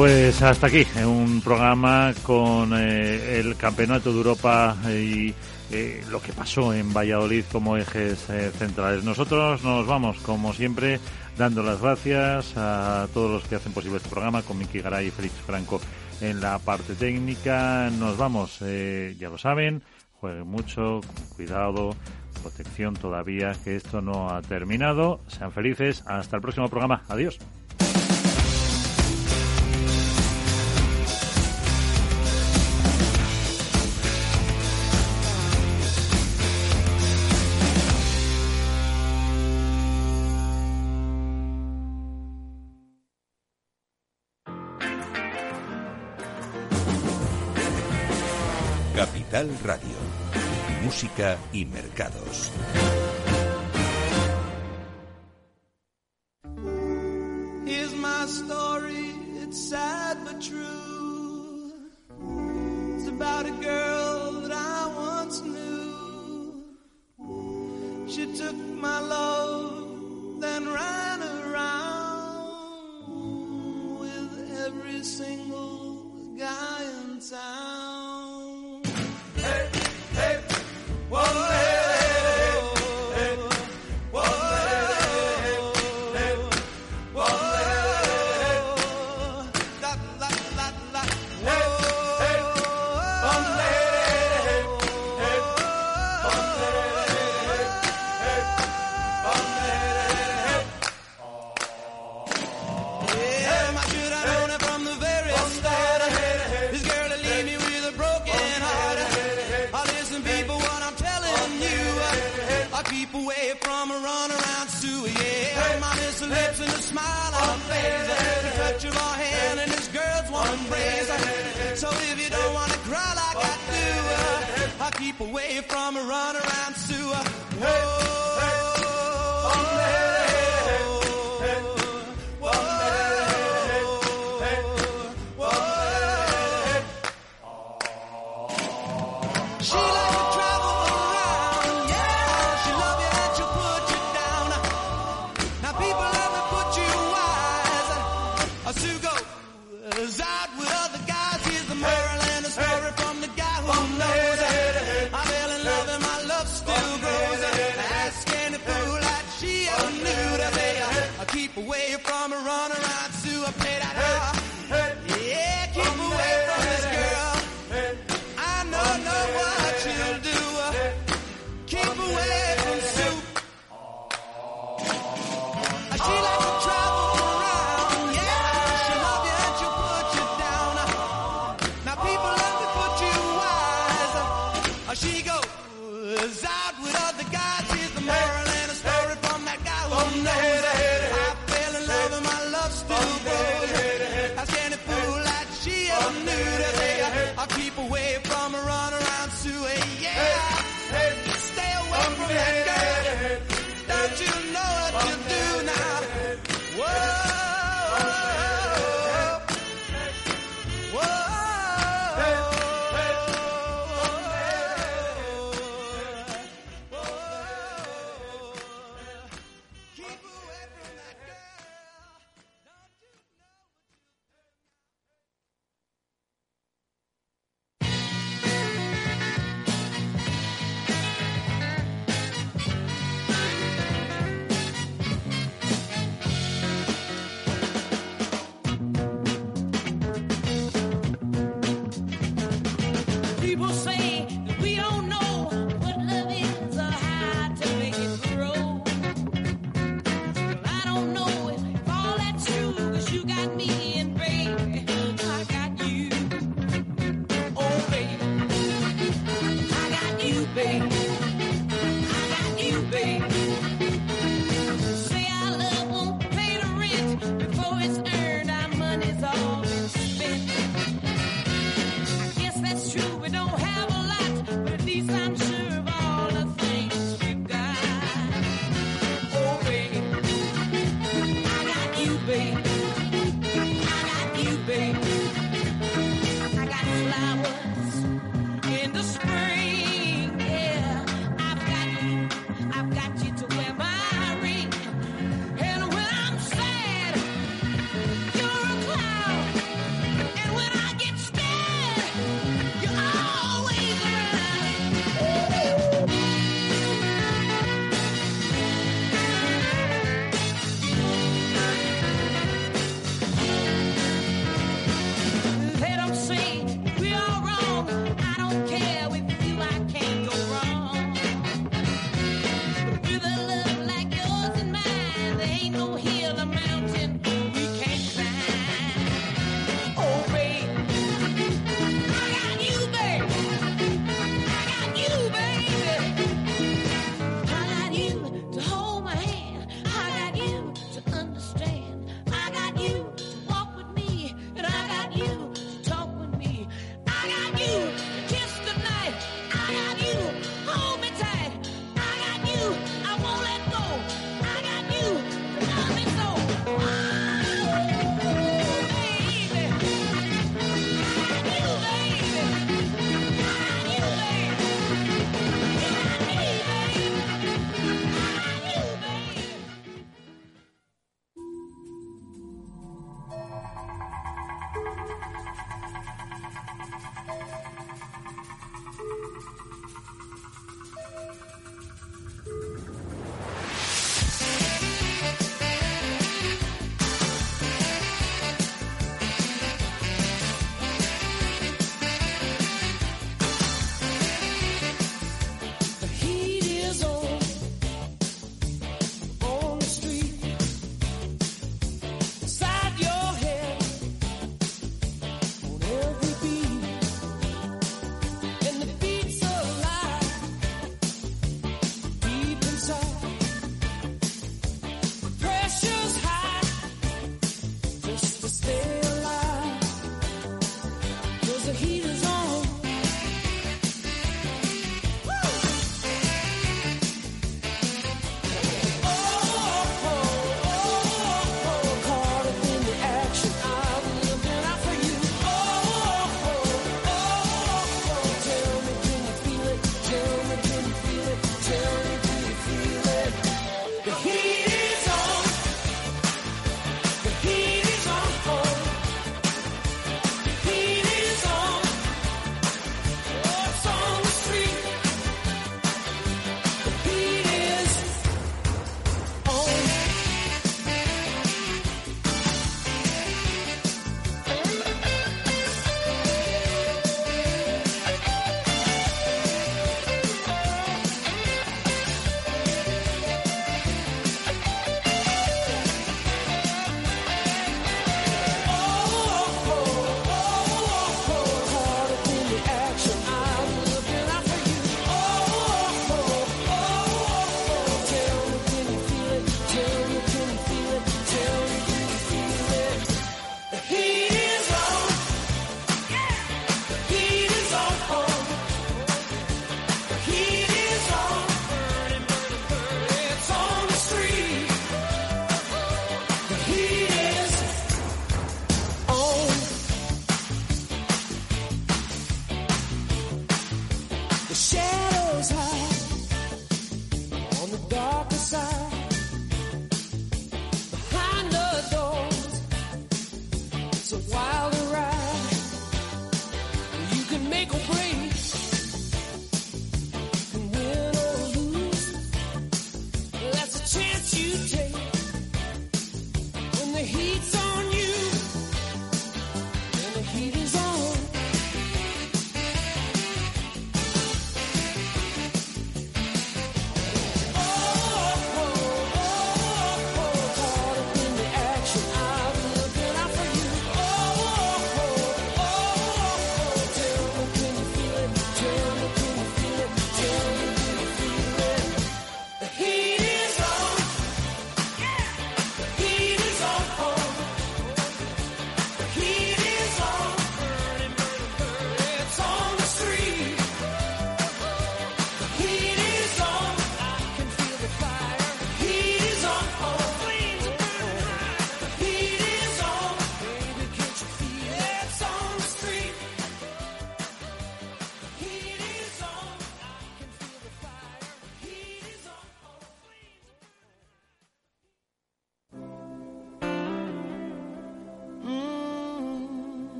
Pues hasta aquí, un programa con eh, el Campeonato de Europa y eh, lo que pasó en Valladolid como ejes eh, centrales. Nosotros nos vamos, como siempre, dando las gracias a todos los que hacen posible este programa, con Miki Garay y Félix Franco en la parte técnica. Nos vamos, eh, ya lo saben, jueguen mucho, con cuidado, protección todavía, que esto no ha terminado. Sean felices, hasta el próximo programa. Adiós. Y mercados.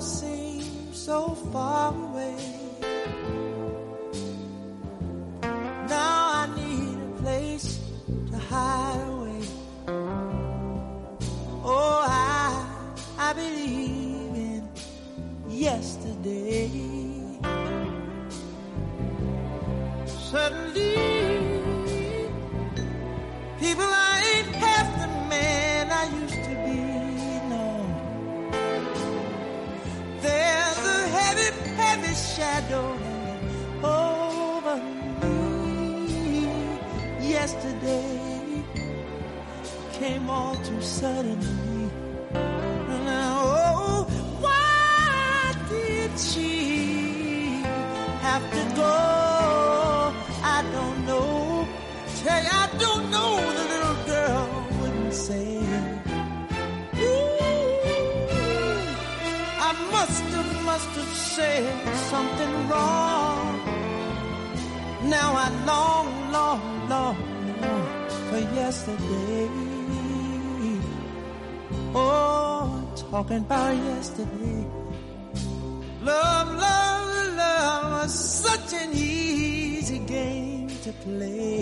Seem seems so far away. walking by yesterday. Love, love, love was such an easy game to play.